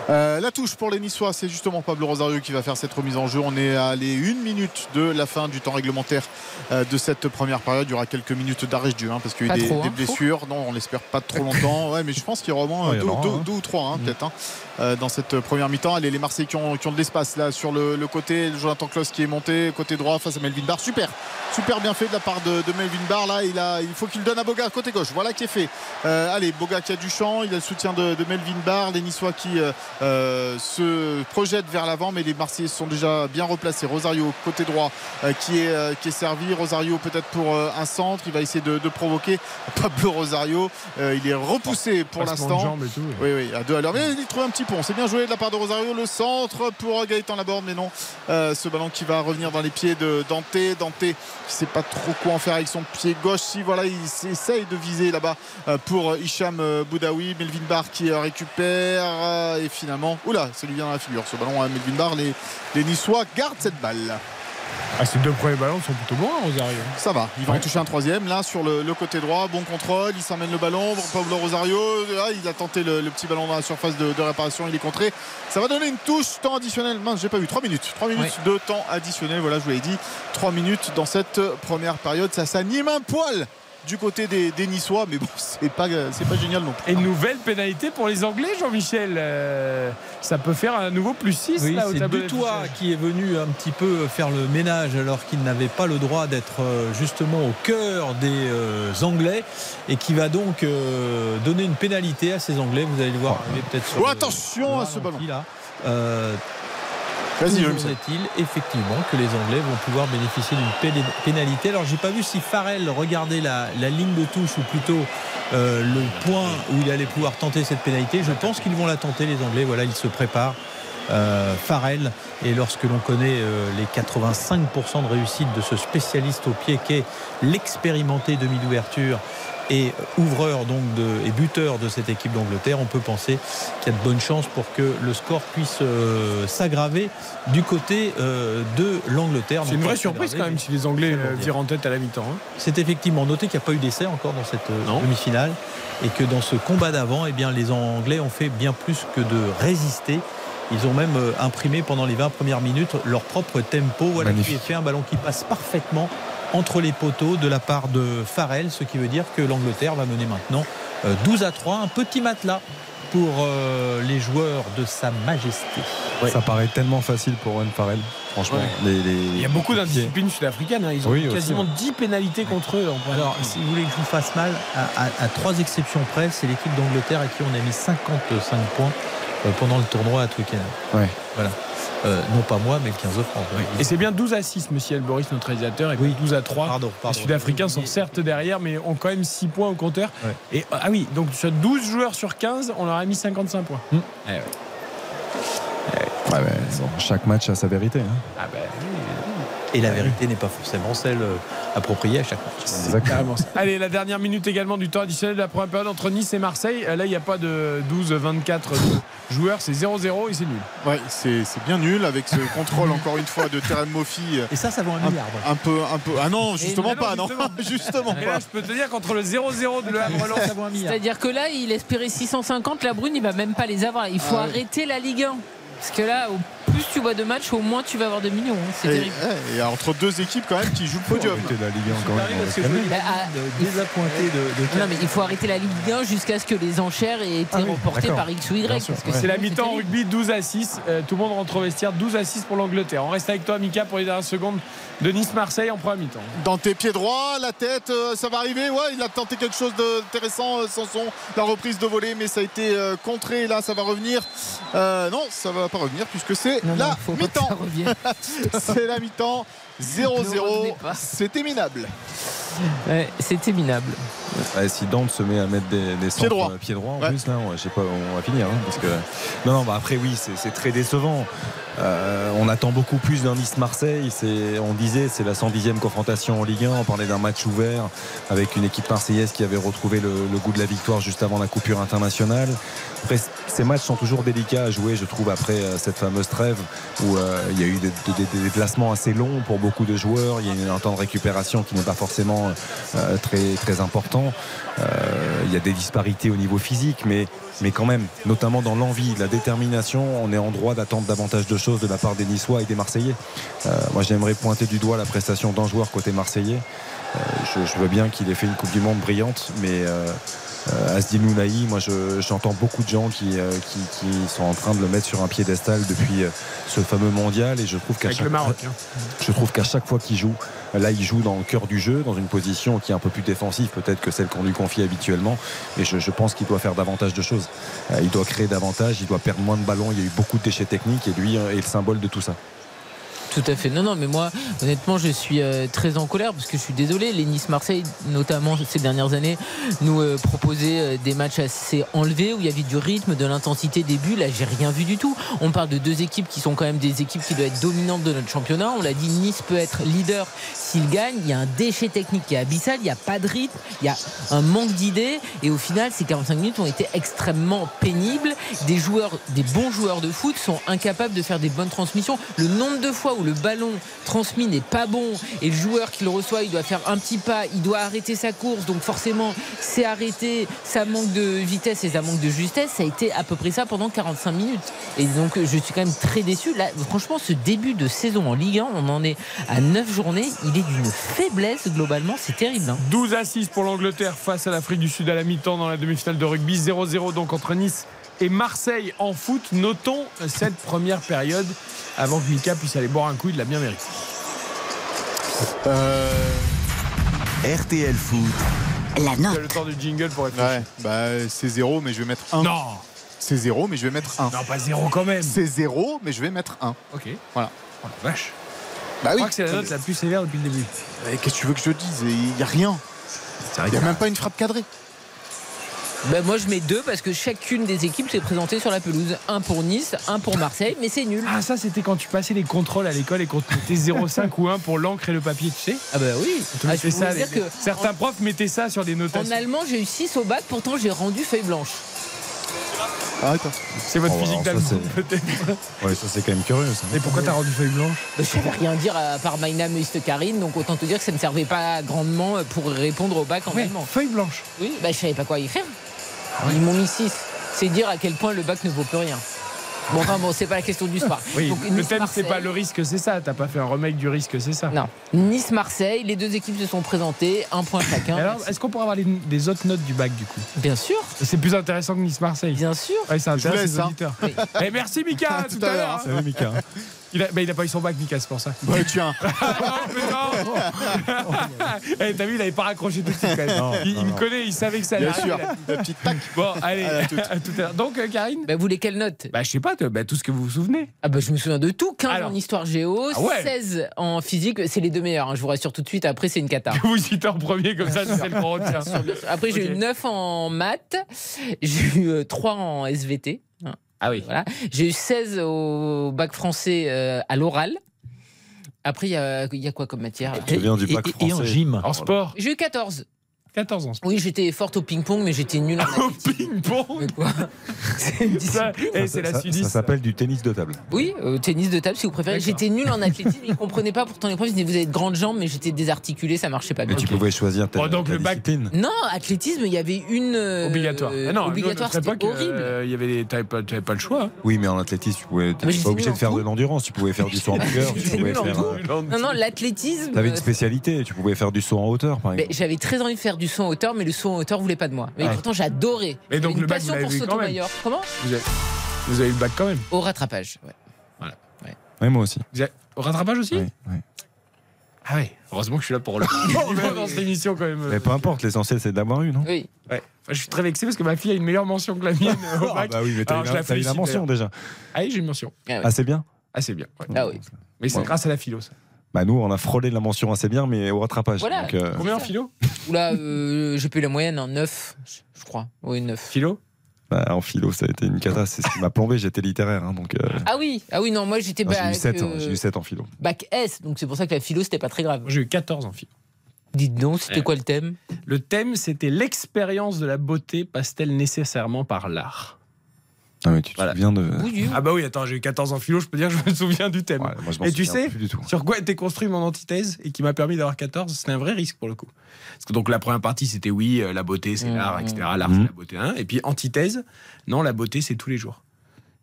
Euh, la touche pour les Niçois, c'est justement Pablo Rosario qui va faire cette remise en jeu. On est à les une minute de la fin du temps réglementaire euh, de cette première période. Il y aura quelques minutes d'arrêt de jeu hein, parce qu'il y a eu des, trop, des hein. blessures. Non, on l'espère pas trop longtemps. Ouais, mais je pense qu'il y aura au moins Ouais, deux, deux- hein. deux ou trois hein, peut-être euh, dans cette première mi-temps. Allez, les Marseillais qui ont, qui ont de l'espace là sur le, le côté. Jonathan Klaus qui est monté côté droit face à Melvin Barr. Super, super bien fait de la part de, de Melvin Barr. Là, il, a, il faut qu'il donne à Boga côté gauche. Voilà qui est fait. Euh, allez, Boga qui a du champ. Il a le soutien de, de Melvin Barr. Les Niçois qui euh, euh, se projettent vers l'avant, mais les Marseillais sont déjà bien replacés. Rosario côté droit euh, qui, est, euh, qui est servi. Rosario peut-être pour euh, un centre. Il va essayer de, de provoquer Pablo Rosario. Euh, il est repoussé pour l'instant. Oui, oui, à deux à l'heure. Mais il trouve un petit C'est bien joué de la part de Rosario. Le centre pour Gaëtan Laborde, mais non. Euh, ce ballon qui va revenir dans les pieds de Dante. Dante qui sait pas trop quoi en faire avec son pied gauche. Si voilà, il essaye de viser là-bas euh, pour Hicham euh, Boudaoui. Melvin Barr qui récupère. Et finalement, oula, ça lui vient dans la figure. Ce ballon à Melvin Barr. Les, les Niçois gardent cette balle. Ah, ces deux premiers ballons sont plutôt bons, hein, Rosario. Ça va, il va Ouais. en toucher un troisième là sur le, le côté droit, bon contrôle, il s'emmène le ballon, Pablo Rosario, là, il a tenté le, le petit ballon dans la surface de, de réparation, il est contré. Ça va donner une touche, temps additionnel, mince j'ai pas vu, 3 minutes, 3 minutes de temps additionnel, voilà je vous l'ai dit, 3 minutes dans cette première période, ça s'anime un poil du côté des, des Niçois, mais bon c'est pas, c'est pas génial non plus. Et une nouvelle pénalité pour les Anglais, Jean-Michel. Euh, ça peut faire un nouveau plus 6 Oui, là au c'est tableau d'affichage. qui est venu un petit peu faire le ménage alors qu'il n'avait pas le droit d'être euh, justement au cœur des euh, Anglais et qui va donc euh, donner une pénalité à ces Anglais. Vous allez le voir arriver peut-être sur Oh, le- attention le à ce ballon. là. Toujours est-il effectivement que les Anglais vont pouvoir bénéficier d'une pé- pénalité. Alors j'ai pas vu si Farrell regardait la, la ligne de touche ou plutôt euh, le point où il allait pouvoir tenter cette pénalité. Je pense qu'ils vont la tenter les Anglais. Voilà, ils se préparent. Euh, Farrell et lorsque l'on connaît euh, les 85% de réussite de ce spécialiste au pied qu'est l'expérimenté demi d'ouverture et ouvreur donc de, et buteur de cette équipe d'Angleterre, on peut penser qu'il y a de bonnes chances pour que le score puisse euh, s'aggraver du côté euh, de l'Angleterre. C'est une vraie surprise quand même si les Anglais euh, virent en tête à la mi-temps. hein. C'est effectivement noté qu'il n'y a pas eu d'essai encore dans cette euh, demi-finale et que dans ce combat d'avant, eh bien, les Anglais ont fait bien plus que de résister. Ils ont même euh, imprimé pendant les 20 premières minutes leur propre tempo. Voilà qui est fait un ballon qui passe parfaitement entre les poteaux de la part de Farrell, ce qui veut dire que l'Angleterre va mener maintenant euh, 12 à 3, un petit matelas pour euh, les joueurs de Sa Majesté. Ça paraît tellement facile pour Owen Farrell, franchement. Ouais. Les- les- Il y a beaucoup d'indisciplines sud-africaines. hein. Ils ont Oui, aussi, quasiment ouais. 10 pénalités contre eux. en Alors, si vous voulez que je vous fasse mal, à, à- à trois exceptions près, c'est l'équipe d'Angleterre à qui on a mis 55 points euh, pendant le tournoi à Twickenham. Ouais. Voilà. Euh, non pas moi, mais le 15 de France. Et c'est bien 12 à 6, monsieur Elboris, notre réalisateur, et puis 12 à 3. Pardon, Les pardon. Sud-Africains sont certes derrière, mais ont quand même 6 points au compteur. Ouais. Et, ah oui, donc sur 12 joueurs sur 15, on leur a mis 55 points. Hmm. Eh ouais. Ouais, ouais, chaque match a sa vérité. hein. Ah ben, Et la vérité n'est pas forcément celle euh, appropriée à chaque match. Exactement. carrément. Allez, la dernière minute également du temps additionnel de la première période entre Nice et Marseille. Euh, Là, il n'y a pas de 12-24 joueurs, c'est 0-0 et c'est nul. Ouais, c'est c'est bien nul avec ce contrôle encore une fois de Terem Moffi. euh, Et ça, ça vaut un milliard. Un peu, un peu. Ah non, justement pas, non. justement. Justement Et là, pas. je peux te dire qu'entre le 0-0 de Le Havre Ça vaut un milliard. C'est-à-dire que là, il espérait 650, la Brune, il va même pas les avoir. Il faut Ah arrêter la Ligue 1. Parce que là, au plus tu vois de matchs, au moins tu vas avoir de millions. hein. C'est terrible. ouais, et entre deux équipes quand même qui jouent le podium. La Ligue 1 quand Arrive même. à ce que je veux dire, Bah, ah, de désappointé de, de Non, mais il faut arrêter la Ligue 1 jusqu'à ce que les enchères aient été Ah oui, reportées par X ou Y. Ouais. C'est la mi-temps en rugby, 12 à 6. Euh, tout le monde rentre au vestiaire, 12 à 6 pour l'Angleterre. On reste avec toi, Mika, pour les dernières secondes de Nice-Marseille en première mi-temps. Dans tes pieds droits, la tête, euh, ça va arriver? Ouais, il a tenté quelque chose d'intéressant, euh, Sanson. La reprise de volée, mais ça a été euh, contré. Là, ça va revenir. Euh, non, ça va pas revenir puisque c'est Non, la mi-temps. c'est la mi-temps. Ne revenez 0-0. pas. C'était minable. Ouais, C'était minable. Ouais, si Dante se met à mettre des, des centres, droit. euh, pied droit en Ouais. plus là, je sais pas, on va finir. hein, parce que non, non, bah après oui, c'est très décevant. Euh, on attend beaucoup plus d'un Nice Marseille. C'est, on disait, c'est la 110e confrontation en Ligue 1. On parlait d'un match ouvert avec une équipe marseillaise qui avait retrouvé le, le goût de la victoire juste avant la coupure internationale. Après, ces matchs sont toujours délicats à jouer, je trouve, après euh, cette fameuse trêve où euh, il y a eu des, des- des déplacements assez longs pour beaucoup de joueurs. Il y a eu un temps de récupération qui n'est pas forcément euh, très, très important. Euh, il y a des disparités au niveau physique, mais, mais quand même, notamment dans l'envie, la détermination, on est en droit d'attendre davantage de choses de la part des Niçois et des Marseillais. Euh, moi, j'aimerais pointer du doigt la prestation d'un joueur côté Marseillais. Euh, je, je veux bien qu'il ait fait une Coupe du Monde brillante, mais euh, euh, Asdin Ounahi, moi je- j'entends beaucoup de gens qui, euh, qui, qui sont en train de le mettre sur un piédestal depuis euh, ce fameux mondial et je trouve qu'à chaque, hein. je trouve qu'à chaque fois qu'il joue, là il joue dans le cœur du jeu, dans une position qui est un peu plus défensive peut-être que celle qu'on lui confie habituellement. Et je, je pense qu'il doit faire davantage de choses. Euh, il doit créer davantage, il doit perdre moins de ballons. Il y a eu beaucoup de déchets techniques et lui euh, est le symbole de tout ça. Tout à fait. Non, non, mais moi, honnêtement, je suis euh, très en colère parce que je suis désolé. Les Nice-Marseille, notamment ces dernières années, nous euh, proposaient euh, des matchs assez enlevés où il y avait du rythme, de l'intensité des buts. Là, j'ai rien vu du tout. On parle de deux équipes qui sont quand même des équipes qui doivent être dominantes de notre championnat. On l'a dit, Nice peut être leader s'il gagne. Il y a un déchet technique qui est abyssal. Il n'y a pas de rythme. Il y a un manque d'idées. Et au final, ces 45 minutes ont été extrêmement pénibles. Des joueurs, des bons joueurs de foot sont incapables de faire des bonnes transmissions. Le nombre de fois où le ballon transmis n'est pas bon et le joueur qui le reçoit, il doit faire un petit pas, il doit arrêter sa course. Donc forcément, c'est arrêté, ça manque de vitesse et ça manque de justesse. Ça a été à peu près ça pendant 45 minutes. Et donc, je suis quand même très déçu. Franchement, ce début de saison en Ligue 1, on en est à 9 journées. Il est d'une faiblesse globalement. C'est terrible. hein. 12 à 6 pour l'Angleterre face à l'Afrique du Sud à la mi-temps dans la demi-finale de rugby. 0-0 donc entre Nice et Marseille en foot. Notons cette première période avant que Mika puisse aller boire un coup. Il l'a bien mérité. Euh, RTL Foot. La Tu as note. le temps du jingle pour réfléchir. ouais, bah, c'est 0, mais je vais mettre 1. Non, C'est 0, mais je vais mettre 1. non, pas zéro quand même. C'est 0, mais je vais mettre 1. Ok. Voilà. Oh la vache. Bah Je oui. crois que c'est la note la plus sévère depuis le début. Qu'est-ce que tu veux que je te dise? Il n'y a rien. Il n'y a même pas une frappe cadrée. Ben, moi je mets deux parce que chacune des équipes s'est présentée sur la pelouse. Un pour Nice, un pour Marseille, mais c'est nul. Ah, ça, c'était quand tu passais les contrôles à l'école et qu'on te mettait 0,5 ou 1 pour l'encre et le papier, tu sais Ah bah oui. Ah, je ça, dire les- que Certains profs mettaient ça sur des En notations. allemand, j'ai eu 6 au bac, pourtant j'ai rendu feuille blanche. Ah, attends. C'est votre Oh, physique d'allemand, peut-être. Ouais, ça c'est quand même curieux. Ça. Et pourquoi t'as rendu feuille blanche Bah, je savais rien dire à part My name is Karine, donc autant te dire que ça ne servait pas grandement pour répondre au bac en Ouais, allemand. feuille blanche. Oui, bah, je savais pas quoi écrire. Ils m'ont mis 6. C'est dire à quel point le bac ne vaut plus rien. Bon, enfin bon, c'est pas la question du. Oui, Donc, le thème, c'est pas le risque, c'est ça. T'as pas fait un remake du risque, c'est ça. Non. Nice-Marseille, les deux équipes se sont présentées, un point chacun. Et alors, est-ce qu'on pourrait avoir les- des autres notes du bac, du coup? Bien sûr, C'est plus intéressant que Nice-Marseille. bien sûr. Ouais, ça Je vous intéresse laisse, les hein. auditeurs. Oui. Eh, merci Mika, à tout, à l'heure. hein. Salut Mika. Il a, bah, il a pas eu son bac, c'est pour ça. Ouais, tiens. Oh, Eh, T'as vu, il avait pas raccroché tout de suite quand même. Non, il non, il me connaît, il savait que ça allait Bien sûr. La petite tac. Bon, allez, à tout à l'heure. Donc, euh, Karine Bah, vous voulez quelle note? Bah, je sais pas, bah, tout ce que vous vous souvenez. Ah bah je me souviens de tout, 15 Alors. en histoire géo, Ah ouais. 16 en physique, c'est les deux meilleurs, hein, je vous rassure tout de suite, après c'est une cata. Vous citez en premier, comme ça, c'est celle qu'on retient. Après j'ai Ok. eu 9 en maths, j'ai eu euh, 3 en SVT, hein, Ah oui. voilà. j'ai eu 16 au bac français euh, à l'oral. Après il y y a quoi comme matière? Je viens du bac et, et en français? gym. En sport, J'ai eu 14. 14 ans. Oui j'étais forte au ping-pong mais j'étais nulle en Au athlétisme. ping-pong Mais quoi C'est une Ça, discipline. eh, c'est la Ça- Suisse. Ça s'appelle du tennis de table. Oui, euh, tennis de table si vous préférez. J'étais nulle en athlétisme, ils comprenaient pas pourtant les profs, ils disaient vous avez de grandes jambes mais j'étais désarticulée, ça marchait pas Mais bien. tu pouvais choisir ta, Bon, donc ta le bac- discipline. Non, athlétisme, il y avait une euh, Obligatoire. Ah non, obligatoire, c'était horrible. euh, il y avait des- t'avais pas, le choix. Oui, mais en athlétisme, tu pouvais, mais pas obligé de faire de l'endurance. Tu pouvais faire du saut en longueur. tu Non, non, l'athlétisme. T'avais une euh, spécialité. Tu pouvais faire du saut en hauteur, par mais exemple. j'avais très envie de faire du saut en hauteur, mais le saut en hauteur voulait pas de moi. Mais Ouais. pourtant, j'adorais. Mais donc, J'avais le une bac, passion vous l'avez pour sauter. Comment Vous avez, vous avez eu le bac quand même. Au rattrapage. ouais. Ouais, moi aussi. Vous avez- Au rattrapage aussi Oui, oui. Ah oui. Heureusement que je suis là pour le dans cette émission quand même. Mais peu importe, l'essentiel c'est d'avoir eu, non? Oui. Ouais. Enfin, je suis très vexé parce que ma fille a une meilleure mention que la mienne Ah bah oui, mais t'as eu eu la mention déjà. Ah oui, j'ai une mention. Ah. Ah, c'est bien? Ah, c'est bien. ouais. Ah oui. Mais c'est Ouais. grâce à la philo, ça. Bah nous, on a frôlé la mention assez bien, mais au rattrapage. Voilà. Donc, euh, Combien en philo Oula, euh, j'ai eu la moyenne, en 9, je crois. Oui, 9. Philo bah, en philo, ça a été une cata. C'est ce qui m'a plombé. J'étais littéraire, hein, donc euh, Ah oui, ah oui, non, moi j'étais j'ai eu bac, 7 euh, J'ai eu 7 en philo. bac S, donc c'est pour ça que la philo c'était pas très grave. J'ai eu 14 en philo. Dites donc, c'était Ouais. quoi le thème? Le thème, c'était l'expérience de la beauté passe-t-elle nécessairement par l'art? Non, mais tu te Voilà. souviens de. Oui. Ah bah oui, attends, j'ai eu 14 en philo, je peux dire que je me souviens du thème. Ouais, moi, je m'en Et tu sais, plus du tout. Sur quoi était construit mon antithèse et qui m'a permis d'avoir 14, c'était un vrai risque pour le coup. Parce que donc la première partie c'était oui, euh, la beauté c'est Mmh, l'art, etc. L'art Mmh. c'est la beauté. hein. Et puis antithèse, non, la beauté c'est tous les jours.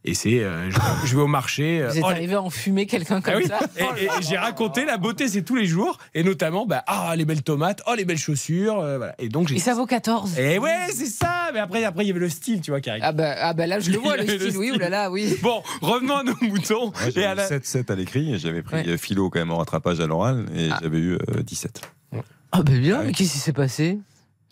Et c'est, euh, je, je vais au marché. euh, Vous êtes oh, arrivé à enfumer quelqu'un comme Ah oui. ça Et, et- et j'ai raconté la beauté c'est tous les jours et notamment bah ah les belles tomates, oh les belles chaussures, euh, voilà. Et donc j'ai. Et ça vaut 14 Et ouais c'est ça. Mais après après il y avait le style tu vois qui arrive. ah bah, ah bah là je le vois le style, oui, oulala, oui. Bon revenons à nos moutons. Ouais, et j'avais à eu la- 7-7 à l'écrit j'avais pris Ouais. philo quand même en rattrapage à l'oral et Ah. j'avais eu euh, 17. Ah bah bien, Ah oui. mais qu'est-ce qui s'est passé?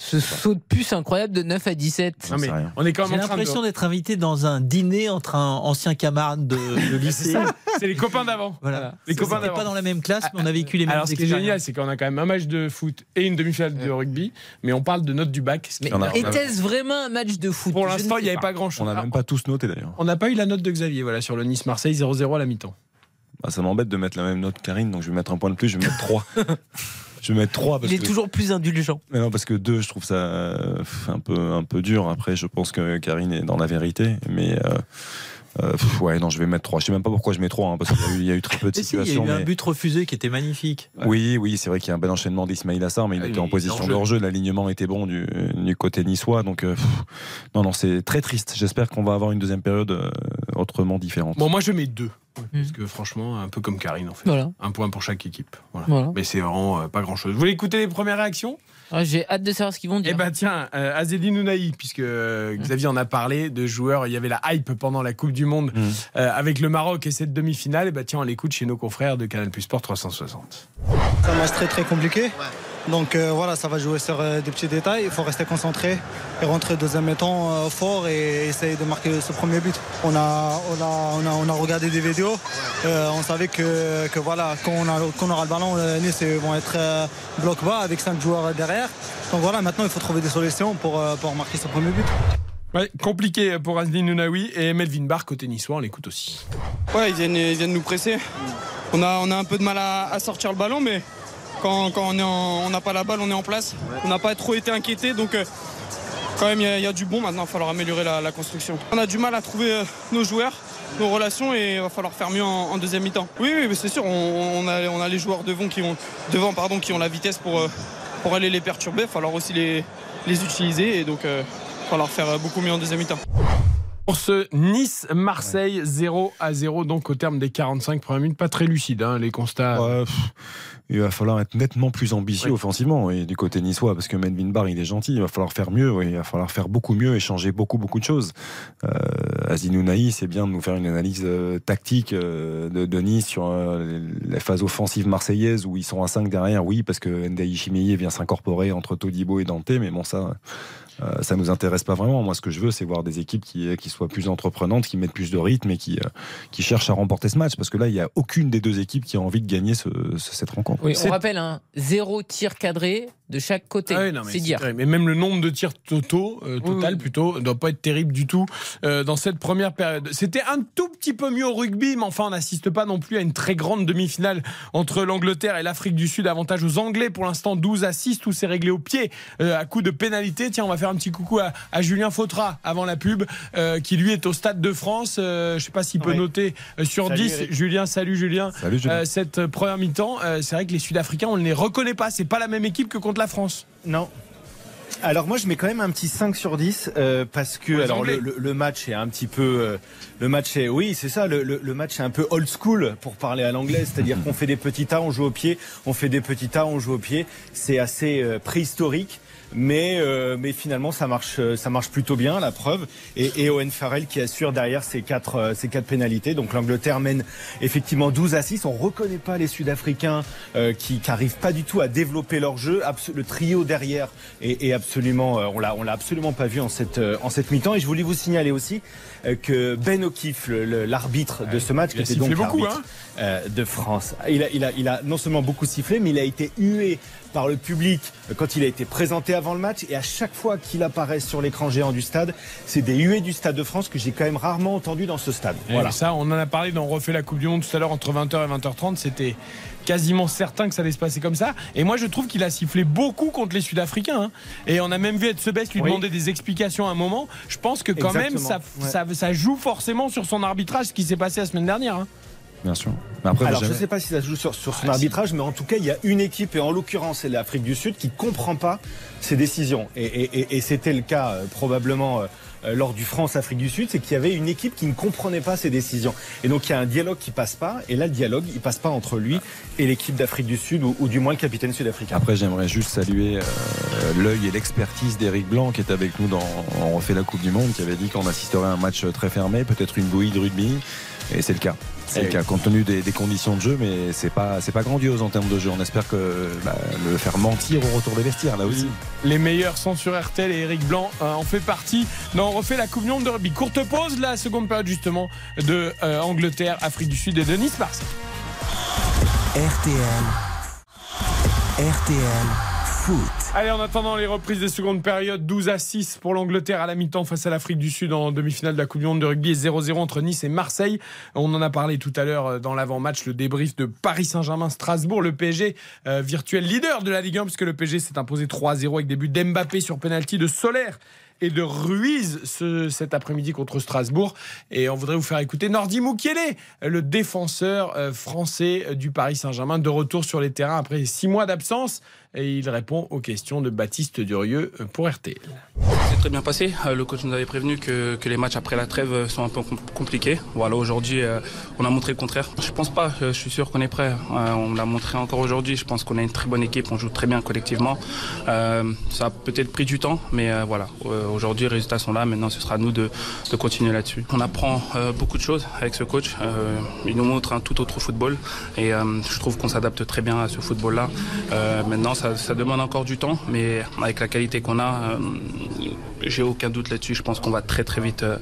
Ce saut de puce incroyable de 9 à 17. J'en Non, mais sais rien. on est quand J'ai même en train de. l'impression d'être invité dans un dîner entre un ancien camarade de, de lycée. C'est les copains d'avant. Voilà. Les Ça, copains d'avant. pas dans la même classe, mais on a vécu les mêmes Alors, ce qui est génial, c'est qu'on a quand même un match de foot et une demi-finale de rugby, mais on parle de notes du bac. Mais était-ce vraiment un match de foot? Pour l'instant, il n'y avait pas. pas grand-chose. On n'a même pas tous noté d'ailleurs. On n'a pas eu la note de Xavier voilà, sur le Nice-Marseille 0-0 à la mi-temps. Bah, ça m'embête de mettre la même note Karine, donc je vais mettre un point de plus, je vais mettre 3. Je vais mettre 3 parce Il est que... toujours plus indulgent. Mais non, parce que 2, je trouve ça euh, un peu, un peu dur. Après, je pense que Karine est dans la vérité. Mais. Euh... Euh, pff, ouais, non, je vais mettre 3. Je sais même pas pourquoi je mets 3, hein, parce qu'il y, y, a eu très peu de situations. Si, il y a eu mais... un but refusé qui était magnifique. Ouais. Oui, oui, c'est vrai qu'il y a un bel enchaînement d'Ismail Assar, mais il ah était en position de hors-jeu. L'alignement était bon du, du côté niçois. Donc, euh, pff, non, non, c'est très triste. J'espère qu'on va avoir une deuxième période euh, autrement différente. Bon, moi, je mets 2. Parce que franchement, un peu comme Karine, en fait. Voilà. Un point pour chaque équipe. Voilà. Voilà. Mais c'est vraiment euh, pas grand-chose. Vous voulez écouter les premières réactions? Ah, J'ai hâte de savoir ce qu'ils vont Eh dire. ben tiens, euh, Azedine Ounahi, puisque euh, Xavier en a parlé de joueurs, il y avait la hype pendant la Coupe du Monde Mhm. euh, avec le Maroc et cette demi-finale. Et ben tiens, on l'écoute chez nos confrères de Canal Plus Sport 360. C'est un match très très compliqué. Donc euh, voilà, ça va jouer sur euh, des petits détails. Il faut rester concentré et rentrer deuxième temps euh, fort et essayer de marquer ce premier but. On a, on a, on a, on a regardé des vidéos. Euh, on savait que, que voilà, quand on, a, quand on aura le ballon, euh, Nice vont être euh, bloc bas avec cinq joueurs derrière. Donc voilà, maintenant il faut trouver des solutions pour, euh, pour marquer ce premier but. Ouais, compliqué pour Asdin Nounaoui et Melvin Barr côté niçois, on l'écoute aussi. Ouais, ils viennent, ils viennent nous presser. On a, on a un peu de mal à, à sortir le ballon, mais quand, quand on n'a pas la balle, on est en place. On n'a pas trop été inquiété, donc euh, quand même, il y, a- il y a du bon maintenant. Il va falloir améliorer la, la construction. On a du mal à trouver euh, nos joueurs, nos relations, et il va falloir faire mieux en, en deuxième mi-temps. Oui, oui, c'est sûr, on, on a, on a les joueurs devant qui ont, devant, pardon, qui ont la vitesse pour, euh, pour aller les perturber. Il va falloir aussi les, les utiliser, et donc il va falloir faire beaucoup mieux en deuxième mi-temps. Pour ce Nice-Marseille 0 à 0, donc au terme des 45 premières minutes, pas très lucide, hein, les constats. Ouais, pff, il va falloir être nettement plus ambitieux offensivement et du côté niçois parce que Melvin Barr il est gentil il va falloir faire mieux oui, il va falloir faire beaucoup mieux et changer beaucoup beaucoup de choses. Euh, Azinou Naï c'est bien de nous faire une analyse euh, tactique euh, de, de Nice sur euh, les phases offensives marseillaises où ils sont à 5 derrière. Oui parce que Ndaï Chimeye vient s'incorporer entre Todibo et Dante mais bon ça euh, ça nous intéresse pas vraiment. Moi, ce que je veux, c'est voir des équipes qui, qui soient plus entreprenantes, qui mettent plus de rythme et qui, euh, qui cherchent à remporter ce match. Parce que là, il n'y a aucune des deux équipes qui a envie de gagner ce- ce- cette rencontre. Oui, on rappelle, hein, zéro tir cadré de chaque côté. Ah oui, c'est dire. Mais même le nombre de tirs totaux, euh, total oui. plutôt, ne doit pas être terrible du tout euh, dans cette première période. C'était un tout petit peu mieux au rugby, mais enfin, on n'assiste pas non plus à une très grande demi-finale entre l'Angleterre et l'Afrique du Sud. Avantage aux Anglais pour l'instant 12 à 6, tout s'est réglé au pied euh, à coup de pénalité. Tiens, on va faire un petit coucou à, à Julien Fautra avant la pub, euh, qui lui est au Stade de France. Euh, je ne sais pas s'il peut Ouais. noter euh, sur Salut, 10. Eric. Julien, salut Julien. Salut, Julien. Euh, cette première mi-temps, euh, c'est vrai que les Sud-Africains, on ne les reconnaît pas. C'est pas la même équipe que contre la France. Non. Alors moi je mets quand même un petit 5 sur 10 euh, parce que alors le, le- le match est un petit peu euh, le match est oui c'est ça le, le- le match est un peu old school pour parler à l'anglais c'est-à-dire qu'on fait des petits tas on joue au pied on fait des petits tas on joue au pied c'est assez euh, préhistorique mais euh, mais finalement ça marche euh, ça marche plutôt bien la preuve. Et, et Owen Farrell qui assure derrière ces quatre euh, ces quatre pénalités. Donc l'Angleterre mène effectivement 12 à 6 on reconnaît pas les Sud-Africains euh, qui n'arrivent pas du tout à développer leur jeu. Le trio derrière est, est absolument euh, on l'a on l'a absolument pas vu en cette euh, en cette mi-temps. Et je voulais vous signaler aussi euh, que Ben O'Keefe l'arbitre de ce match qui était donc l'arbitre, euh, de France. Il a, il a il a non seulement beaucoup sifflé mais il a été hué par le public quand il a été présenté avant le match et à chaque fois qu'il apparaît sur l'écran géant du stade c'est des huées du stade de France que j'ai quand même rarement entendu dans ce stade Et voilà ça, on en a parlé dans refait la Coupe du Monde tout à l'heure entre 20h et 20h30. C'était quasiment certain que ça allait se passer comme ça. Et moi, je trouve qu'il a sifflé beaucoup contre les Sud-Africains. hein. Et on a même vu Ed Sebest lui Oui. demander des explications à un moment. Je pense que quand même, ça, Exactement. Ouais. ça, ça joue forcément sur son arbitrage, ce qui s'est passé la semaine dernière. hein. Bien sûr. Mais après, Alors, jamais- je sais pas si ça se joue sur, sur son Ah, arbitrage, mais en tout cas, il y a une équipe, et en l'occurrence, c'est l'Afrique du Sud, qui comprend pas ces décisions. Et, et- et- et c'était le cas euh, probablement euh, euh, lors du France-Afrique du Sud, c'est qu'il y avait une équipe qui ne comprenait pas ces décisions. Et donc, il y a un dialogue qui passe pas, et là, le dialogue, il passe pas entre lui et l'équipe d'Afrique du Sud, ou, ou du moins le capitaine sud-africain. Après, j'aimerais juste saluer euh, l'œil et l'expertise d'Éric Blanc qui est avec nous dans On refait la Coupe du Monde, qui avait dit qu'on assisterait à un match très fermé, peut-être une bouillie de rugby. Et c'est le cas. C'est le oui. cas, compte tenu des, des conditions de jeu, mais c'est pas, c'est pas grandiose en termes de jeu. On espère que bah, le faire mentir au retour des vestiaires, là aussi. Les meilleurs sont sur RTL et Eric Blanc euh, en fait partie. Non, on refait la Coupe du Monde de rugby. Courte pause, la seconde période justement de euh, Angleterre, Afrique du Sud et de Nice Marseille. RTL. RTL Allez, en attendant les reprises des secondes périodes, 12 à 6 pour l'Angleterre à la mi-temps face à l'Afrique du Sud en demi-finale de la Coupe du Monde de rugby et 0-0 entre Nice et Marseille. On en a parlé tout à l'heure euh, dans l'avant-match, le débrief de Paris Saint-Germain-Strasbourg, le PSG euh, virtuel leader de la Ligue 1 puisque le PSG s'est imposé 3-0 avec des buts d'Mbappé sur penalty de Solaire et de Ruiz ce- cet après-midi contre Strasbourg. Et on voudrait vous faire écouter Nordi Mukiele, le défenseur euh, français du Paris Saint-Germain, de retour sur les terrains après six mois d'absence. Et il répond aux questions de Baptiste Durieux pour RTL. très bien passé. Euh, Le coach nous avait prévenu que, les matchs après la trêve euh, sont un peu com- compliqués. Voilà, aujourd'hui, euh, on a montré le contraire. Je pense pas. Je suis sûr qu'on est prêt. On l'a montré encore aujourd'hui. Je pense qu'on a une très bonne équipe. On joue très bien collectivement. Ça a peut-être pris du temps, mais voilà. Aujourd'hui, les résultats sont là. Maintenant, ce sera à nous de, de continuer là-dessus. On apprend beaucoup de choses avec ce coach. Il nous montre un tout autre football et je trouve qu'on s'adapte très bien à ce football-là. Maintenant, ça, ça demande encore du temps, mais avec la qualité qu'on a, euh, j'ai aucun doute là-dessus. Je pense qu'on va très très vite, euh,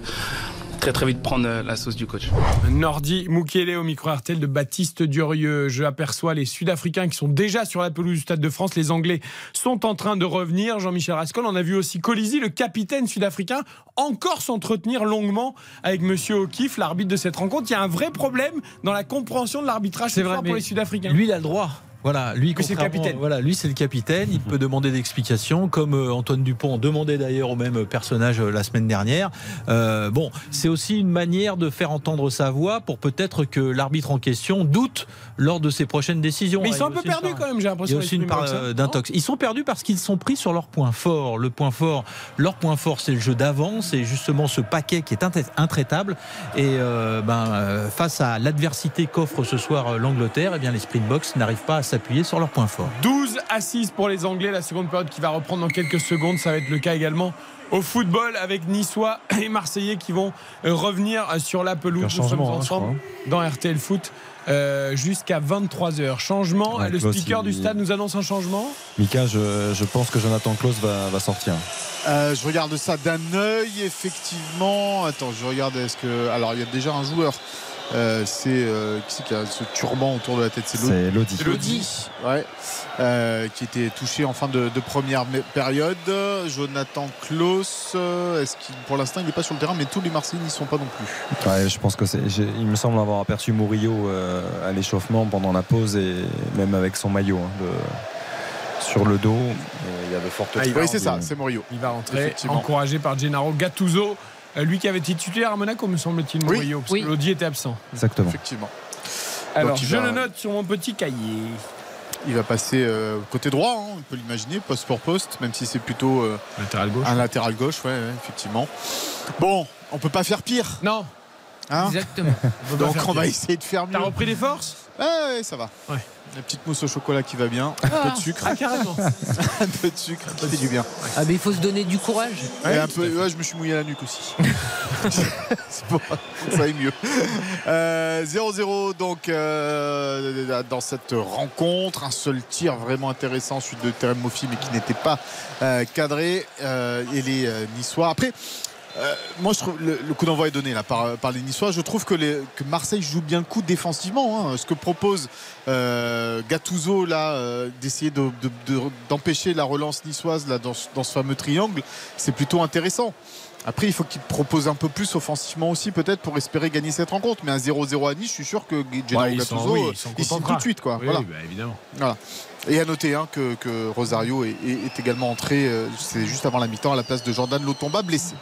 très très vite prendre euh, la sauce du coach. Nordi Mukele au micro RTL de Baptiste Durieux. Je aperçois les Sud-Africains qui sont déjà sur la pelouse du Stade de France. Les Anglais sont en train de revenir. Jean-Michel Rascol, on a vu aussi Colisi, le capitaine sud-africain, encore s'entretenir longuement avec Monsieur O'Keefe, l'arbitre de cette rencontre. Il y a un vrai problème dans la compréhension de l'arbitrage pour les Sud-Africains. Lui, il a le droit. Voilà, lui, c'est le capitaine. Voilà, lui, c'est le capitaine. Il peut demander d'explications, comme euh, Antoine Dupont demandait d'ailleurs au même personnage euh, la semaine dernière. Euh, bon, c'est aussi une manière de faire entendre sa voix pour peut-être que l'arbitre en question doute lors de ses prochaines décisions. Mais ils sont un peu perdus quand même, j'ai Il y l'impression. a aussi une part euh, d'intox. Ils sont perdus parce qu'ils sont pris sur leur point fort. Le point fort, leur point fort, c'est le jeu d'avance et justement ce paquet qui est intra- intraitable. Et euh, ben, euh, face à l'adversité qu'offre ce soir euh, l'Angleterre, eh bien les Springboks n'arrivent pas à s'appuyer sur leur point fort. 12 à 6 pour les Anglais. La seconde période qui va reprendre dans quelques secondes. Ça va être le cas également au football avec Niçois et Marseillais qui vont euh, revenir euh, sur la pelouse. Nous sommes changement, hein, ensemble dans RTL Foot euh, jusqu'à 23h. Changement. Ouais, le Klaus, speaker du stade nous annonce un changement. Mika, je, je pense que Jonathan Klaus va, va sortir. Euh, je regarde ça d'un œil, effectivement. Attends, je regarde. Est-ce que alors il y a déjà un joueur. Euh, c'est euh, qui c'est qui a ce turban autour de la tête? C'est Lodi. C'est Lodi. Ouais, euh, qui était touché en fin de, de première période. Jonathan Klaus, est-ce qu'il pour l'instant il n'est pas sur le terrain, mais tous les Marseillais n'y sont pas non plus. Ouais, je pense que c'est. Il me semble avoir aperçu Murillo euh, à l'échauffement pendant la pause et même avec son maillot hein, de- sur le dos. Il y a de fortes. Ah, oui, c'est ça, c'est Morio. Il va rentrer, encouragé par Gennaro Gattuso. Euh, Lui qui avait été titulaire à Monaco, me semble-t-il, Oui. Parce Oui. que Lodi était absent. Exactement. Effectivement. Alors, Donc, je va- le note sur mon petit cahier. Il va passer euh, côté droit, hein, on peut l'imaginer, poste pour poste, même si c'est plutôt euh, Latéral gauche. un latéral gauche, ouais, ouais, effectivement. Bon, on peut pas faire pire. Non, hein. Exactement. on Donc on va essayer de faire mieux. T'as repris des forces? Ouais, ouais, ça va. Ouais. La petite mousse au chocolat qui va bien, un peu de sucre, Ah, carrément. un peu de sucre qui fait du bien. Ah, mais il faut se donner du courage. Et un peu, ouais, je me suis mouillé la nuque aussi. C'est pour pour que ça aille mieux. Euh, 0-0 donc euh, dans cette rencontre. Un seul tir vraiment intéressant, celui de Terem Mofi, mais qui n'était pas euh, cadré. Euh, et les euh, Niçois. Après. Euh, moi, je trouve le, le coup d'envoi est donné là par, par les Niçois. Je trouve que, les- que Marseille joue bien le coup défensivement. hein. Ce que propose euh, Gattuso là, euh, d'essayer de- de- de- d'empêcher la relance niçoise là dans, ce- dans ce fameux triangle, c'est plutôt intéressant. Après, il faut qu'il propose un peu plus offensivement aussi, peut-être, pour espérer gagner cette rencontre. Mais un 0-0 à Nice, je suis sûr que Gennaro Ouais, Gattuso, oui, tout de suite. Quoi. Oui, Voilà. bah, évidemment. Voilà. Et à noter hein, que, que Rosario est, également entré, euh, c'est juste avant la mi-temps, à la place de Jordan Lotomba, blessé.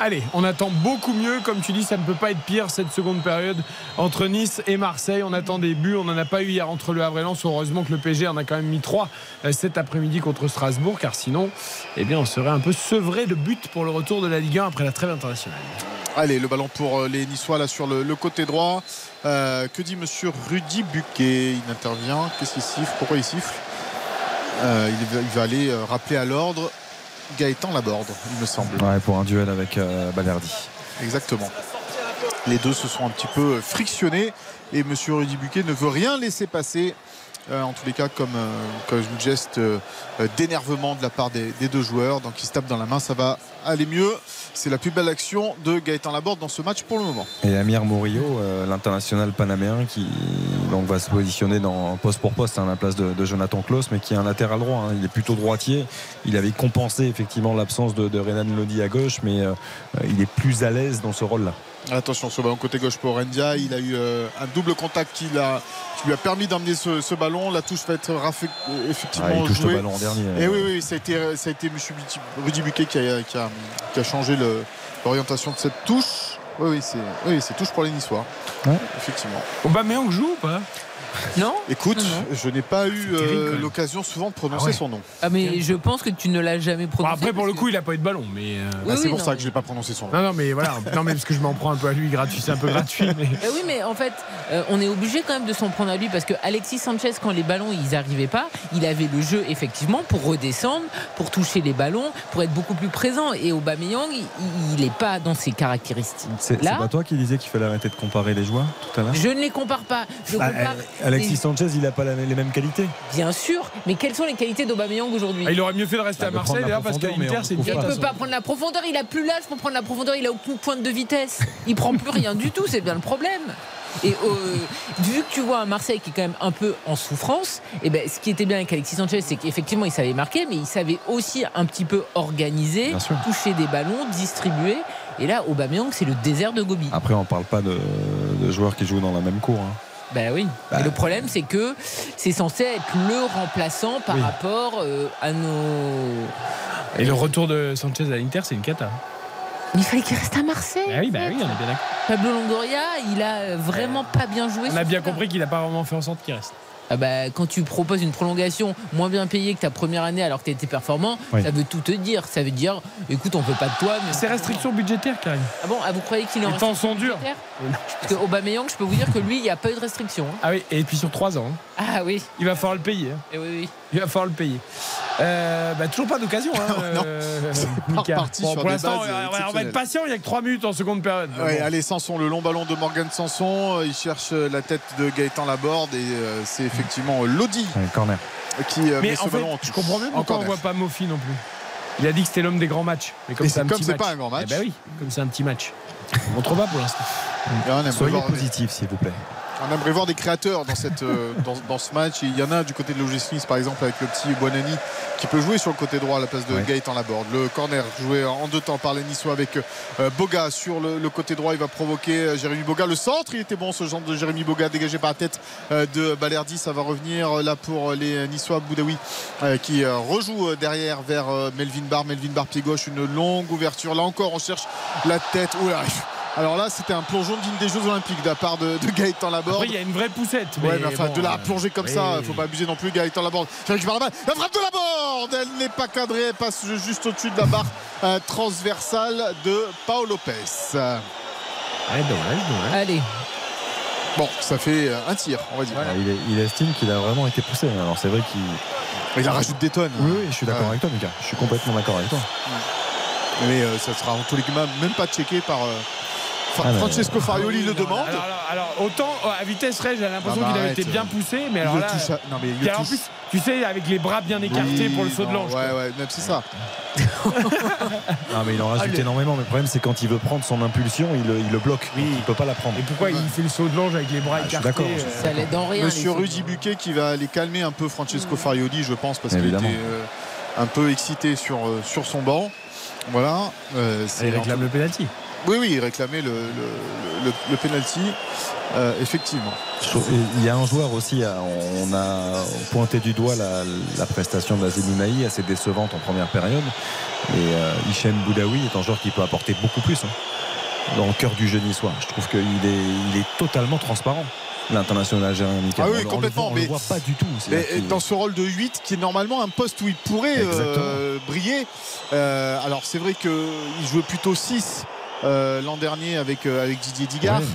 Allez, on attend beaucoup mieux. Comme tu dis, ça ne peut pas être pire cette seconde période entre Nice et Marseille. On attend des buts. On n'en a pas eu hier entre le Havre et Lens. Heureusement que le PSG en a quand même mis trois euh, cet après-midi contre Strasbourg, car sinon, eh bien, on serait un peu sevré de buts pour le retour de la Ligue 1 après la trêve internationale. Allez, le ballon pour euh, les Niçois là sur le, le côté droit. Euh, que dit monsieur Rudy Buquet? Il intervient. Qu'est-ce qu'il siffle? Pourquoi il siffle? Euh, il, va, aller euh, rappeler à l'ordre Gaëtan Laborde, il me semble. Ouais, pour un duel avec euh, Balerdi. Exactement. Les deux se sont un petit peu frictionnés et Monsieur Rudy Buquet ne veut rien laisser passer. Euh, en tous les cas, comme, euh, geste euh, d'énervement de la part des, deux joueurs. Donc, ils se tapent dans la main, ça va aller mieux. C'est la plus belle action de Gaëtan Laborde dans ce match pour le moment. Et Amir Murillo, l'international panaméen, qui va se positionner dans poste pour poste hein, à la place de, Jonathan Klaus, mais qui est un latéral droit. hein. Il est plutôt droitier. Il avait compensé effectivement l'absence de, Renan Lodi à gauche, mais il est plus à l'aise dans ce rôle-là. Attention, ce ballon côté gauche pour Rendia. Il a eu euh, un double contact qui, lui a permis d'emmener ce, ce ballon. La touche va être euh, effectivement Ah, il touche jouée. le ballon en dernier. Et oui, oui, ça a été, ça a été M. Rudy Buquet qui a, qui a- qui a changé l'orientation de cette touche. Oui, oui, c'est oui, touche pour les Niçois. Ouais. Effectivement. Aubameyang joue ou pas? Non Écoute, je n'ai pas eu terrible, euh, l'occasion souvent de prononcer Ah ouais. son nom. Ah mais je pense que tu ne l'as jamais Bon, prononcé. Après, pour le coup, il a pas eu de ballon, mais. euh, Oui, Bah, c'est oui, pour non, ça que je n'ai pas prononcé son nom. Non, non, mais voilà. Non, mais parce que je m'en prends un peu à lui gratuit. C'est un peu gratuit, mais. Eh oui, mais en fait, euh, on est obligé quand même de s'en prendre à lui parce que Alexis Sanchez, quand les ballons ils arrivaient pas, il avait le jeu effectivement pour redescendre, pour toucher les ballons, pour être beaucoup plus présent. Et Aubameyang, il n'est pas dans ses caractéristiques. C'est pas toi qui disais qu'il fallait arrêter de comparer les joueurs tout à l'heure? Je ne les compare pas. Je Bah, compare euh, Alexis Sanchez, il n'a pas la- les mêmes qualités. Bien sûr, mais quelles sont les qualités d'Aubameyang aujourd'hui? Ah, il aurait mieux fait de rester Bah, à de Marseille, prendre la d'ailleurs, parce qu'à on c'est une Il ne peut pas prendre la profondeur, il a plus l'âge pour prendre la profondeur, il a aucune pointe de vitesse. Il prend plus rien du tout, c'est bien le problème. Et euh, vu que tu vois un Marseille qui est quand même un peu en souffrance, et ben, ce qui était bien avec Alexis Sanchez, c'est qu'effectivement il savait marquer, mais il savait aussi un petit peu organiser, toucher des ballons, distribuer. Et là, Aubameyang, c'est le désert de Gobi. Après, on parle pas de, de joueurs qui jouent dans la même cour. hein. Ben oui. Bah. Et le problème, c'est que c'est censé être le remplaçant par Oui. rapport euh, à nos. Et le retour de Sanchez à l'Inter, c'est une cata. Mais il fallait qu'il reste à Marseille. Bah oui, bah oui, on est bien d'accord. Pablo Longoria, il a euh, vraiment pas bien joué. On a bien compris qu'il n'a pas vraiment fait en sorte qu'il reste. Ah bah, quand tu proposes une prolongation moins bien payée que ta première année alors que tu étais performant, Oui. ça veut tout te dire. Ça veut dire, écoute, on veut pas de toi. Mais C'est restrictions budgétaires, Karim. Ah bon, ah, vous croyez qu'il est en Les temps sont durs. Parce que Aubameyang, je peux vous dire que lui, il n'y a pas eu de restriction. hein. Ah oui, et puis sur 3 ans. hein. Ah oui, Il va falloir le payer. hein. eh oui, oui. Il va falloir le payer. Euh, bah, toujours pas d'occasion. Hein, Non, euh, c'est pas Bon, sur pour des l'instant, bases on va- être patient. Il n'y a que 3 minutes en seconde période. Ouais, Bon. allez, Sanson, le long ballon de Morgan Sanson. Il cherche la tête de Gaëtan Laborde et euh, c'est effectivement Lodi corner. qui euh, met Mais ce en fait, ballon en je touche. comprends mieux pourquoi on Encore voit pas Mofi non plus. Il a dit que c'était l'homme des grands matchs. Mais comme c'est pas un grand match. Eh ben oui, comme c'est un petit match. On montre pas pour l'instant. Soyez positif, s'il vous plaît. On aimerait voir des créateurs dans, cette, euh, dans, dans ce match. Il y en a du côté de l'OGC Nice, par exemple, avec le petit Buonani qui peut jouer sur le côté droit à la place de Ouais. Gaëtan Laborde. Le corner joué en deux temps par les Niçois avec euh, Boga sur le, le côté droit. Il va provoquer euh, Jérémy Boga. Le centre, il était bon ce genre de Jérémy Boga dégagé par la tête de Balerdi. Ça va revenir là pour les Niçois. Boudaoui qui rejoue derrière vers Melvin Barr. Melvin Barr pied gauche, une longue ouverture. Là encore, on cherche la tête. Oula. Alors là, c'était un plongeon digne des Jeux Olympiques de la part de, de Gaëtan Laborde. Après, il y a une vraie poussette. Ouais, mais enfin, bon, de la euh, plonger comme oui. ça, faut pas abuser non plus. Gaëtan Laborde qui récupère la balle. La frappe de Laborde Elle n'est pas cadrée, elle passe juste au-dessus de la barre euh, transversale de Paolo Lopez. Ouais, dommage, dommage. Allez, Bon, ça fait euh, un tir, on va dire. Ah, Il, est- il estime qu'il a vraiment été poussé. Alors c'est vrai qu'il. Il la rajoute des tonnes. Oui, oui, je suis d'accord Ouais. avec toi, Mika. Je suis complètement d'accord avec toi. Mais euh, ça sera en tous les cas même pas checké par euh, Fra- Ah, Francesco Farioli le demande. Alors, alors, alors, autant euh, à vitesse réelle, j'ai l'impression Ah bah qu'il avait arrête, été bien poussé, mais Il alors le là. touche à- Non mais il Puis le alors, en plus, tu sais, avec les bras bien écartés Oui, pour le saut de l'ange. Ouais, quoi. ouais, même c'est ça. Non, mais il en rajoute Ah, énormément. Mais le problème, c'est quand il veut prendre son impulsion, il, le- il le bloque. Oui. Il peut pas la prendre. Et pourquoi il fait le saut de l'ange avec les bras Ah, écartés d'accord. euh, ça l'aide en rien. Monsieur. Rudy Buquet qui va aller calmer un peu Francesco Farioli, je pense, parce qu'il était euh, un peu excité sur, euh, sur son banc. Voilà. euh, c'est Il réclame le penalty. Oui, oui, il réclamait le, le, le- le penalty, euh, effectivement. Il y a un joueur aussi, euh, on a pointé du doigt la, la prestation d'Azemi Naï assez décevante en première période. Et euh, Hichem Boudaoui est un joueur qui peut apporter beaucoup plus hein, dans le cœur du jeu niçois. Je trouve qu'il est, il est totalement transparent, l'international algérien Mikel. Ah oui, On le- on le complètement, voit- On ne mais- le voit pas du tout. Mais dans ce rôle de 8, qui est normalement un poste où il pourrait euh, briller. Euh, alors c'est vrai qu'il jouait plutôt 6. Euh, l'an dernier avec, euh, avec Didier Digard Ouais.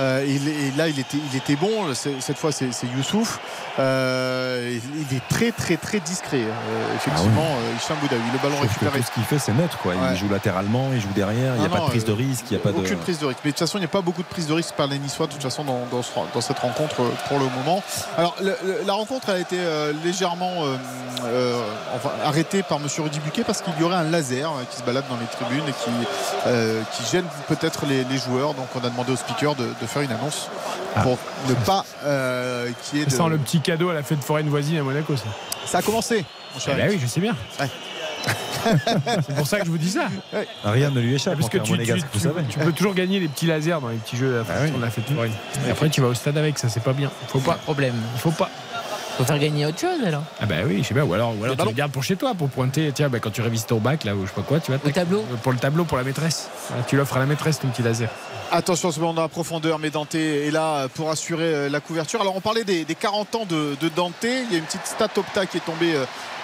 Euh, et, et là il était, il était bon cette fois c'est Youssouf Euh, il est très très très discret euh, effectivement euh, Hicham Boudaoui le ballon récupéré tout ce qu'il fait, c'est neutre. Quoi. Ouais. Il joue latéralement, il joue derrière, il n'y a Ah pas de prise de risque, il n'y a pas de. aucune prise de risque. Mais de toute façon, il n'y a pas beaucoup de prise de risque par les Niçois, de toute façon, dans, dans ce- dans cette rencontre pour le moment. Alors, le- le- la rencontre a été euh, légèrement enfin, arrêtée par M. Rudy Buquet parce qu'il y aurait un laser qui se balade dans les tribunes et qui, euh, qui gêne peut-être les, les joueurs. Donc, on a demandé au speaker de, de faire une annonce Ah. pour ne pas euh, qu'il y ait de. Sans le petit cadeau à la fête foraine voisine à Monaco, ça. Ça a commencé, mon Ah cher. bah oui, je sais bien. Ouais. C'est pour ça que je vous dis ça. Rien ne lui échappe. Parce que tu, tu- peux toujours gagner les petits lasers dans les petits jeux à la Ah oui. de la fête foraine. Et après, tu vas au stade avec, ça, c'est pas bien. Faut pas. Problème. Faut pas. Faut faire gagner autre chose alors. Ah bah oui, je sais pas. Ou alors, ou alors tu le gardes pour chez toi, pour pointer. Tiens, bah, quand tu révises ton bac, là, ou je sais pas quoi, tu vois. Le tableau. Pour le tableau, pour la maîtresse. Tu l'offres à la maîtresse, ton petit laser. Attention, ce moment dans la profondeur, mais Dante est là pour assurer euh, la couverture. Alors, on parlait des, des 40 ans de, de Dante. Il y a une petite stat opta qui est tombée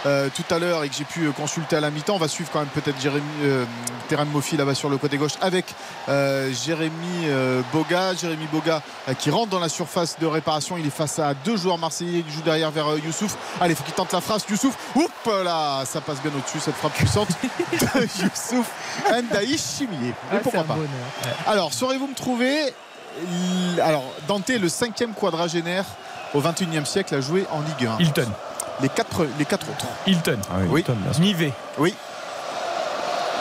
euh, tout à l'heure et que j'ai pu euh, consulter à la mi-temps. On va suivre quand même peut-être Jérémy euh, Terran Mofi là-bas sur le côté gauche avec euh, Jérémy euh, Boga. Jérémy Boga euh, qui rentre dans la surface de réparation. Il est face à deux joueurs marseillais qui jouent derrière vers euh, Youssouf. Allez, il faut qu'il tente la frappe. Youssouf, oups là, ça passe bien au-dessus cette frappe puissante de Youssouf Ndaï Chimier. Mais Ah, pourquoi c'est un pas bonheur. alors, saurez-vous me trouver Alors, Dante, le cinquième quadragénaire au 21e siècle, a joué en Ligue 1. Hilton. Les quatre, les quatre autres. Hilton. Ah oui. Nivet. Oui.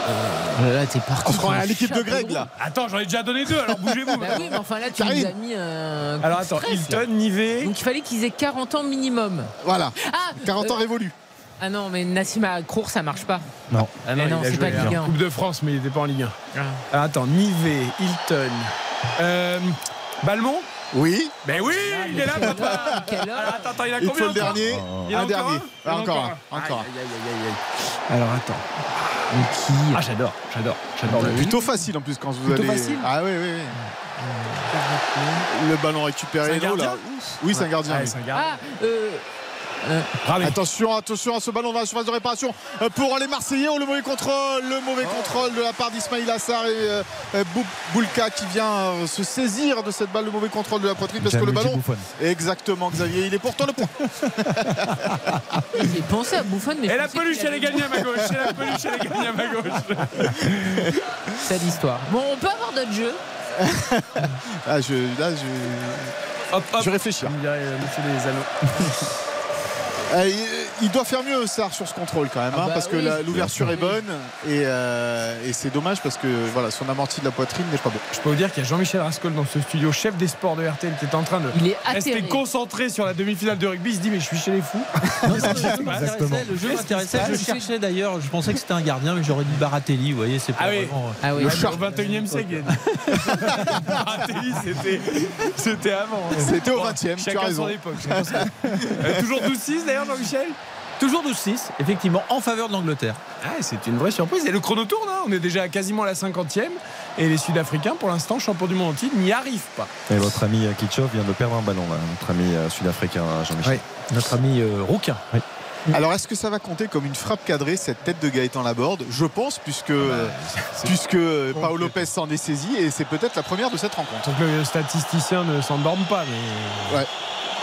Oh là là, t'es parti. On se à un l'équipe de Greg, là. Attends, j'en ai déjà donné deux, alors bougez-vous. Bah oui, mais enfin là, tu nous as mis un. coup Alors de attends, stress. Hilton, Nivet. Donc il fallait qu'ils aient 40 ans minimum. Voilà. Ah 40 ans euh, révolus. Ah non, mais Nassima Cour, ça marche pas. Non. Ah non, c'est pas Ligue en 1. Coupe de France, mais il n'était pas en Ligue 1. Ah. Alors, attends, Nivet, Hilton. Euh, Balmont? Oui. Ben oui, il est là, papa. attends, attends, il a Il combien faut le dernier. Il y en a Un dernier. un Il y en a Encore encore un. Encore Aïe, aïe, aïe. Alors attends. qui Ah, j'adore, j'adore, j'adore. Plutôt facile en plus quand vous Plutôt allez. facile Ah oui, oui, oui. Le ballon récupéré. C'est un Hello, là. Oui, c'est un gardien. Ah, oui. c'est un gardien. Ah, euh. Euh. Attention, attention à ce ballon dans la surface de réparation euh, pour les Marseillais. Oh, le mauvais contrôle, le mauvais contrôle de la part d'Ismail Assar et euh, Bou- Boulka qui vient se saisir de cette balle, le mauvais contrôle de la poitrine parce que le ballon. Exactement, Xavier. Il est pourtant le point. J'ai pensé à Bouffon, mais. Et la peluche, elle est gagnée à ma gauche. Et la peluche, elle est gagnée à ma gauche. C'est l'histoire. Bon, on peut avoir d'autres jeux. Ah, je, là, je, Hop, hop. je réfléchis. Comme dirait euh, monsieur des Uh, Euh, il- doit faire mieux, Sarr, sur ce contrôle quand même, Ah hein, bah parce que oui. l'ouverture est bonne et, euh, et c'est dommage parce que voilà, son amorti de la poitrine n'est pas bon. Je peux vous dire qu'il y a Jean-Michel Rascol dans ce studio, chef des sports de RTL, qui est en train de Il est rester concentré sur la demi-finale de rugby. Il se dit, mais je suis chez les fous. Non, non, le jeu m'intéressait, Le jeu m'intéressait. Je cherchais d'ailleurs, je pensais que c'était un gardien, mais j'aurais dit Baratelli. Vous voyez, c'est pas Ah oui. vraiment. Ah oui. Le char 21 e siècle. Baratelli, c'était, c'était avant. C'était au 20e, tu as Chacun raison. son époque. je pense que- Euh, toujours 12-6 d'ailleurs, Jean-Michel Toujours 12-6, effectivement, en faveur de l'Angleterre. ah, C'est une vraie surprise. Et le chrono tourne, hein. on est déjà quasiment à la 50e. Et les Sud-Africains, pour l'instant, champions du monde en titre, n'y arrivent pas. Et votre ami euh, Kitchov vient de perdre un ballon, là, notre ami euh, sud-africain Jean-Michel. Oui, notre ami euh, Rouquin. Alors est-ce que ça va compter comme une frappe cadrée cette tête de Gaëtan Laborde? Je pense puisque, euh, puisque Paolo Lopez s'en est saisi et c'est peut-être la première de cette rencontre. Donc le statisticien ne s'endorme pas. Mais... Ouais.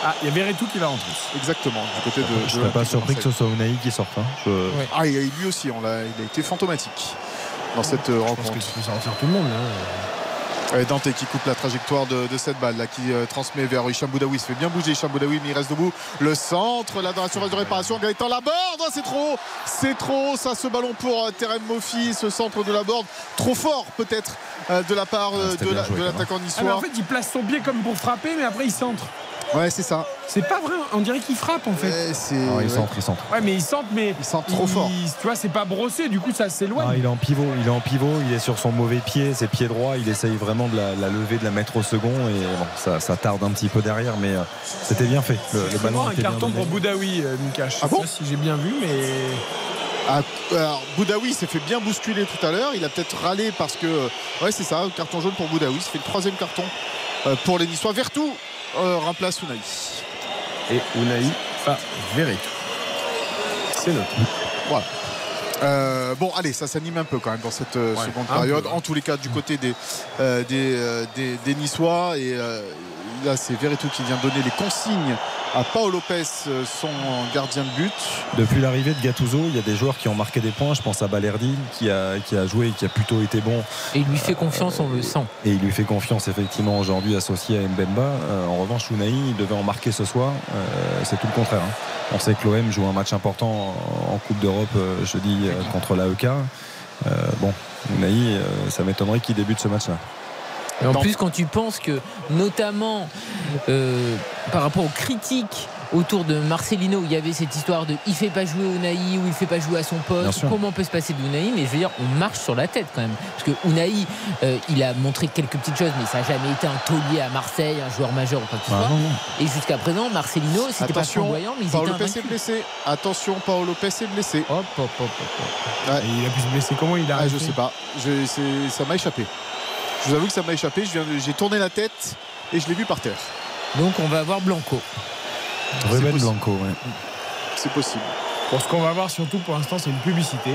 Ah, il y a Verretou qui va rentrer. Exactement, du côté de. Je ne serais pas surpris que ce soit Unai qui sorte. hein. Je- Ouais. Ah, et lui aussi, on l'a- il a été fantomatique dans cette euh, Je pense rencontre. que tu peux sortir tout le monde. Là. Euh, Dante qui coupe la trajectoire de, de cette balle là, qui euh, transmet vers Hicham Boudaoui. Se fait bien bouger Hicham Boudaoui, mais il reste debout. Le centre là dans la surface de réparation. Gaëtan Laborde, Oh, c'est trop, c'est trop. Ça, ce ballon pour euh, Terem Mofi, ce centre de Laborde, trop fort peut-être euh, de la part euh, Ah, de bien la- l'attaquant Ah, en fait, il place son pied comme pour frapper, mais après il centre. Ouais, c'est ça. C'est pas vrai, on dirait qu'il frappe en fait. Ouais, c'est Ah, il ouais. centre, il centre. Ouais, mais il centre, mais. Il centre trop il- fort. Tu vois, c'est pas brossé, du coup ça s'éloigne. Ah, il est en pivot, il est en pivot, il est sur son mauvais pied, ses pieds droits, il essaye vraiment de la, la lever, de la mettre au second et bon, ça, ça tarde un petit peu derrière, mais euh, c'était bien fait. Le, le C'est ballon un carton pour Boudaoui, euh, Mika. Je sais Ah bon pas si j'ai bien vu, mais. Ah, alors, Boudaoui s'est fait bien bousculer tout à l'heure. Il a peut-être râlé parce que. euh, Ouais, c'est ça, carton jaune pour Boudaoui. Ça fait le troisième carton euh, pour les Niçois. Vertou euh, remplace Unai. Et Unai pas Verretou. C'est notre. Voilà. Euh, bon, allez, ça s'anime un peu quand même dans cette euh, Ouais, seconde période. peu. En tous les cas, du côté des, euh, des, euh, des, des Niçois. Et euh, là, c'est Verretou qui vient donner les consignes à Paolo Lopez, son gardien de but. Depuis l'arrivée de Gattuso, il y a des joueurs qui ont marqué des points. Je pense à Balerdi qui a, qui a joué et qui a plutôt été bon. Et il lui fait confiance, on le sent. Et il lui fait confiance effectivement aujourd'hui associé à Mbemba. Euh, en revanche, Unai, il devait en marquer ce soir. Euh, c'est tout le contraire. hein. On sait que l'OM joue un match important en Coupe d'Europe jeudi contre l'AEK. Euh, bon, Unai, euh, ça m'étonnerait qu'il débute ce match-là. Et en plus, quand tu penses que, notamment euh, par rapport aux critiques autour de Marcelino où il y avait cette histoire de il fait pas jouer Unai ou il fait pas jouer à son poste. Comment on peut se passer d'Unai Mais je veux dire, on marche sur la tête quand même. Parce que Unai, euh, il a montré quelques petites choses, mais ça n'a jamais été un taulier à Marseille, un joueur majeur ou quoi que ce Ah, soit. non, non. Et jusqu'à présent, Marcelino, c'était pas flamboyant, mais ils Paolo Lopez est blessé. Attention, Paolo Lopez est blessé. Hop, hop, hop, hop. Ouais. Il a pu se blesser comment il a Ah, je sais pas. Je- ça m'a échappé. Je vous avoue que ça m'a échappé. Je viens de- J'ai tourné la tête et je l'ai vu par terre. Donc on va avoir Blanco. Ruben possible. Blanco, ouais. C'est possible. Bon, ce qu'on va voir surtout pour l'instant, c'est une publicité.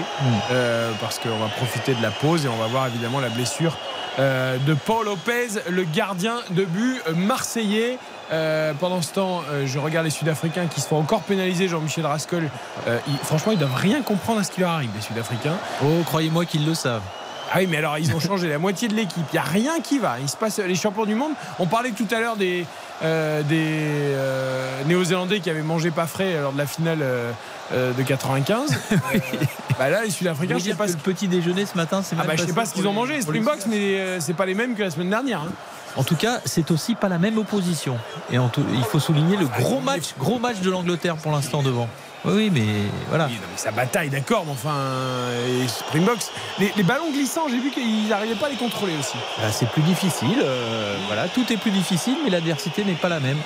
Euh, parce qu'on va profiter de la pause et on va voir évidemment la blessure euh, de Paul Lopez, le gardien de but marseillais. Euh, pendant ce temps, euh, je regarde les Sud-Africains qui se font encore pénaliser. Jean-Michel Rascol, euh, ils- franchement, ils doivent rien comprendre à ce qui leur arrive, les Sud-Africains. Oh, croyez-moi qu'ils le savent. Ah oui, mais alors ils ont changé la moitié de l'équipe. Il n'y a rien qui va. Il se passe les champions du monde. On parlait tout à l'heure des, euh, des euh, Néo-Zélandais qui avaient mangé pas frais lors de la finale euh, de 95. Euh, bah là, les Sud-Africains, je sais pas que ce le petit déjeuner ce matin, c'est ah bah, je sais pas ce qu'ils ont les- mangé, les Springboks, mais c'est pas les mêmes que la semaine dernière. hein. En tout cas, c'est aussi pas la même opposition. Et en tout- il faut souligner le gros match, gros match de l'Angleterre pour l'instant devant. Oui, oui, mais voilà. Oui, non, mais ça bataille, d'accord, mais enfin, les Springboks, les, les ballons glissants, j'ai vu qu'ils n'arrivaient pas à les contrôler aussi. Bah, c'est plus difficile. euh, voilà, tout est plus difficile, mais l'adversité n'est pas la même.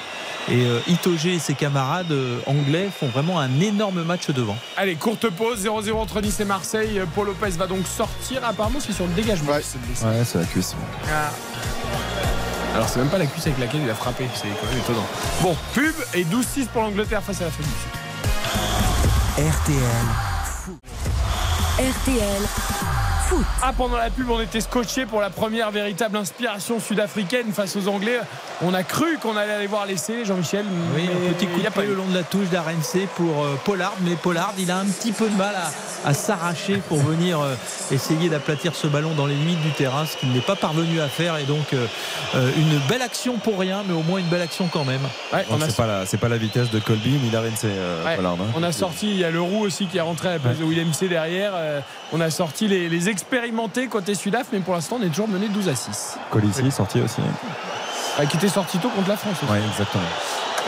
Et euh, Itoge et ses camarades euh, anglais font vraiment un énorme match devant. Allez, courte pause, 0-0 entre Nice et Marseille. Paul Lopez va donc sortir. Apparemment, c'est sur le dégagement. blessé. Ouais, c'est la cuisse. Ah. Alors, c'est même pas la cuisse avec laquelle il a frappé, c'est quand même étonnant. Bon, pub et 12-6 pour l'Angleterre face à la Fédération. RTL. RTL Foot. Ah, pendant la pub, on était scotché pour la première véritable inspiration sud-africaine face aux Anglais. On a cru qu'on allait aller voir l'essai, Jean-Michel. Oui, un petit coup il a pas pied eu. le long de la touche d'RNC pour euh, Pollard, mais Pollard, il a un petit peu de mal à, à s'arracher pour venir euh, essayer d'aplatir ce ballon dans les limites du terrain, ce qu'il n'est pas parvenu à faire. Et donc, euh, une belle action pour rien, mais au moins une belle action quand même. Ouais, Non, on, a, c'est pas, la, c'est pas la vitesse de Colby ni d'Arense, euh, ouais, Pollard, hein. on a sorti, il y a le roux aussi qui est rentré à la place de William C derrière. Euh, on a sorti les, les expérimentés côté Sudaf, mais pour l'instant, on est toujours mené 12 à 6. Colissi sorti aussi. Euh, qui était sorti tôt contre la France aussi. Ouais, exactement.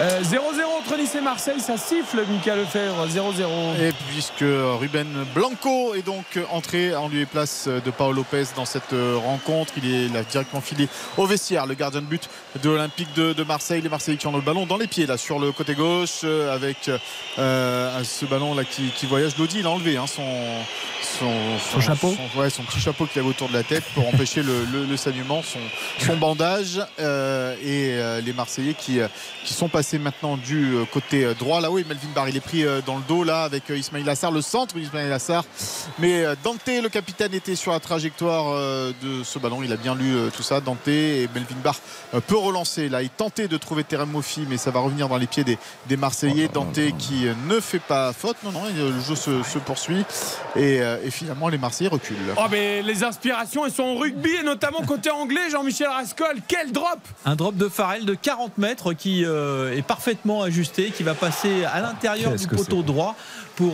Euh, 0-0 entre Nice et Marseille, ça siffle, Michael Lefebvre, 0-0. Et puisque Ruben Blanco est donc entré en lieu et place de Paolo Lopez dans cette rencontre, il est il a directement filé au vestiaire, le gardien de but de l'Olympique de, de Marseille. Les Marseillais qui ont le ballon dans les pieds là sur le côté gauche euh, avec euh, ce ballon là qui, qui voyage. Lodi, il a enlevé hein, son, son, Son chapeau son- ouais, son petit chapeau qu'il avait autour de la tête pour empêcher le, le- le saignement, son, son bandage euh, et euh, les Marseillais qui, euh, qui sont passés maintenant du euh, côté euh, droit. Là, oui, Melvin Barr, il est pris euh, dans le dos là avec Ismail Assar, le centre d'Ismail Assar. Mais Dante, le capitaine, était sur la trajectoire de ce ballon. Il a bien lu tout ça. Dante et Melvin Barr peut relancer. Là, il tentait de trouver Terem Moffi, mais ça va revenir dans les pieds des, des Marseillais. Dante qui ne fait pas faute. Non, non, le jeu se, se poursuit. Et, et finalement, les Marseillais reculent. Oh, mais les inspirations, elles sont au rugby et notamment côté anglais, Jean-Michel Rascol. Quel drop Un drop de Farrell de 40 mètres qui euh, est parfaitement ajusté, qui va passer à l'intérieur du poteau droit pour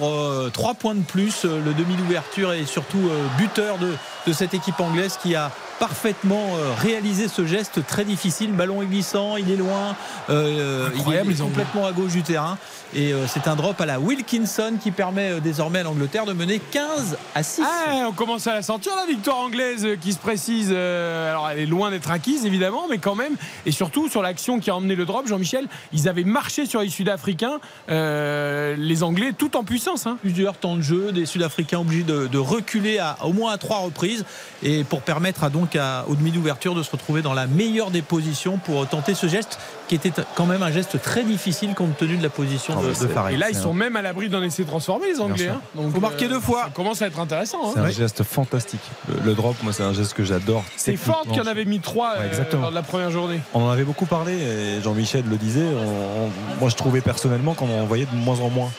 3 points de plus. euh, Le demi d'ouverture et surtout euh, buteur de, de cette équipe anglaise qui a parfaitement euh, réalisé ce geste très difficile. Ballon est glissant, il est loin, euh, Incroyable, il est complètement à gauche du terrain. Et euh, c'est un drop à la Wilkinson qui permet euh, désormais à l'Angleterre de mener 15 à 6. Ah, on commence à la sentir, la victoire anglaise euh, qui se précise. euh, alors, elle est loin d'être acquise, évidemment, mais quand même. Et surtout, sur l'action qui a emmené le drop, Jean-Michel, ils avaient marché sur les Sud-Africains, euh, les Anglais, tout en puissance. hein. plusieurs temps de jeu, des Sud-Africains obligés de, de reculer à, au moins à trois reprises et pour permettre à donc à, au demi d'ouverture de se retrouver dans la meilleure des positions pour tenter ce geste qui était quand même un geste très difficile compte tenu de la position Ah de, de. Et là, ils sont même à l'abri d'un essai transformé, les Anglais. hein. Donc, Faut marquer deux fois. Ça commence à être intéressant. hein. C'est un Ouais. geste fantastique. Le, le drop, moi, c'est un geste que j'adore. C'est fort qu'il y en avait mis trois Ouais, euh, exactement. lors de la première journée. On en avait beaucoup parlé et Jean-Michel le disait. on- on- moi, je trouvais personnellement qu'on en voyait de moins en moins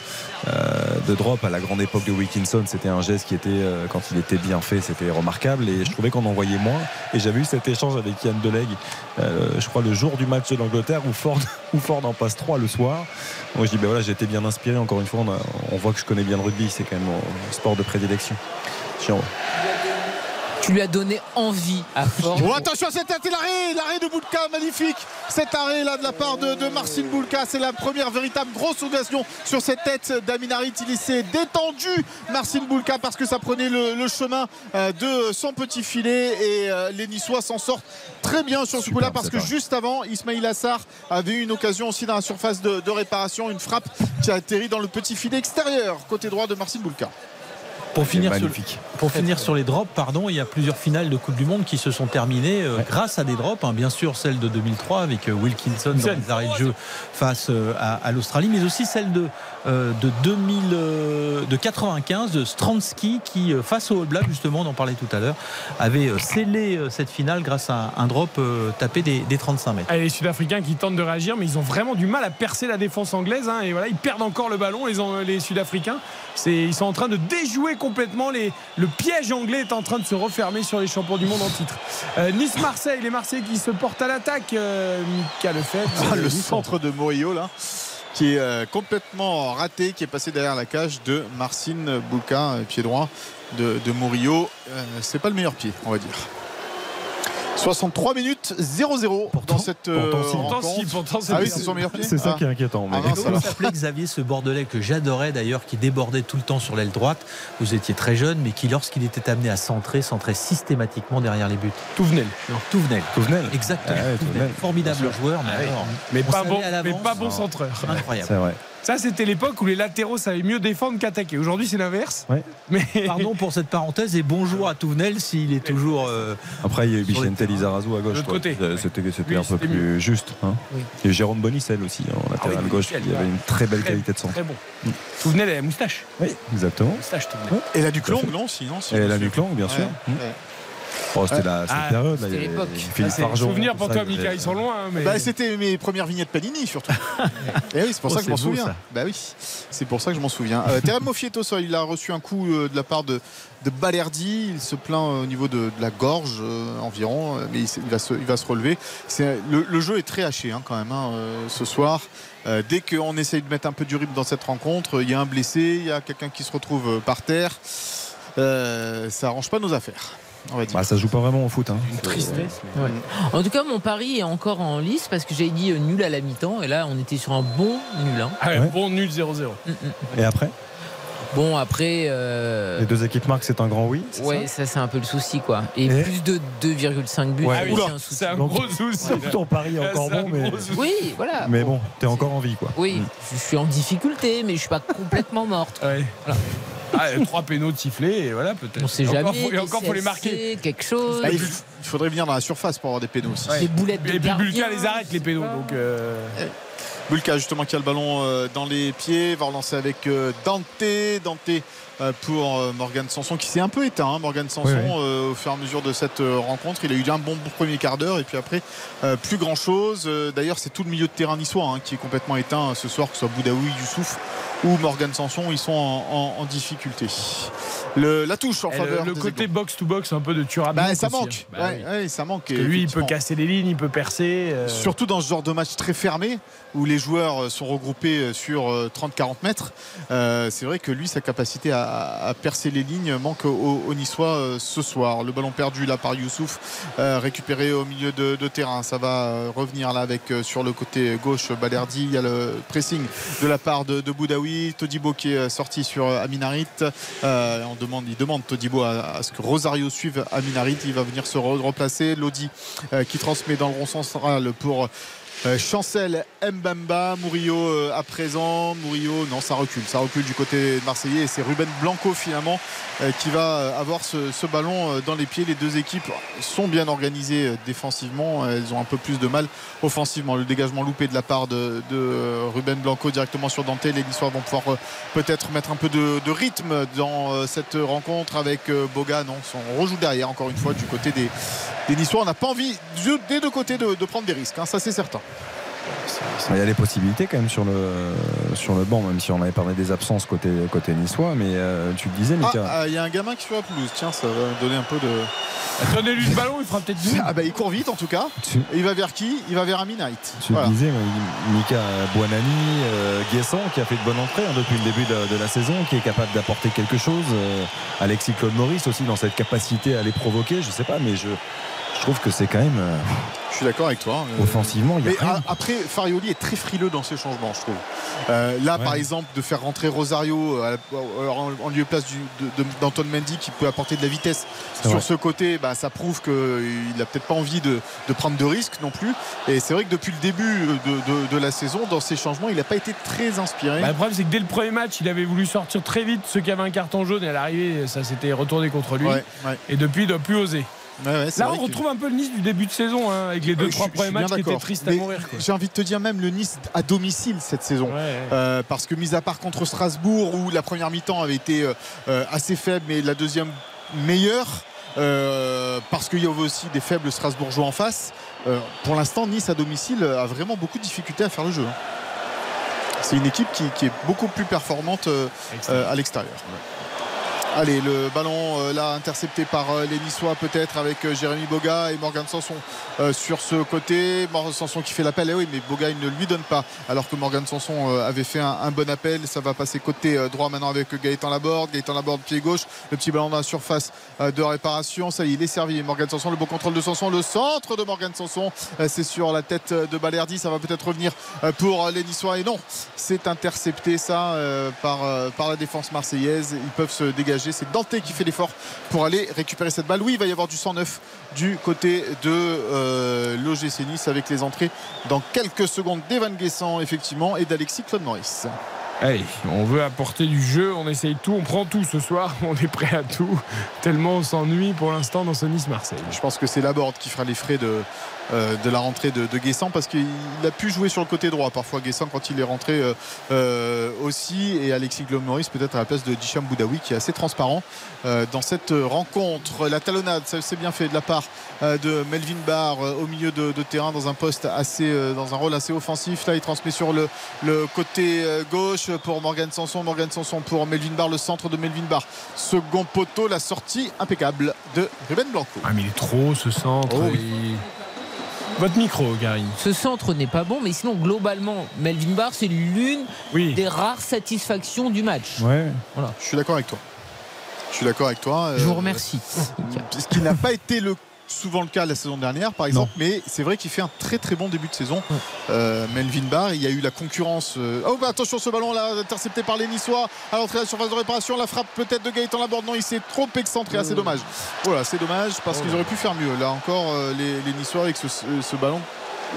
euh, de drop. À la grande époque de Wilkinson, c'était un geste qui était, euh, quand il était bien fait, c'était remarquable. Et je trouvais qu'on en voyait moins. Et j'avais eu cet échange avec Yann Deleg, euh, je crois, le jour du match de l'Angleterre où Ford, en passe 3 le soir. Moi, je dis, ben voilà, j'ai été bien inspiré. Encore une fois, on, voit que je connais bien le rugby. C'est quand même mon sport de prédilection. Tu lui as donné envie à force. Oh, attention à cette tête et l'arrêt, l'arrêt de Boulka, magnifique. Cet arrêt là de la part de, de Marcin Boulka, c'est la première véritable grosse occasion sur cette tête d'Aminarit. Il s'est détendu, Marcin Boulka, parce que ça prenait le, le chemin euh, de son petit filet et euh, les Niçois s'en sortent très bien sur ce coup-là parce que juste avant, Ismail Assar avait eu une occasion aussi dans la surface de, de réparation, une frappe qui a atterri dans le petit filet extérieur côté droit de Marcin Boulka. Pour finir, sur, magnifique. pour finir sur les drops, pardon, il y a plusieurs finales de Coupe du Monde qui se sont terminées euh, grâce à des drops. hein. bien sûr, celle de 2003 avec euh, Wilkinson dans les arrêts de jeu face euh, à, à l'Australie, mais aussi celle de, de 2000, euh, de 95 de Stransky qui, euh, face au All Black, justement, on en parlait tout à l'heure, avait euh, scellé euh, cette finale grâce à un drop euh, tapé des, des 35 mètres. Allez, les Sud-Africains qui tentent de réagir, mais ils ont vraiment du mal à percer la défense anglaise. hein, et voilà, ils perdent encore le ballon, les, les Sud-Africains. Ils sont en train de déjouer complètement. Les, le piège anglais est en train de se refermer sur les champions du monde en titre. Euh, Nice-Marseille, les Marseillais qui se portent à l'attaque. Euh, Mika Lefebvre. Ah, le Nice centre de Morillo là qui est euh, complètement raté qui est passé derrière la cage de Marcin Bouka euh, pied droit de, de Murillo. Euh, c'est pas le meilleur pied on va dire 63 minutes 0-0 dans cette euh, pourtant, si. rencontre. Pourtant, si, pourtant, c'est ah oui c'est son meilleur pied C'est ça Ah. qui est inquiétant. mais- Ah, Comment s'appelait Xavier ce Bordelais que j'adorais d'ailleurs, qui débordait tout le temps sur l'aile droite? Vous étiez très jeune, mais qui, lorsqu'il était amené à centrer, centrait systématiquement derrière les buts. Touvenel. Non, Touvenel. Touvenel. Exactement. Ah ouais, Touvenel. Touvenel. Formidable joueur, mais, alors, Mais pas bon, mais pas bon centreur. Incroyable. C'est vrai. Ça, c'était l'époque où les latéraux savaient mieux défendre qu'attaquer. Aujourd'hui, c'est l'inverse. Ouais. Mais Pardon pour cette parenthèse et bonjour à Touvenel s'il est toujours. euh, Après, il y a eu terrains. Lizarazu à gauche. l'autre quoi. côté. C'était un peu plus juste. hein. Oui. Et Jérôme Bonicel aussi, en latéral oui, gauche, Bonicel, qui avait une très belle Très- qualité de centre. très bon. Touvenel et la moustache. Oui, exactement. Moustache, Touvenel. et la Duclong non si non si, Et la Nuclang, bien sûr. Ouais, ouais. Oh, c'était la Ah, période. c'était l'époque. Ah, c'est Fargeon, souvenir pour toi, il y avait- Mika. Ils sont loin. hein, mais... Bah, c'était mes premières vignettes Panini surtout. Et oui, c'est pour Oh, ça que je m'en souviens. Bah oui, c'est pour ça que je m'en souviens. Euh, Terem Mofieto, ça, il a reçu un coup euh, de la part de, de Balerdi. Il se plaint euh, au niveau de, de la gorge euh, environ, mais il, va se, il va se relever. Le, le jeu est très haché hein, quand même hein, euh, ce soir. Euh, dès qu'on essaye de mettre un peu du rythme dans cette rencontre, il y a un blessé, il y a quelqu'un qui se retrouve par terre. Euh, ça arrange pas nos affaires, on va dire. Bah, ça se joue pas vraiment au foot. hein. Une tristesse. mais- Ouais. En tout cas, mon pari est encore en lice parce que j'avais dit euh, nul à la mi-temps et là, on était sur un bon nul. hein. Ah ouais. Bon, nul 0-0. Mm, mm. Et après, Bon, après. euh, les deux équipes marquent, c'est un grand oui. Ouais, ça ça, c'est un peu le souci quoi. Et, Et plus de 2,5 buts, Ouais. Ah oui, c'est un souci. c'est un Donc- gros souci. Ton pari est encore C'est un bon, mais. Oui, voilà. mais bon, t'es encore en vie, quoi. Oui, Mm. je suis en difficulté, mais je suis pas complètement morte. Ouais. Ah, trois pénaux sifflés, et voilà, peut-être. On sait Et jamais. encore, faut- Et encore, faut les marquer. Quelque chose. Ah, il, faudrait venir dans la surface pour avoir des pénaux aussi. Des boulettes de Et puis. Bulka les arrête, les pénaux. Donc, euh, Bulka justement qui a le ballon euh, dans les pieds va relancer avec euh, Dante Dante euh, pour euh, Morgan Sanson qui s'est un peu éteint hein, Morgan Sanson Oui, oui. euh, au fur et à mesure de cette euh, rencontre il a eu un bon premier quart d'heure et puis après euh, plus grand chose d'ailleurs c'est tout le milieu de terrain niçois hein, qui est complètement éteint euh, ce soir que ce soit Boudaoui Youssouf ou Morgan Sanson ils sont en, en- en difficulté le, la touche en et faveur le, le des côté Aiglons. box to box, un peu de Thuram. bah, ça manque ouais, ouais, ça manque Parce que lui, il peut casser les lignes, il peut percer. euh, Surtout dans ce genre de match très fermé où les joueurs euh, sont regroupés euh, sur euh, 30-40 mètres, euh, c'est vrai que lui, sa capacité à, à percer les lignes manque au, Niçois euh, ce soir. Le ballon perdu là par Youssouf, euh, récupéré au milieu de, terrain. Ça va euh, revenir là avec sur le côté gauche Balerdi. Il y a le pressing de la part de, de Boudaoui. Todibo qui est sorti sur Aminarit. On demande, il demande Todibo à, à ce que Rosario suive Aminarit. Il va venir se re- replacer. Lodi qui transmet dans le rond central pour euh, Chancel Mbamba, Murillo euh, à présent. Murillo, non, ça recule. Ça recule du côté marseillais. Et c'est Ruben Blanco finalement euh, qui va avoir ce, ballon dans les pieds. Les deux équipes sont bien organisées défensivement. Elles ont un peu plus de mal offensivement. Le dégagement loupé de la part de, de, Ruben Blanco directement sur Dante. Les Niçois vont pouvoir peut-être mettre un peu de, de rythme dans cette rencontre avec Boga. Non, on rejoue derrière encore une fois du côté des, des Niçois. On n'a pas envie de- des deux côtés de, de prendre des risques. hein, ça, c'est certain. Il y a des possibilités quand même sur le, sur le banc, même si on avait parlé des absences côté, côté niçois. Mais euh, tu le disais, Ah, Mika. ah, il y a un gamin qui sur la pelouse. Tiens, ça va donner un peu de. Donnez-lui le ballon, il fera peut-être mieux. Ah bah il court vite en tout cas. Tu- il va vers qui? Il va vers Ami Knight. Tu Voilà. le disais, Mika Buonani, euh, Guessant qui a fait de bonnes entrées hein, depuis le début de, de la saison, qui est capable d'apporter quelque chose. euh, Alexis Claude Maurice aussi dans cette capacité à les provoquer. Je sais pas, mais je, je trouve que c'est quand même euh, Je suis d'accord avec toi. Euh, offensivement. Il y a Mais rien. a- après, Farioli est très frileux dans ses changements, je trouve. Euh, là, Ouais. par exemple, de faire rentrer Rosario à la- en, en lieu place d'Anton Mendy qui peut apporter de la vitesse sur vrai. ce côté, bah, ça prouve qu'il n'a peut-être pas envie de, de prendre de risques non plus. Et c'est vrai que depuis le début de, de- de la saison, dans ses changements, il n'a pas été très inspiré. Bah, le problème, c'est que dès le premier match, il avait voulu sortir très vite ceux qui avaient un carton jaune et à l'arrivée, ça s'était retourné contre lui. Ouais, ouais. Et depuis, il ne doit plus oser. Ouais, ouais, c'est Là, on que- retrouve un peu le Nice du début de saison, hein, avec les deux, Euh, trois premiers matchs qui étaient tristes à mourir. J'ai envie de te dire même le Nice à domicile cette saison. Ouais. Euh, parce que mis à part contre Strasbourg où la première mi-temps avait été euh, euh, assez faible mais la deuxième meilleure parce qu'il y avait aussi des faibles Strasbourgeois en face pour l'instant Nice à domicile a vraiment beaucoup de difficultés à faire le jeu hein. c'est une équipe qui, qui est beaucoup plus performante à l'extérieur Allez, le ballon euh, là intercepté par euh, les Niçois peut-être avec euh, Jérémy Boga et Morgan Sanson euh, sur ce côté. Morgan Sanson qui fait l'appel, et oui, mais Boga il ne lui donne pas alors que Morgan Sanson avait fait un, un bon appel. Ça va passer côté droit maintenant avec Gaëtan Laborde. Gaëtan Laborde pied gauche, le petit ballon dans la surface de réparation. Ça y est, il est servi. Morgan Sanson, le beau contrôle de Sanson, le centre de Morgan Sanson, c'est sur la tête de Balerdi. Ça va peut-être revenir pour les Niçois et non, c'est intercepté ça par, par la défense marseillaise. Ils peuvent se dégager. C'est Dante qui fait l'effort pour aller récupérer cette balle. Oui, il va y avoir du 109 du côté de euh, l'OGC Nice avec les entrées dans quelques secondes d'Evan Guessant, effectivement, et d'Alexis Claude Maurice. Allez, on veut apporter du jeu, on essaye tout, on prend tout ce soir, on est prêt à tout. Tellement on s'ennuie pour l'instant dans ce Nice-Marseille. Je pense que c'est Laborde qui fera les frais de, euh, de la rentrée de, de Guessant parce qu'il a pu jouer sur le côté droit parfois Guessant quand il est rentré euh, euh, aussi et Alexis Maurice peut-être à la place de Dicham Boudaoui qui est assez transparent euh, dans cette rencontre. La talonnade, ça c'est bien fait de la part de Melvin Barr au milieu de, de terrain dans un poste assez, dans un rôle assez offensif. Là, il transmet sur le, le côté gauche pour Morgan Sanson. Morgan Sanson pour Melvin Barr, le centre de Melvin Barr. Second poteau, la sortie impeccable de Ruben Blanco. Ah mais il est trop ce centre. Oh oui. il- Votre micro, Gary. Ce centre n'est pas bon, mais sinon, globalement, Melvin Barr, c'est l'une Oui. des rares satisfactions du match. Ouais. Voilà. Je suis d'accord avec toi. Je suis d'accord avec toi. Je vous Euh, remercie. Ce qui n'a pas été le, souvent le cas la saison dernière, par exemple, mais c'est vrai qu'il fait un très très bon début de saison. Euh, Melvin Barr, il y a eu la concurrence. euh, Oh, bah, attention, ce ballon là, intercepté par les Niçois à l'entrée de la surface de réparation. La frappe peut-être de Gaëtan Laborde. Non, il s'est trop excentré. Ah, c'est dommage. Voilà, c'est dommage parce qu'ils auraient pu faire mieux. Là encore, euh, les, les Niçois avec ce, ballon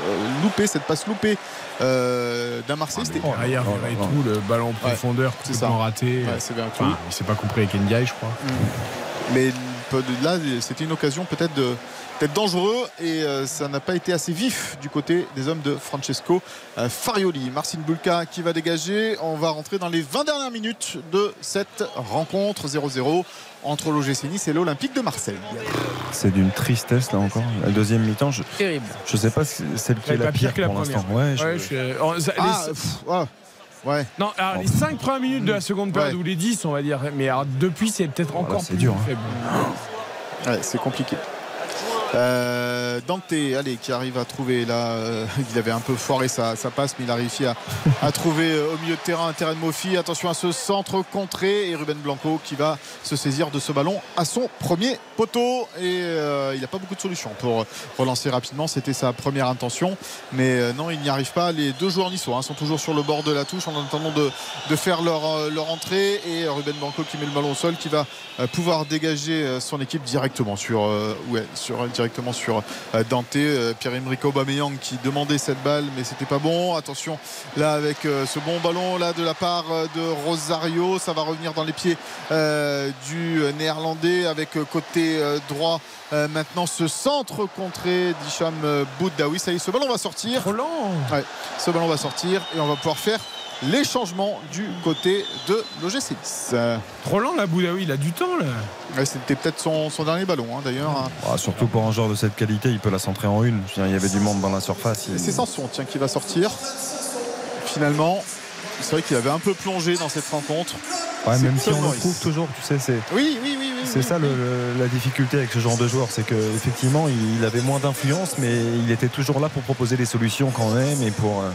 euh, loupé, cette passe loupée euh, d'un Marseille. C'était Derrière, Oh et là. tout, le ballon en profondeur, c'est ça. raté. Ouais, c'est bien. Enfin, il s'est pas compris avec Ndiaye, je crois. Mais là, c'était une occasion peut-être de- dangereux et euh, ça n'a pas été assez vif du côté des hommes de Francesco euh, Farioli. Marcin Bulka qui va dégager. On va rentrer dans les 20 dernières minutes de cette rencontre 0-0 entre l'OGC Nice et l'Olympique de Marseille. C'est d'une tristesse là encore. La deuxième mi-temps, je, Terrible. je sais pas si c'est celle qui est la pire, pire que la pour première. l'instant. Ouais, je- Ouais, je suis- oh, ça- Ah, les- pff, ah, ouais. Non, alors, les 5 premières minutes de la seconde période Ouais. ou les 10, on va dire. Mais alors, depuis, c'est peut-être encore c'est plus dur, hein. faible. Ouais, c'est compliqué. Euh, Dante, allez, qui arrive à trouver là, euh, il avait un peu foiré sa, sa passe, mais il a réussi à, à trouver euh, au milieu de terrain un terrain de Mofi. Attention à ce centre contré et Ruben Blanco qui va se saisir de ce ballon à son premier poteau. Et euh, il n'a pas beaucoup de solutions pour relancer rapidement. C'était sa première intention, mais euh, non, il n'y arrive pas. Les deux joueurs niçois hein, sont toujours sur le bord de la touche en attendant de, de faire leur, euh, leur entrée. Et Ruben Blanco qui met le ballon au sol, qui va euh, pouvoir dégager euh, son équipe directement sur, euh, ouais, sur, directement sur euh, Dante. Euh, Pierre-Emerick Aubameyang qui demandait cette balle, mais c'était pas bon. Attention là avec euh, ce bon ballon là de la part de Rosario, ça va revenir dans les pieds euh, du néerlandais avec côté euh, droit. euh, maintenant ce centre contré d'Hicham euh, Boudaoui. Ça y est, ce ballon va sortir. Trop lent. Ouais, ce ballon va sortir et on va pouvoir faire les changements du côté de l'OGC Nice. Euh, Trop lent, la Boudaoui, il a du temps, là. ouais, C'était peut-être son, son dernier ballon hein, d'ailleurs. hein. Ah, surtout pour un joueur de cette qualité, il peut la centrer en une. Il y avait du monde dans la surface. il- C'est Sanson tiens, qui va sortir. Finalement, c'est vrai qu'il avait un peu plongé dans cette rencontre. Ouais, C'est même si on le trouve toujours, tu sais, c'est. Oui, oui, oui. oui, C'est oui, ça le- le- la difficulté avec ce genre de joueur, c'est qu'effectivement il avait moins d'influence, mais il était toujours là pour proposer des solutions quand même et pour euh,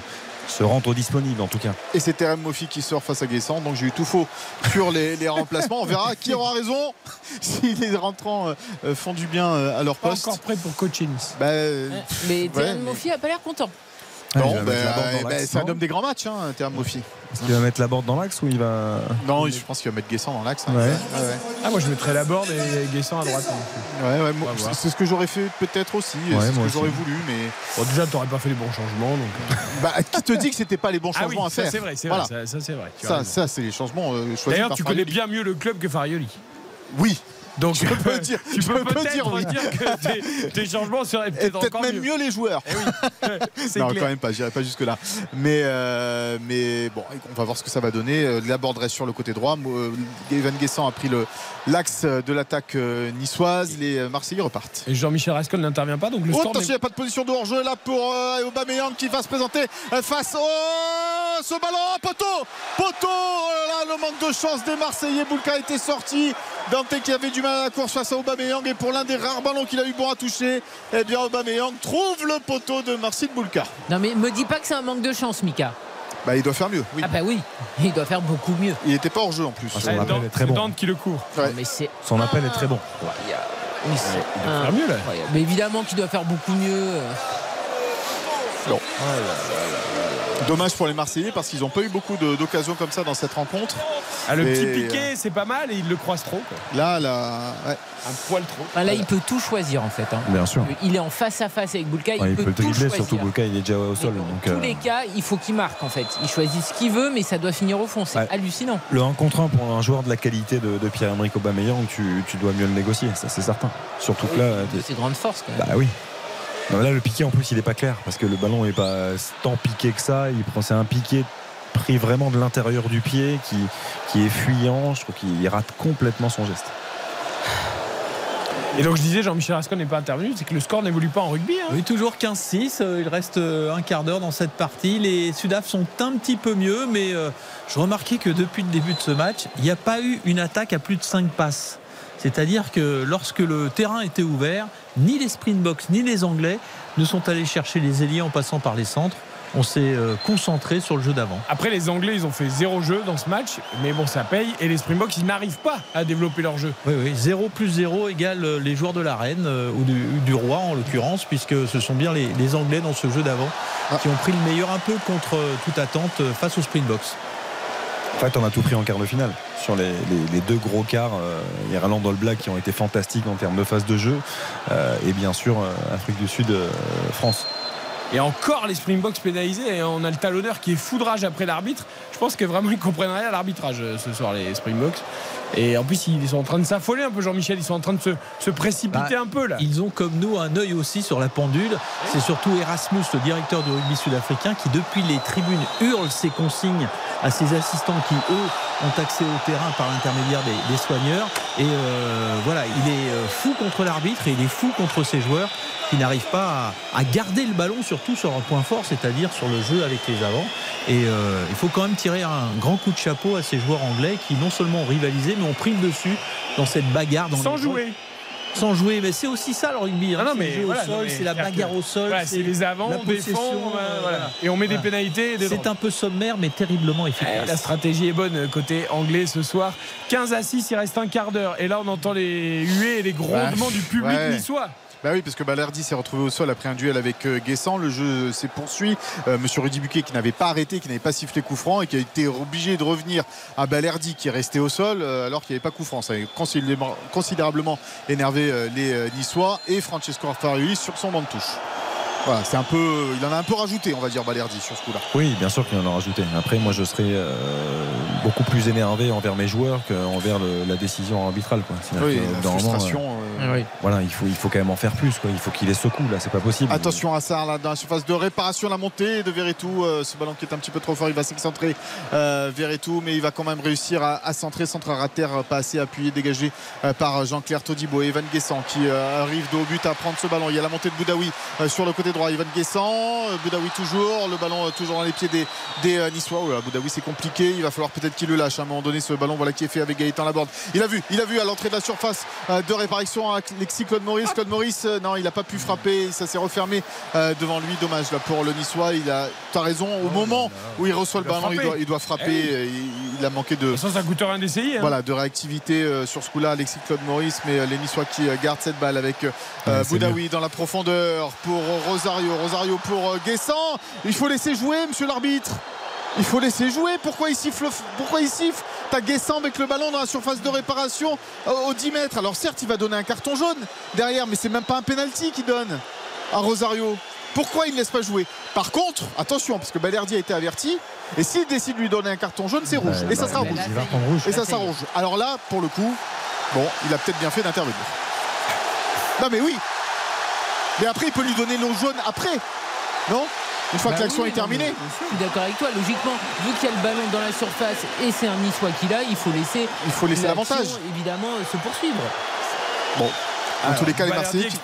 se rendre disponible en tout cas. Et c'est Terem Mofi qui sort face à Guessant. Donc j'ai eu tout faux sur les, les remplacements. On verra qui aura raison si les rentrants euh, euh, font du bien euh, à leur Pas poste. encore prêt pour coaching. Bah, euh, Mais ouais, Terence mais- Moffi a pas l'air content. Ah, c'est un non homme des grands matchs, hein, Terem Mofi. Est-ce qu'il va mettre la borde dans l'axe ou il va. Non, je pense qu'il va mettre Guessant dans l'axe. hein. Ouais. Ouais, ouais. Ah, moi je mettrais la board et Guessant à droite. Ouais, ouais, moi, voir. c'est ce que j'aurais fait peut-être aussi. Ouais, c'est ce que j'aurais voulu, mais Bon, déjà, t'aurais pas fait les bons changements. Donc... euh. bah, qui te dit que c'était pas les bons Ah oui, changements à ça faire? c'est vrai, c'est Voilà. vrai. Ça, ça, c'est vrai. tu Ça, c'est les changements euh, choisis D'ailleurs, tu connais bien mieux le club que Farioli. Oui. Donc Je peux dire- tu peux peut-être dire oui. dire que tes, tes changements seraient peut-être encore même mieux. mieux les joueurs. C'est non, clair. quand même pas, j'irai pas jusque-là. Mais, euh, mais bon, on va voir ce que ça va donner. Euh, La borde reste sur le côté droit. Euh, Evan Guessant a pris l'axe de l'attaque euh, niçoise. Les euh, Marseillais repartent. Et Jean-Michel Rascol n'intervient pas, donc le Oh, attention, il n'y a pas de position de hors-jeu là pour euh, Aubameyang qui va se présenter euh, face au ce ballon poteau poteau oh là là, le manque de chance des Marseillais Boulka était sorti Dante qui avait du mal à la course face à Aubameyang et pour l'un des rares ballons qu'il a eu bon à toucher eh bien Aubameyang trouve le poteau de Marcin Boulka Non mais me dis pas que c'est un manque de chance, Mika. bah il doit faire mieux oui. Ah bah oui, il doit faire beaucoup mieux. il n'était pas hors jeu en plus Ah, son appel Dante- est très c'est bon. Dante qui le court. Ouais. Non, mais c'est Son appel est très bon. incroyable. Oui, c'est Il doit faire mieux là. Mais évidemment qu'il doit faire beaucoup mieux. Dommage pour les Marseillais parce qu'ils n'ont pas eu beaucoup d'occasions comme ça dans cette rencontre Ah, le Et, petit euh, piqué, c'est pas mal et il le croise trop. Quoi. là là ouais. Un poil trop. Enfin, là, il peut tout choisir en fait. hein. Bien sûr. Il est en face à face avec Boulka, il, Ouais, il peut, peut le tout dribbler, choisir. surtout Boulka, il est déjà au sol. Donc, dans tous euh, les cas, il faut qu'il marque en fait. Il choisit ce qu'il veut, mais ça doit finir au fond. C'est Ouais. hallucinant. Le 1 contre 1 pour un joueur de la qualité de, de Pierre-Emerick Aubameyang, tu, tu dois mieux le négocier, ça c'est certain. Surtout que là, de ses grandes forces. Quand même. bah oui. Non, là, le piqué en plus, il est pas clair parce que le ballon est pas tant piqué que ça. Il prend, c'est un piqué pris vraiment de l'intérieur du pied qui, qui est fuyant. Je trouve qu'il rate complètement son geste. Et donc je disais, Jean-Michel Rascol n'est pas intervenu, c'est que le score n'évolue pas en rugby. hein. Oui, toujours 15-6. euh, Il reste euh, un quart d'heure dans cette partie. Les Sudaf sont un petit peu mieux, mais euh, je remarquais que depuis le début de ce match, il n'y a pas eu une attaque à plus de 5 passes. C'est-à-dire que lorsque le terrain était ouvert, ni les Springboks ni les Anglais ne sont allés chercher les ailiers en passant par les centres. On s'est euh, concentré sur le jeu d'avant. Après, les Anglais, ils ont fait zéro jeu dans ce match, mais bon, ça paye. Et les Springboks, ils n'arrivent pas à développer leur jeu. Oui, oui, 0 plus 0 égale euh, les joueurs de la reine, euh, ou du, du roi en l'occurrence, puisque ce sont bien les, les Anglais dans ce jeu d'avant qui ont pris le meilleur un peu contre toute attente face aux Springboks. En fait, on a tout pris en quart de finale. Sur les, deux gros quarts, euh, Irlande All Black qui ont été fantastiques en termes de phase de jeu, euh, et bien sûr euh, Afrique du Sud, France. Et encore les Springboks pénalisés. Et on a le talonneur qui est foudrage après l'arbitre. Je pense que vraiment ils comprennent rien à l'arbitrage ce soir, les Springboks. Et en plus, ils sont en train de s'affoler un peu, Jean-Michel. Ils sont en train de se, se précipiter Bah, un peu là. Ils ont comme nous un œil aussi sur la pendule. C'est surtout Erasmus, le directeur du rugby sud-africain, qui depuis les tribunes hurle ses consignes à ses assistants qui, eux, ont accès au terrain par l'intermédiaire des, des soigneurs. Et euh, voilà, il est euh, fou contre l'arbitre et il est fou contre ses joueurs qui n'arrivent pas à, à garder le ballon, surtout sur leur point fort, c'est-à-dire sur le jeu avec les avants. Et euh, il faut quand même tirer un grand coup de chapeau à ces joueurs anglais qui non seulement ont rivalisé, mais ont pris le dessus dans cette bagarre. Dans Sans les- jouer. sans jouer, mais c'est aussi ça le rugby. hein. Ah non, C'est mais le jeu voilà, au sol, c'est la bagarre que- au sol, voilà, c'est les avants, on défend, euh, euh, voilà. Et on met des pénalités C'est un peu sommaire, mais terriblement Eh, efficace. La stratégie est bonne côté anglais ce soir. 15 à 6, il reste un quart d'heure. Et là, on entend les huées et les grondements du public ouais. niçois. Bah oui, parce que Balerdi s'est retrouvé au sol après un duel avec euh, Guessant. Le jeu s'est poursuivi. Euh, Monsieur Rudy Buquet qui n'avait pas arrêté, qui n'avait pas sifflé coup franc et qui a été obligé de revenir à Balerdi qui est resté au sol euh, alors qu'il n'y avait pas coup franc. Ça a considérablement, énervé euh, les Niçois et Francesco Farioli sur son banc de touche. Voilà, c'est un peu, il en a un peu rajouté, on va dire Balerdi sur ce coup-là. Oui, bien sûr qu'il en a rajouté. Après, moi, je serais euh, beaucoup plus énervé envers mes joueurs qu'envers le- la décision arbitrale. Quoi. C'est-à-dire Oui, que, la normalement, frustration, euh, euh, Oui. Voilà, il faut, il faut quand même en faire plus. Quoi. Il faut qu'il ait ce coup là, c'est pas possible. Attention à ça là dans la surface de réparation, la montée de Verretou. euh, ce ballon qui est un petit peu trop fort, il va s'excentrer euh, Verretou, mais il va quand même réussir à, à centrer, centre à terre, pas assez appuyé, dégagé euh, par Jean-Claire Todibo et Evan Guessant qui euh, arrive de haut but à prendre ce ballon. Il y a la montée de Boudaoui euh, sur le côté droit. Evan Guessant, euh, Boudaoui toujours, le ballon euh, toujours dans les pieds des, des euh, Niçois. Oh là, Boudaoui c'est compliqué, il va falloir peut-être qu'il le lâche à un moment donné ce ballon voilà qui est fait avec Gaëtan Laborde. Il a vu, il a vu à l'entrée de la surface de réparation Alexis Claude Maurice. Claude Maurice, non, il n'a pas pu frapper, ça s'est refermé devant lui. Dommage là pour le Niçois. Il a, tu as raison, au moment où il reçoit le ballon, il doit, il doit frapper. Eh il, il a manqué de. Ça, ça coûte rien d'essayer. hein. Voilà, de réactivité sur ce coup-là, Alexis Claude Maurice, mais les Niçois qui gardent cette balle avec Ouais, Boudaoui dans la profondeur pour Rosario. Rosario pour euh, Guessant. Il faut laisser jouer, monsieur l'arbitre. Il faut laisser jouer. Pourquoi il siffle Pourquoi il siffle? T'as Guessant avec le ballon dans la surface de réparation euh, au 10 mètres. Alors certes, il va donner un carton jaune derrière, mais c'est même pas un penalty qu'il donne à Rosario. Pourquoi il ne laisse pas jouer? Par contre, attention, parce que Balerdi a été averti. Et s'il décide de lui donner un carton jaune, c'est rouge. Et ça bah, sera rouge. Et ça sera rouge. Alors là, pour le coup, bon, il a peut-être bien fait d'intervenir. Non mais oui. Mais après, il peut lui donner l'eau jaune après. Non? Une fois Bah que l'action oui, est terminée. Je suis d'accord avec toi. Logiquement, vu qu'il y a le ballon dans la surface et c'est un Niçois qui l'a, il faut laisser. Il faut laisser l'action, l'avantage. Évidemment, se poursuivre. Bon. Dans tous les cas, les Marseillais, qui,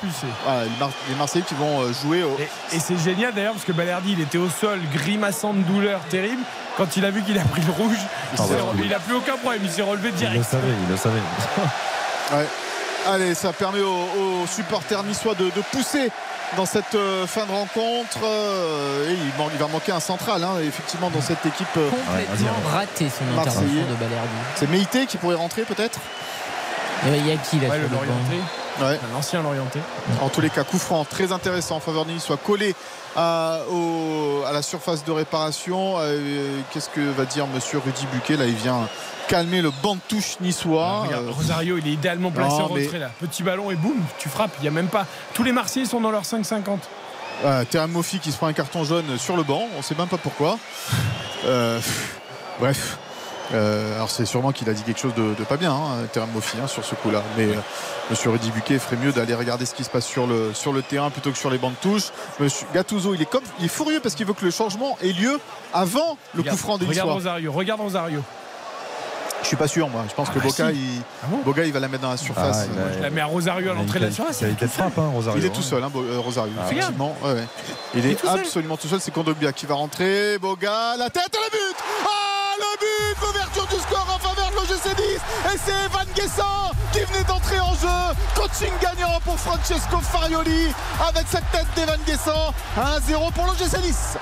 voilà, les Mar- les Marseillais qui vont euh, jouer au. Et, et c'est génial d'ailleurs parce que Balerdi il était au sol grimaçant de douleur terrible. Quand il a vu qu'il a pris le rouge, il, Ah bah, oui. il a plus aucun problème, il s'est relevé Il le direct. savait, il le savait. Ouais. Allez, ça permet aux, aux supporters niçois de, de pousser dans cette euh, fin de rencontre. euh, et il, man- il va manquer un central, hein, effectivement, dans cette équipe. euh, Complètement raté son intervention de Balerdi. C'est Meïté qui pourrait rentrer peut-être? Il y a qui là Ouais. L'ancien Lorienté. En tous les cas, coup franc très intéressant en faveur de Nice, soit collé à, au- à la surface de réparation. Euh, Qu'est-ce que va dire monsieur Rudy Buquet? Là, il vient calmer le banc de touche niçois. Regarde, Euh, Rosario, il est idéalement placé non, en mais- retrait là. Petit ballon et boum, tu frappes. Il y a même pas. Tous les Marseillais sont dans leur 5,50. euh, Terem Moffi qui se prend un carton jaune sur le banc, on sait même pas pourquoi. Euh, bref. Euh, alors c'est sûrement qu'il a dit quelque chose de, de pas bien, hein, Moffi, hein, sur ce coup-là. Mais euh, Monsieur Rudy Buquet ferait mieux d'aller regarder ce qui se passe sur le, sur le terrain plutôt que sur les bancs de touche. Monsieur Gattuso, il est comme, il est furieux parce qu'il veut que le changement ait lieu avant le Regarde- coup franc des Regarde. Rosario, regarde Rosario. Je suis pas sûr, moi. Je pense Ah que bah Boca, si. il, Ah bon Boga, il va la mettre dans la surface. Ah, il a- Je la mets à Rosario à l'entrée de la surface. frappe, hein, Rosario. Il est hein. tout seul, hein, euh, Rosario. Ah, Effectivement, ouais. Il est est tout seul. absolument tout seul. C'est Kondogbia qui va rentrer. Boga, la tête, le but Ah, le but L'ouverture du score en faveur de l'OGC Nice. Et c'est Van Guessant qui venait d'entrer en jeu. Coaching gagnant pour Francesco Farioli avec cette tête d'Evan Guessant. 1-0 pour l'OGC Nice.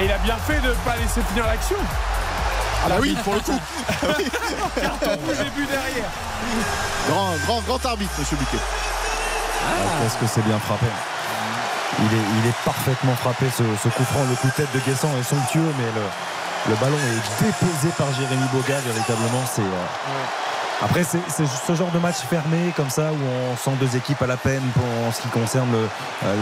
Et il a bien fait de ne pas laisser finir l'action. Ah bah oui, pour le coup. Carton rouge et but derrière. Grand, grand, grand arbitre, monsieur Buquet. Ah, Qu'est-ce que c'est bien frappé. Il est, il est parfaitement frappé ce, ce coup franc. Le coup de tête de Guessant est somptueux, mais le, le ballon est déposé par Jérémy Boga. Véritablement, c'est. euh, Après, c'est ce genre de match fermé comme ça où on sent deux équipes à la peine pour, en ce qui concerne le- euh,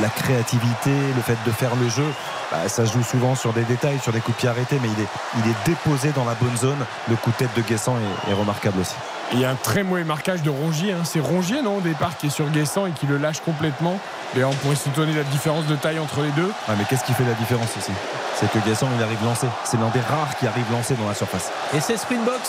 la créativité, le fait de faire le jeu. Bah, ça se joue souvent sur des détails, sur des coups de pied arrêtés, mais il est, il est déposé dans la bonne zone. Le coup de tête de Guessant est, est remarquable aussi. Et Il y a un très mauvais marquage de Rongier. hein. C'est Rongier, non, au départ, qui est sur Guessant et qui le lâche complètement. D'ailleurs, on pourrait s'étonner de la différence de taille entre les deux. Ouais, mais qu'est-ce qui fait la différence aussi C'est que Guessant, il arrive lancé. C'est l'un des rares qui arrive lancé dans la surface. Et c'est Springboks.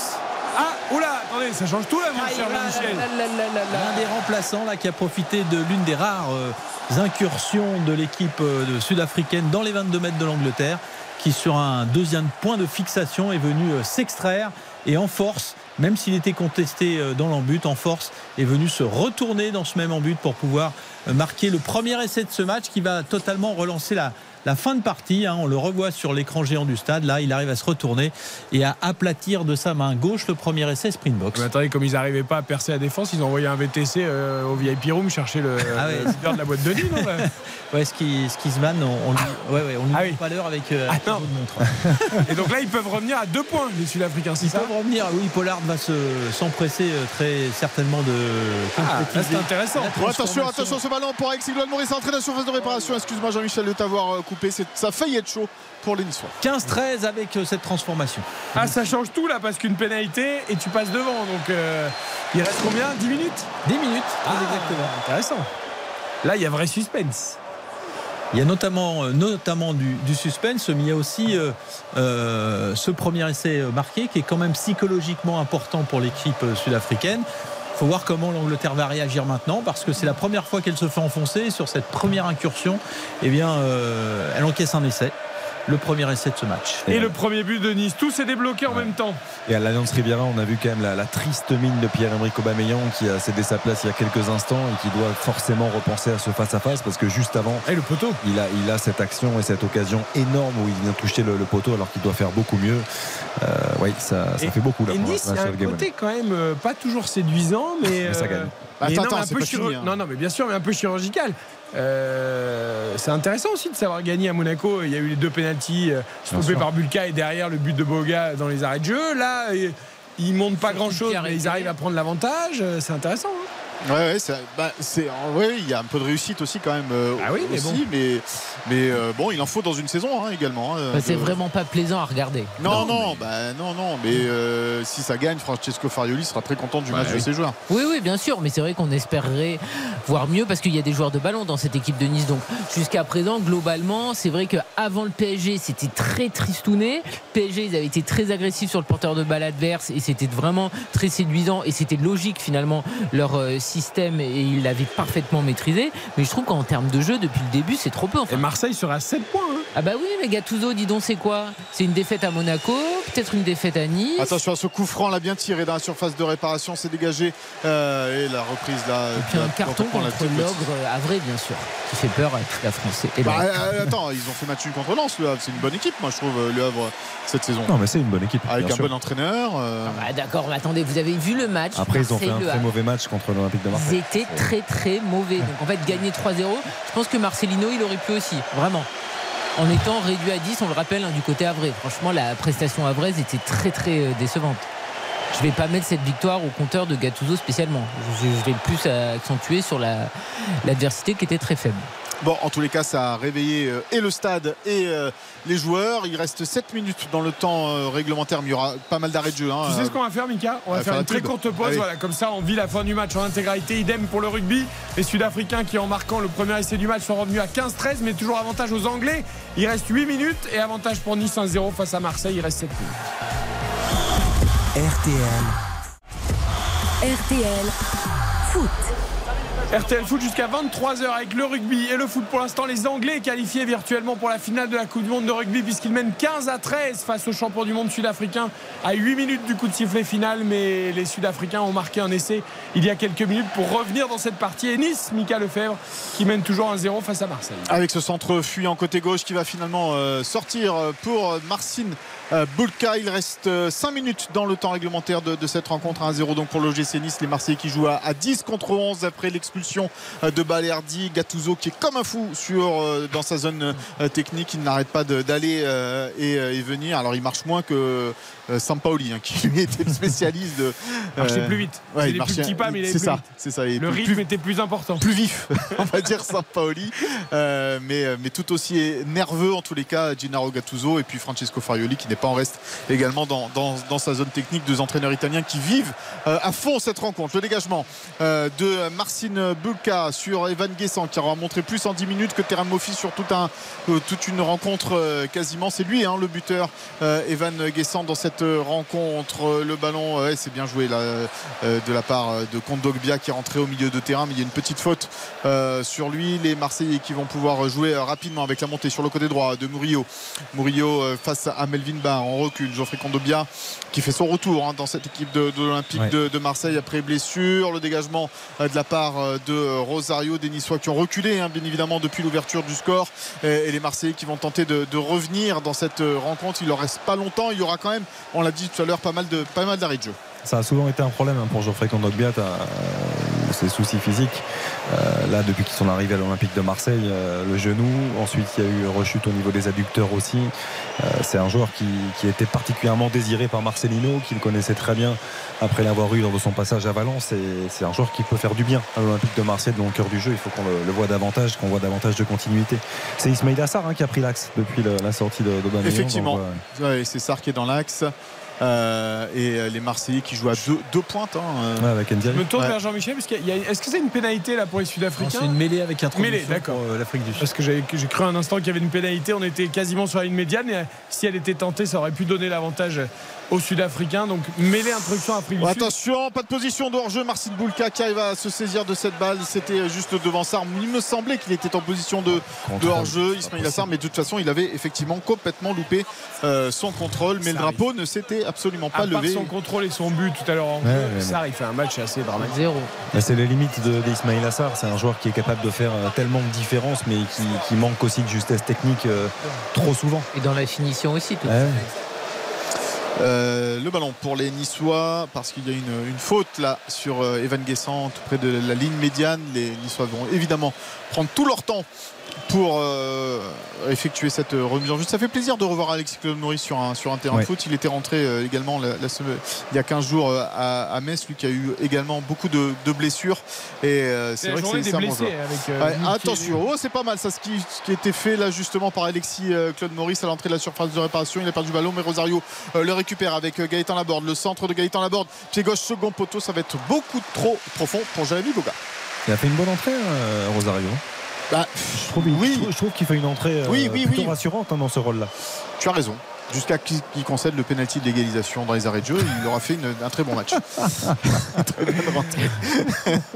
Oula, attendez, ça change tout là, mon cher L'un des remplaçants là, qui a profité de l'une des rares euh, incursions de l'équipe euh, sud-africaine dans les 22 mètres de l'Angleterre, qui sur un deuxième point de fixation est venu euh, s'extraire et en force, même s'il était contesté dans l'embut, en force est venu se retourner dans ce même embut pour pouvoir marquer le premier essai de ce match qui va totalement relancer la, la fin de partie. hein. on le revoit sur l'écran géant du stade. Là, il arrive à se retourner et à aplatir de sa main gauche le premier essai Springboks. Mais attendez, comme ils n'arrivaient pas à percer la défense, ils ont envoyé un VTC euh, au VIP Room chercher le, Ah ouais. le leader de la boîte de nuit, non là Ouais, Ski- Skisman, on, on lui, ouais, ouais, on lui Ah oui. pas l'heure avec euh, Ah avec un non. de. Et donc là, ils peuvent revenir à deux points, les Sud-Africains, Ils ça peuvent revenir. Oui, Pollard va se s'empresser euh, très certainement de Ah, concrétiser. c'est intéressant. attention, attention ce ballon pour Alexis Maurice entrée dans la surface de réparation. Excuse-moi Jean-Michel de t'avoir euh, coupé. Ça a failli être chaud pour les Niçois. 15-13 avec euh, cette transformation. Ah, ça change tout là parce qu'une pénalité et tu passes devant. Donc euh, il reste combien? 10 minutes? 10 minutes, Ah, exactement. Intéressant. Là, il y a vrai suspense. Il y a notamment, euh, notamment du, du suspense, mais il y a aussi euh, euh, ce premier essai marqué qui est quand même psychologiquement important pour l'équipe sud-africaine. Il faut voir comment l'Angleterre va réagir maintenant parce que c'est la première fois qu'elle se fait enfoncer sur cette première incursion, eh euh, elle encaisse un essai. Le premier essai de ce match. Et le premier but de Nice. Tout s'est débloqué en même temps. Et à l'Alliance Riviera, on a vu quand même la, la triste mine de Pierre-Emerick Aubameyang qui a cédé sa place il y a quelques instants et qui doit forcément repenser à ce face-à-face parce que juste avant, Et le poteau. il a, il a cette action et cette occasion énorme où il vient toucher le, le poteau alors qu'il doit faire beaucoup mieux. Euh, oui, ça, ça Et- fait beaucoup là Et Nice, il y a un Game. côté quand même euh, pas toujours séduisant, mais. Mais ça euh, gagne. mais Attends, non, attends, mais un c'est peu pas chiro- fini, hein. Non, non, mais bien sûr, mais un peu chirurgical. Euh, c'est intéressant aussi de savoir gagner à Monaco. Il y a eu les deux pénalties euh, stoppés par Bulka et derrière le but de Boga dans les arrêts de jeu. Là, euh, ils montent pas grand chose, mais ils arrivent à prendre l'avantage. Euh, C'est intéressant. hein. Ouais, ouais, ça- bah, c'est, ouais, il y a un peu de réussite aussi quand même. euh, Ah oui, mais aussi, bon. mais, mais, euh, bon, il en faut dans une saison hein, également. hein, Bah, c'est de- vraiment pas plaisant à regarder. Non, non, bah, non, non, mais euh, si ça gagne, Francesco Farioli sera très content du Bah match de oui. ses joueurs. Oui, oui, bien sûr, mais c'est vrai qu'on espérerait voir mieux parce qu'il y a des joueurs de ballon dans cette équipe de Nice. Donc jusqu'à présent, globalement, c'est vrai qu'avant le PSG, c'était très tristouné. PSG, ils avaient été très agressifs sur le porteur de balle adverse et c'était vraiment très séduisant et c'était logique finalement leur euh, système et ils l'avaient parfaitement maîtrisé. Mais je trouve qu'en termes de jeu, depuis le début, c'est trop peu. Enfin, Et Marseille sera à 7 points. hein. ah bah oui, mais Gattuso, dis donc, c'est quoi? C'est une défaite à Monaco, peut-être une défaite à Nice. Attention à ce coup franc, là bien tiré dans la surface de réparation, c'est dégagé. Euh, et la reprise là. Et puis la- un carton contre la l'ogre à vrai, bien sûr, qui fait peur à toute la France. Et Bah, euh, attends, ils ont fait match nul contre Lens, le Havre. C'est une bonne équipe, moi je trouve, euh, le Havre cette saison. Non, mais c'est une bonne équipe. Avec bien un sûr. bon entraîneur. euh, Ah, D'accord, mais attendez, vous avez vu le match Après, ils ont fait un très mauvais match contre l'Olympique de Ils étaient très très mauvais. Donc en fait, gagner 3-0, je pense que Marcelino, il aurait pu aussi, vraiment. En étant réduit à 10, on le rappelle, hein, du côté Havrais. Franchement, la prestation havraise était très très euh, décevante. Je vais pas mettre cette victoire au compteur de Gattuso spécialement. Je, je vais plus accentuer sur la- l'adversité qui était très faible. Bon, en tous les cas, ça a réveillé euh, et le stade et euh, les joueurs. Il reste 7 minutes dans le temps euh, réglementaire, mais il y aura pas mal d'arrêts de jeu. hein. Tu sais ce qu'on va faire, Mika? On va va faire faire une un très courte pause. Allez. Voilà, comme ça, on vit la fin du match en intégralité. Idem pour le rugby. Les Sud-Africains qui, en marquant le premier essai du match, sont revenus à 15-13, mais toujours avantage aux Anglais. Il reste 8 minutes et avantage pour Nice 1-0 face à Marseille. Il reste 7 minutes. RTL. RTL Foot. RTL Foot jusqu'à 23h avec le rugby et le foot. Pour l'instant, les Anglais qualifiés virtuellement pour la finale de la Coupe du Monde de rugby puisqu'ils mènent 15 à 13 face aux champions du monde sud-africains à 8 minutes du coup de sifflet final. Mais les Sud-Africains ont marqué un essai il y a quelques minutes pour revenir dans cette partie. Et Nice, Mika Lefebvre, qui mène toujours 1-0 face à Marseille. Avec ce centre fuyant côté gauche qui va finalement euh, sortir pour Marcin euh, Bulka. Il reste 5 minutes dans le temps réglementaire de, de cette rencontre 1-0 donc pour l'OGC Nice. Les Marseillais qui jouent à, à 10 contre 11 après l'expulsion euh, de Balerdi. Gattuso qui est comme un fou sur, euh, dans sa zone euh, technique. Il n'arrête pas d'aller euh, et, euh, et venir. Alors il marche moins que euh, Sampaoli hein, qui lui était le spécialiste de. Marchait plus vite. ouais, il plus marchait- petits pas, mais il allait C'est plus ça, vite. c'est ça. Et Le plus- rythme plus- était plus important. plus vif, on va dire Sampaoli, euh, mais, mais tout aussi nerveux en tous les cas, Gennaro Gattuso et puis Francesco Farioli qui n'est pas en reste également dans, sa zone technique, deux entraîneurs italiens qui vivent euh, à fond cette rencontre. Le dégagement euh, de Marcin Bulka sur Evan Guessant qui aura montré plus en 10 minutes que Terran Moffi sur euh, toute une rencontre quasiment. C'est lui hein, le buteur, Evan Guessant dans cette rencontre. Le ballon, c'est bien joué de la part de Kondogbia qui est rentré au milieu de terrain, mais il y a une petite faute sur lui. Les Marseillais qui vont pouvoir jouer rapidement avec la montée sur le côté droit de Murillo. Murillo face à Melvin Barr en recul. Geoffrey Kondobia qui fait son retour hein, dans cette équipe de, de l'Olympique Ouais. de, de Marseille après blessure. Le dégagement euh, de la part euh, de euh, Rosario, des Niçois qui ont reculé hein, bien évidemment depuis l'ouverture du score. Et, et les Marseillais qui vont tenter de, de revenir dans cette rencontre. Il leur reste pas longtemps. Il y aura quand même, on l'a dit tout à l'heure, pas mal de pas mal d'arrêts de jeu. Ça a souvent été un problème hein, pour Geoffrey Kondogbia. Euh, ses soucis physiques. Euh, là, depuis qu'ils sont arrivés à l'Olympique de Marseille, euh, le genou. Ensuite, il y a eu rechute au niveau des adducteurs aussi. C'est un joueur qui, qui était particulièrement désiré par Marcelino, qu'il connaissait très bien après l'avoir eu lors de son passage à Valence. Et c'est un joueur qui peut faire du bien à l'Olympique de Marseille, dans le cœur du jeu. Il faut qu'on le, le voit davantage, qu'on voit davantage de continuité. C'est Ismail Assar hein, qui a pris l'axe depuis le- la sortie de, d'Aubameyang. Effectivement, ouais. Ouais, c'est Sarr qui est dans l'axe. Euh, et euh, les Marseillais qui jouent à deux, deux pointes. hein, euh. Ouais, avec Ndiaye. Je me tourne Ouais. vers Jean-Michel parce qu'il y a- Est-ce que c'est une pénalité là pour les Non, Sud-Africains C'est une mêlée avec un Mêlée, d'accord. pour euh, l'Afrique du Sud. Parce que j'ai cru un instant qu'il y avait une pénalité, on était quasiment sur la ligne médiane et si elle était tentée, ça aurait pu donner l'avantage aux Sud-Africains. Donc mêlée instruction du Sud. Attention, pas de position de hors-jeu. Marcin Boulka qui arrive à se saisir de cette balle. C'était juste devant Sarr. Il me semblait qu'il était en position de, hors-jeu, Ismail Assar, mais de toute façon, il avait effectivement complètement loupé euh, son contrôle. Mais le drapeau ne s'était absolument pas à part levé. son contrôle et son but tout à l'heure en Ouais, jeu, mais Sarr, il fait un match assez dramatique. Zéro. C'est les limites de- d'Ismail Assar. C'est un joueur qui est capable de faire euh, tellement de différences, mais qui, qui manque aussi de justesse technique euh, trop souvent. Et dans la finition aussi, tout Ouais. Euh, le ballon pour les Niçois parce qu'il y a une, faute là sur euh, Evan Guessant tout près de la ligne médiane. Les Niçois vont évidemment prendre tout leur temps pour euh, effectuer cette remise en jeu. Ça fait plaisir de revoir Alexis Claude Maurice sur un, sur un terrain Ouais. de foot. Il était rentré euh, également la- la semaine- il y a 15 jours euh, à, à Metz, lui qui a eu également beaucoup de, de blessures. Et euh, c'est vrai que c'est un bon blessés joueur. avec euh, Ouais, Mikel- attention, oh, c'est pas mal ça ce qui, ce qui a été fait là justement par Alexis euh, Claude Maurice à l'entrée de la surface de réparation. Il a perdu le ballon, mais Rosario euh, le récupère avec euh, Gaëtan Laborde. Le centre de Gaëtan Laborde, pied gauche, second poteau, ça va être beaucoup trop profond pour Jérémy Boga. Il a fait une bonne entrée, Rosario. Bah, Je trouve, Oui. je trouve- qu'il fait une entrée euh, Oui, oui, plutôt rassurante hein, dans ce rôle-là. tu as raison. Jusqu'à qu'il qu'il concède le pénalty de l'égalisation dans les arrêts de jeu, il aura fait une- un très bon match. très bonne rentrée.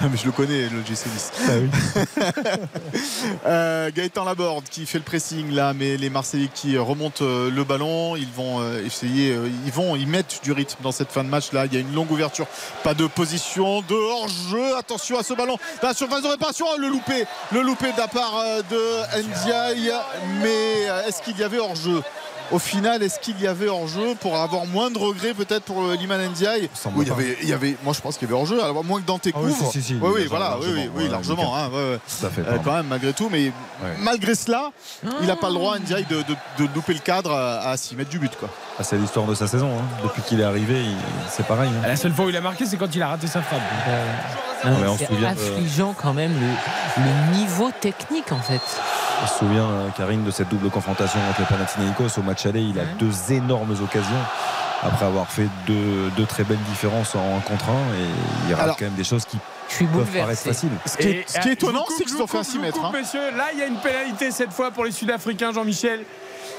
Non, mais je le connais, le GC Nice. Euh, Gaëtan Laborde qui fait le pressing là, mais les Marseillais qui remontent euh, le ballon, ils vont euh, essayer, euh, ils vont, ils mettent du rythme dans cette fin de match là. Il y a une longue ouverture, pas de position, de hors-jeu. Attention à ce ballon, dans la surface de réparation, le loupé, le loupé de la part de Ndiaye. Mais est-ce qu'il y avait hors-jeu au final, est-ce qu'il y avait hors-jeu pour avoir moins de regrets peut-être pour euh, Liman Ndiaye Oui, il y avait, il y avait, moi je pense qu'il y avait hors-jeu, alors moins que dans tes Ah oui, couvres. si, si, si, oui, oui, largement, voilà, oui, oui, largement. hein, ouais, ouais. Tout à fait. Euh, quand même malgré tout mais malgré cela il n'a pas le droit Ndiaye de, de, de louper le cadre à, à 6 mètres du but quoi. Ah, c'est l'histoire de sa saison. hein. Depuis qu'il est arrivé, il- c'est pareil. hein. La seule fois où il a marqué, c'est quand il a raté sa frappe. Donc, euh, Non, Ouais, on se c'est affligeant quand même le, le niveau technique en fait. On se souvient, euh, Karine, de cette double confrontation contre le Panathinaikos. Au match aller, il a deux énormes occasions. Après avoir fait deux, deux très belles différences en un contre un, et il rate quand même des choses qui Je suis peuvent paraître faciles. Ce qui est, ce qui est euh, étonnant c'est qu'ils ont fait un vous 6 coupe, mètres. hein. messieurs. Là, il y a une pénalité cette fois pour les Sud-Africains, Jean-Michel.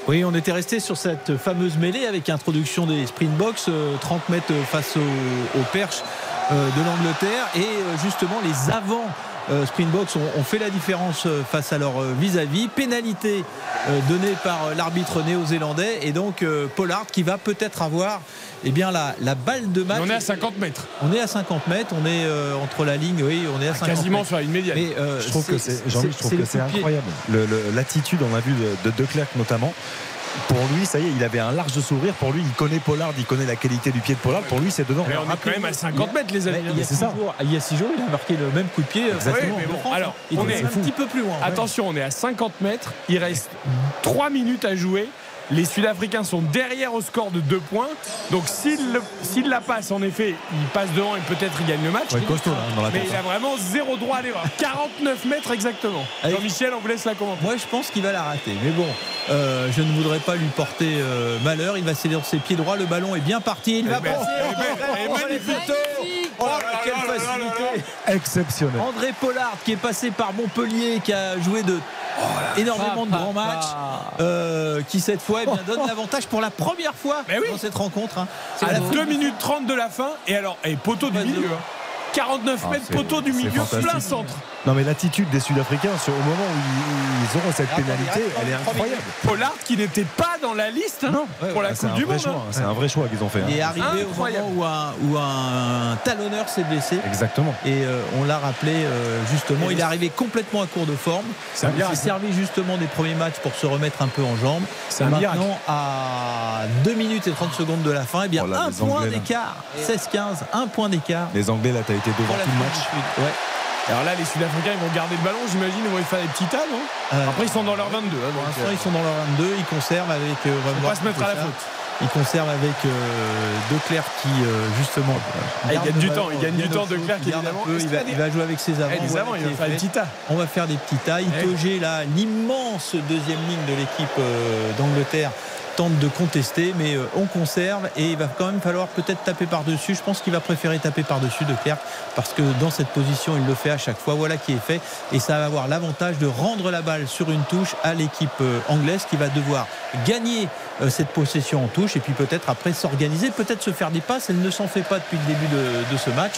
Oui, on était resté sur cette fameuse mêlée avec introduction des Springboks, euh, 30 mètres face au, au perche euh, de l'Angleterre. Et euh, justement, les avants euh, Springboks ont, ont fait la différence euh, face à leur euh, vis-à-vis. Pénalité euh, donnée par euh, l'arbitre néo-zélandais. Et donc, euh, Pollard qui va peut-être avoir eh bien, la, la balle de match. Mais on est à 50 mètres. On est à 50 mètres, on est euh, entre la ligne, oui, on est à 50 Quasiment mètres. sur la ligne médiane. Mais, euh, Je trouve que c'est, Jean-Louis, je trouve le que c'est coup de pied. incroyable. Le- le- l'attitude, on a vu de, de De Klerk notamment. Pour lui, ça y est, il avait un large sourire. Pour lui, il connaît Pollard, il connaît la qualité du pied de Pollard. Pour lui, c'est dedans. Mais on est quand même à 50 mètres, les amis. Il, y a c'est six ça. jours, il y a six jours, il a marqué le même coup de pied. Exactement. Oui, mais bon, en France. alors, il on est- un petit peu plus loin. ouais. Attention, on est à 50 mètres. Il reste 3 minutes à jouer. Les Sud-Africains sont derrière au score de 2 points. Donc s'il la passe, en effet, il passe devant et peut-être il gagne le match. Ouais, costaud, là, dans la Mais il a vraiment zéro droit à l'erreur. 49 mètres exactement. Jean-Michel, on vous laisse la commenter. Moi, je pense qu'il va la rater. Mais bon, euh, je ne voudrais pas lui porter euh, malheur. Il va céder sur ses pieds droits. Le ballon est bien parti. Il va passer. Oh, photos. Oh quelle facilité. Exceptionnel. André Pollard qui est passé par Montpellier, qui a joué de énormément de grands matchs, euh, qui cette fois eh bien, donne l'avantage pour la première fois oui. dans cette rencontre. hein. À la beau. 2 minutes 30 de la fin. Et alors, et poteau du milieu. hein. 49 Ah, mètres, poteau du milieu, plein centre. Non, mais l'attitude des Sud-Africains au moment où ils, auront cette pénalité, elle est incroyable. Pollard qui n'était pas dans la liste hein, pour la Ah, c'est Coupe un du vrai Monde. choix. hein. hein. C'est un vrai choix qu'ils ont fait. Il est hein. arrivé Incroyable. au moment où un, où un talonneur s'est blessé. Exactement. Et euh, on l'a rappelé euh, justement, il est arrivé complètement à court de forme. C'est un il s'est servi justement des premiers matchs pour se remettre un peu en jambes. C'est un miracle. Maintenant, à 2 minutes et 30 secondes de la fin, eh bien Oh là, un point d'écart. 16-15, un point d'écart. Les Anglais, là, tu as été devant tout le match. ouais. Alors là, les Sud-Africains, ils vont garder le ballon, j'imagine, ils vont faire des petits tas, non Euh, Après, ils sont dans leur 22. hein, Pour donc, l'instant, euh, ils sont dans leur 22. Ils conservent avec. euh, on va pas se mettre à la faut faute. Ils conservent avec euh, Declerc qui, euh, justement. Ah, il gagne du temps, il gagne du temps, Declerc, qui évidemment. peu, Il va, il jouer avec ses. Eh, qui il va faire des petits tas. On va faire des petits tas. Itoge, là, l'immense deuxième ligne de l'équipe d'Angleterre tente de contester, mais euh, on conserve et il va quand même falloir peut-être taper par-dessus. Je pense qu'il va préférer taper par-dessus de Clerc parce que dans cette position, il le fait à chaque fois. Voilà qui est fait et ça va avoir l'avantage de rendre la balle sur une touche à l'équipe euh, anglaise qui va devoir gagner cette possession en touche et puis peut-être après s'organiser, peut-être se faire des passes. Elle ne s'en fait pas depuis le début de, de ce match.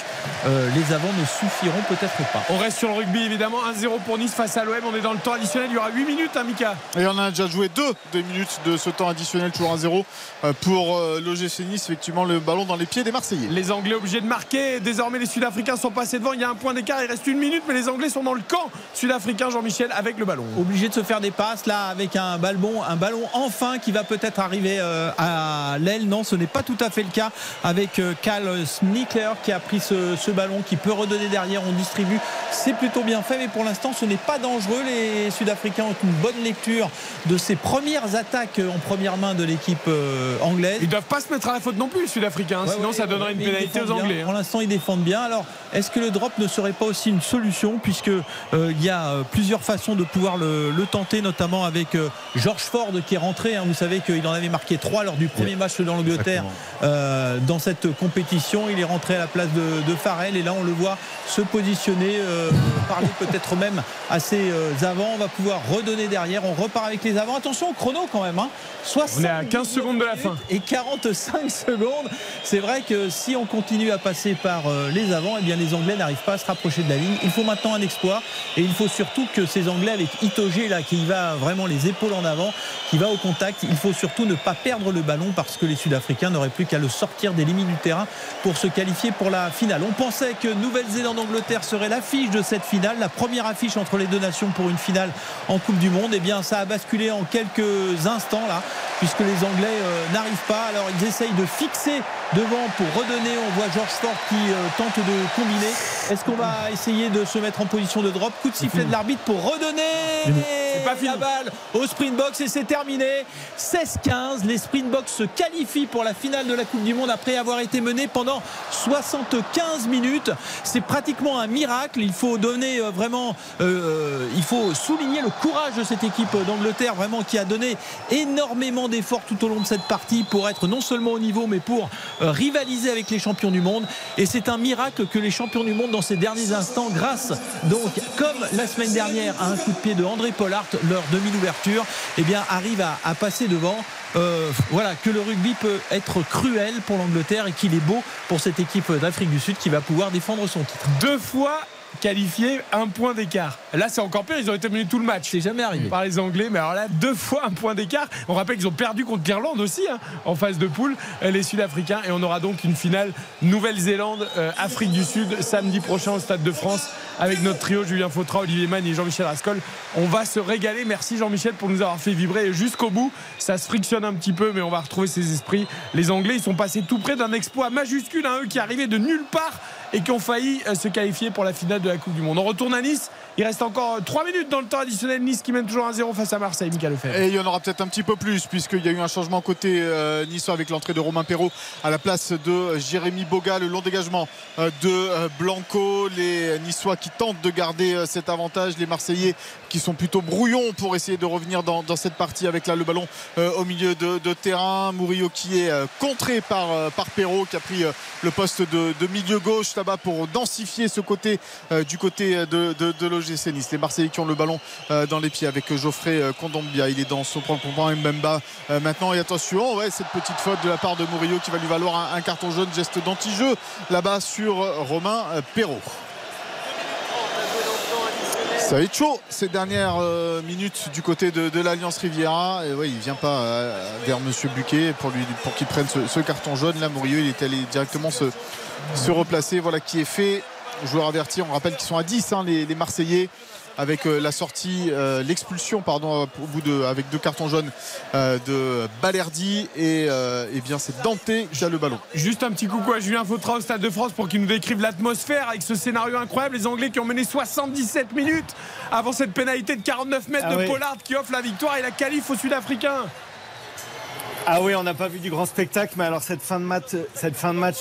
Euh, les avants ne suffiront peut-être pas. On reste sur le rugby, évidemment. 1-0 pour Nice face à l'OM. On est dans le temps additionnel. Il y aura 8 minutes, hein, Mika Et on a déjà joué deux des minutes de ce temps additionnel, toujours 1-0 euh, pour euh, l'OGC Nice. Effectivement, le ballon dans les pieds des Marseillais. Les Anglais obligés de marquer. Désormais, les Sud-Africains sont passés devant. Il y a un point d'écart. Il reste une minute, mais les Anglais sont dans le camp sud-africain, Jean-Michel, avec le ballon. obligé de se faire des passes là avec un ballon, un ballon enfin qui va peut-être arriver euh, à l'aile. Non, ce n'est pas tout à fait le cas avec euh, Cal Snickler qui a pris ce, ce ballon, qui peut redonner derrière. On distribue, c'est plutôt bien fait, mais pour l'instant, ce n'est pas dangereux. Les Sud-Africains ont une bonne lecture de ces premières attaques en première main de l'équipe euh, anglaise. Ils doivent pas se mettre à la faute non plus, les Sud-Africains. Ouais, sinon, ouais, ça donnerait une pénalité aux bien. Anglais. hein. Pour l'instant, ils défendent bien. Alors, est-ce que le drop ne serait pas aussi une solution puisque euh, il y a euh, plusieurs façons de pouvoir le, le tenter, notamment avec euh, George Ford qui est rentré. hein. Vous savez qu'il en avait marqué trois lors du premier match de l'Angleterre euh, dans cette compétition. Il est rentré à la place de, de Farrell et là, on le voit se positionner, euh, parler peut-être même à ses euh, avants. On va pouvoir redonner derrière. On repart avec les avants. Attention au chrono quand même. Hein. On est à 15 secondes de la fin. Et 45 secondes. C'est vrai que si on continue à passer par les avants, eh bien les Anglais n'arrivent pas à se rapprocher de la ligne. Il faut maintenant un exploit et il faut surtout que ces Anglais avec Itoge là qui va vraiment les épaules en avant, qui va au contact, il faut surtout ne pas perdre le ballon parce que les Sud-Africains n'auraient plus qu'à le sortir des limites du terrain pour se qualifier pour la finale. On pensait que Nouvelle-Zélande-Angleterre serait l'affiche de cette finale, la première affiche entre les deux nations pour une finale en Coupe du Monde. Eh bien ça a basculé en quelques instants là puisque les Anglais euh, n'arrivent pas. Alors ils essayent de fixer devant pour redonner. On voit George Ford qui euh, tente de combiner. Est-ce qu'on va essayer de se mettre en position de drop? Coup de sifflet de l'arbitre pour redonner la balle au Springboks et c'est terminé. 16-15. Les Springboks se qualifient pour la finale de la Coupe du Monde après avoir été menés pendant 75 minutes. C'est pratiquement un miracle. Il faut donner euh, vraiment, euh, il faut souligner le courage de cette équipe d'Angleterre, vraiment qui a donné énormément d'efforts tout au long de cette partie pour être non seulement au niveau, mais pour rivaliser avec les champions du monde. Et c'est un miracle que les champions du monde dans ces derniers instants, grâce donc comme la semaine dernière à un coup de pied de André Pollard, leur demi-ouverture, eh bien arrivent à, à passer devant. Euh, voilà que le rugby peut être cruel pour l'Angleterre et qu'il est beau pour cette équipe d'Afrique du Sud qui va pouvoir défendre son titre. Deux fois qualifié, un point d'écart. Là, c'est encore pire. Ils ont été menés tout le match. C'est jamais arrivé. Par les Anglais. Mais alors là, deux fois un point d'écart. On rappelle qu'ils ont perdu contre l'Irlande aussi, hein, en phase de poule, euh, les Sud-Africains. Et on aura donc une finale Nouvelle-Zélande, euh, Afrique du Sud, samedi prochain au Stade de France, avec notre trio Julien Fautra, Olivier Mann et Jean-Michel Rascol. On va se régaler. Merci Jean-Michel pour nous avoir fait vibrer jusqu'au bout. Ça se frictionne un petit peu, mais on va retrouver ses esprits. Les Anglais, ils sont passés tout près d'un exploit majuscule, hein, eux qui arrivaient de nulle part et qui ont failli euh, se qualifier pour la finale de la Coupe du Monde. On retourne à Nice. Il reste encore 3 minutes dans le temps additionnel. Nice qui mène toujours 1-0 face à Marseille. Michael Lefebvre. Et il y en aura peut-être un petit peu plus, puisqu'il y a eu un changement côté euh, niçois avec l'entrée de Romain Perrault à la place de Jérémy Boga, le long dégagement euh, de euh, Blanco. Les Niçois qui tentent de garder euh, cet avantage. Les Marseillais qui sont plutôt brouillons pour essayer de revenir dans, cette partie avec le ballon euh, au milieu de, terrain. Murillo qui est euh, contré par, euh, par Perrault, qui a pris le poste de, milieu gauche là-bas pour densifier ce côté du côté de, l'OGC Nice. Les Marseillais qui ont le ballon dans les pieds avec Geoffrey Kondombia. Il est dans son propre point Mbemba maintenant. Et attention, cette petite faute de la part de Murillo qui va lui valoir un, carton jaune, geste d'anti-jeu là-bas sur Romain Perrault. Ça va être chaud ces dernières euh, minutes du côté de, l'Alliance Riviera. Et ouais, il vient pas euh, vers Monsieur Buquet pour qu'il prenne ce, carton jaune. Là, Murillo, il est allé directement se, replacer. Voilà qui est fait. joueurs avertis. On rappelle qu'ils sont à 10, hein, les Marseillais avec euh, la sortie, euh, l'expulsion, pardon, au bout de, avec deux cartons jaunes euh, de Balerdi et, euh, eh bien c'est Dante qui a le ballon. Juste un petit coucou à Julien Fautra au Stade de France pour qu'il nous décrive l'atmosphère avec ce scénario incroyable. Les Anglais qui ont mené 77 minutes avant cette pénalité de 49 mètres Ah de oui. Pollard qui offre la victoire et la qualif aux Sud-Africains. Ah oui, on n'a pas vu du grand spectacle, mais alors cette fin de match,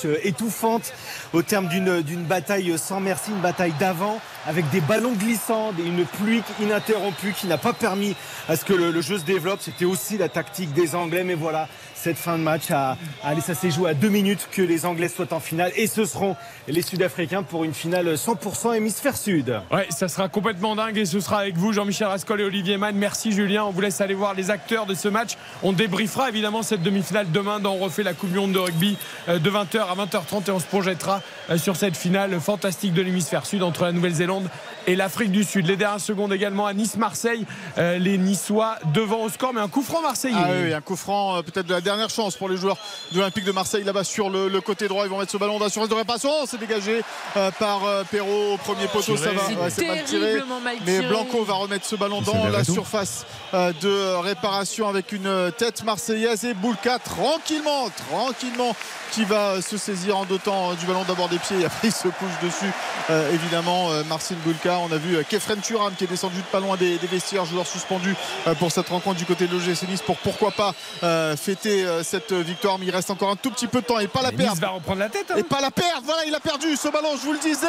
euh, étouffante, au terme d'une d'une bataille sans merci, une bataille d'avant, avec des ballons glissants, une pluie ininterrompue qui n'a pas permis à ce que le jeu se développe. C'était aussi la tactique des Anglais, mais voilà, cette fin de match, a, allez, ça s'est joué à deux minutes que les Anglais soient en finale, et ce seront les Sud-Africains pour une finale 100% hémisphère sud. Ouais, ça sera complètement dingue et ce sera avec vous, Jean-Michel Rascol et Olivier Mann. Merci Julien. On vous laisse aller voir les acteurs de ce match. On débriefera évidemment cette demi-finale demain dans On refait la Coupe du Monde de rugby euh, de 20h à 20h30 et on se projettera euh, sur cette finale fantastique de l'hémisphère sud entre la Nouvelle-Zélande et l'Afrique du Sud. Les dernières secondes également à Nice-Marseille. Euh, les Niçois devant au score, mais un coup franc marseillais. Ah oui, un coup franc, euh, peut-être de la dernière chance pour les joueurs de l'Olympique de Marseille là-bas sur le, le côté droit. Ils vont mettre ce ballon d'assurance de réparation. Oh, c'est dégagé euh, par euh, Perrault au premier poteau. Ça va, C'est ouais, c'est mal tiré. terriblement mal Mais. Blanco va remettre ce ballon dans la surface euh, de réparation avec une tête marseillaise et Boulka tranquillement, tranquillement qui va se saisir en deux temps du ballon d'abord des pieds et après il se couche dessus euh, évidemment euh, Marcin Boulka on a vu euh, Kefren Turam qui est descendu de pas loin des, des vestiaires joueur suspendu euh, pour cette rencontre du côté de l'OGC Nice pour pourquoi pas euh, fêter cette victoire mais il reste encore un tout petit peu de temps et pas la perdre Nice va reprendre la tête. hein. et pas la perdre. Voilà, il a perdu ce ballon, je vous le disais.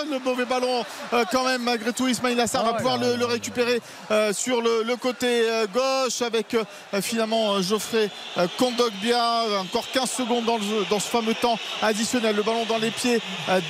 Oh, le mauvais ballon, euh, quand même, malgré tout. Ismail Assar va Oh pouvoir le, le récupérer euh, sur le, le côté gauche avec finalement Geoffrey Kondogbia. Encore 15 secondes dans, le dans ce fameux temps additionnel. Le ballon dans les pieds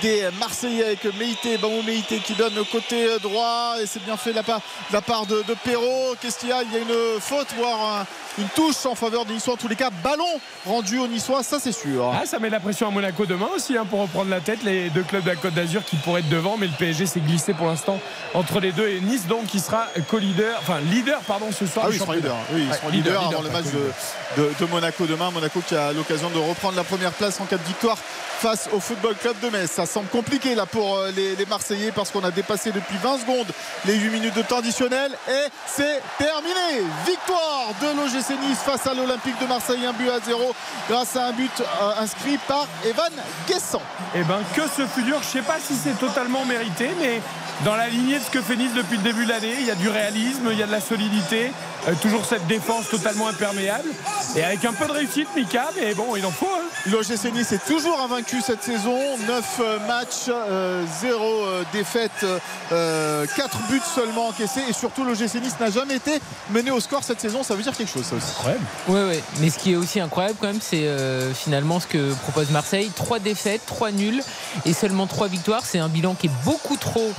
des Marseillais avec Meïté, Bamou Meïté qui donne le côté euh, droit. Et c'est bien fait de la part, de de, Perrault. Qu'est-ce qu'il y a? Il y a une faute, voire une touche en faveur des Niçois. En tous les cas, ballon rendu aux Niçois, ça c'est sûr. Ah, ça met la pression à Monaco demain aussi hein, pour reprendre la tête. Les deux clubs de la Côte d'Azur qui pourraient être devant, mais le PSG s'est glissé pour l'instant entre les deux et Nice donc qui sera co-leader, enfin leader pardon ce soir. Ah oui, ils seront leaders. Oui, ils seront leaders leader, avant le leader, match de- de Monaco demain. Monaco qui a l'occasion de reprendre la première place en cas de victoire face au Football Club de Metz. Ça semble compliqué là pour euh, les, les Marseillais parce qu'on a dépassé depuis 20 secondes les 8 minutes de temps additionnel et c'est terminé. Victoire de l'OGC Nice face à l'Olympique de Marseille, un but à zéro grâce à un but euh, inscrit par Evan Guessant. Eh ben que ce fut dur. Je sais pas si c'est totalement mérité, mais dans la lignée de ce que fait Nice depuis le début de l'année, il y a du réalisme, il y a de la solidité, euh, toujours cette défense totalement imperméable et avec un peu de réussite, Mika. Mais bon, il en faut. hein. L'OGC Nice est toujours invaincu cette saison. 9 matchs, 0 défaites, 4 buts seulement encaissés. Et surtout, l'OGC Nice n'a jamais été mené au score cette saison. Ça veut dire quelque chose, ça aussi. Ouais, ouais. Mais ce qui est aussi incroyable quand même, c'est euh, finalement ce que propose Marseille. Trois défaites, trois nuls et seulement trois victoires. C'est un bilan qui est beaucoup trop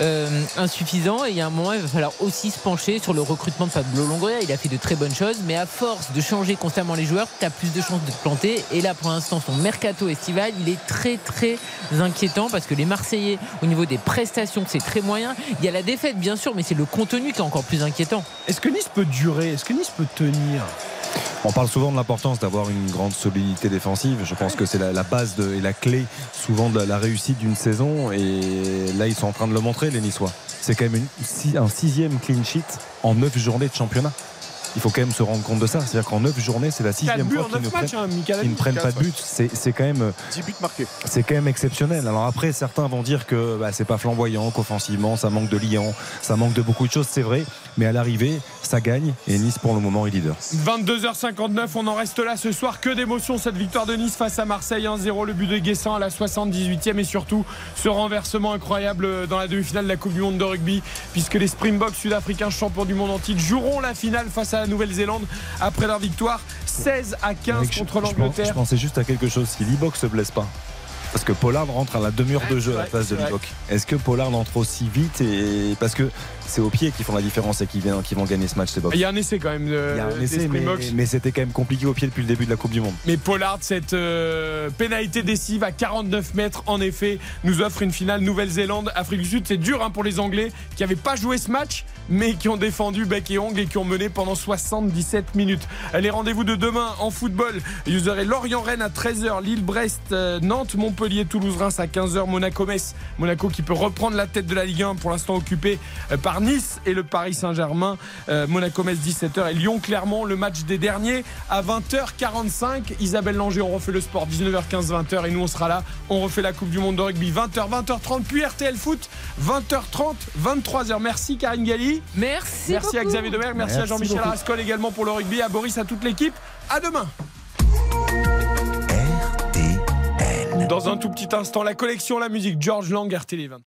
euh, insuffisant. Et il y a un moment, il va falloir aussi se pencher sur le recrutement de Pablo Longoria. Il a fait de très bonnes choses, mais à force de changer constamment les joueurs, tu as plus de chances de te planter. Et là, pour l'instant, son mercato estival, il est très très inquiétant parce que les Marseillais, au niveau des prestations, c'est très moyen. Il y a la défaite, bien sûr, mais c'est le contenu qui est encore plus inquiétant. Est-ce que Nice peut durer? Est-ce que Nice peut tenir? On parle souvent de l'importance d'avoir une grande solidité défensive. Je pense que c'est la, la base de- et la clé souvent de la, la réussite d'une saison. Et là, ils sont en train de le montrer, les Niçois. C'est quand même une- un sixième clean sheet en neuf journées de championnat. Il faut quand même se rendre compte de ça. C'est-à-dire qu'en neuf journées, c'est la sixième fois en qu'ils ne, matchs, prennent- hein, ne prennent pas de but. C'est c'est quand même 10 buts marqués. c'est quand même exceptionnel. Alors après, certains vont dire que bah, c'est pas flamboyant, qu'offensivement, ça manque de liant, ça manque de beaucoup de choses, c'est vrai. Mais à l'arrivée, ça gagne et Nice pour le moment est leader. 22h59, on en reste là ce soir. Que d'émotion cette victoire de Nice face à Marseille 1-0, le but de Guessant à la 78e et surtout ce renversement incroyable dans la demi-finale de la Coupe du Monde de rugby puisque les Springboks sud-africains champions du monde en titre joueront la finale face à la Nouvelle-Zélande après leur victoire 16 à 15 Mec, je- contre l'Angleterre. je pensais juste à quelque chose. Si Libok se blesse pas. Parce que Pollard rentre à la demi-heure de jeu à la place de. Libok. Est-ce que Pollard entre aussi vite et parce que c'est aux pieds qui font la différence et qui, viennent- qui vont gagner ce match, ces Box. Il y a un essai quand même de- Il y a un essai, mais, c'était quand même compliqué au pied depuis le début de la Coupe du Monde. Mais Pollard, cette euh, pénalité décisive à 49 mètres, en effet, nous offre une finale Nouvelle-Zélande, Afrique du Sud. C'est dur hein, pour les Anglais qui n'avaient pas joué ce match, mais qui ont défendu bec et ongle et qui ont mené pendant 77 minutes. Les rendez-vous de demain en football, vous aurez Lorient-Rennes à 13h, Lille-Brest, euh, Nantes, Montpellier. Montpellier, Toulouse, Reims à 15h, Monaco, Metz. Monaco qui peut reprendre la tête de la Ligue 1 pour l'instant occupé euh, par Nice et le Paris Saint-Germain. Euh, Monaco, Metz 17h et Lyon, Clermont, le match des derniers à 20h45. Isabelle Langer, on refait le sport 19h15, 20h et nous on sera là. On refait la Coupe du Monde de rugby 20h, 20h30, puis RTL Foot 20h30, 23h. Merci Karine Galli. Merci. Merci à. Xavier Domergue, merci, à Jean-Michel. Rascol également pour le rugby, à Boris, à toute l'équipe. À demain. Dans un tout petit instant, la collection La Musique, George Lang, RTL 20.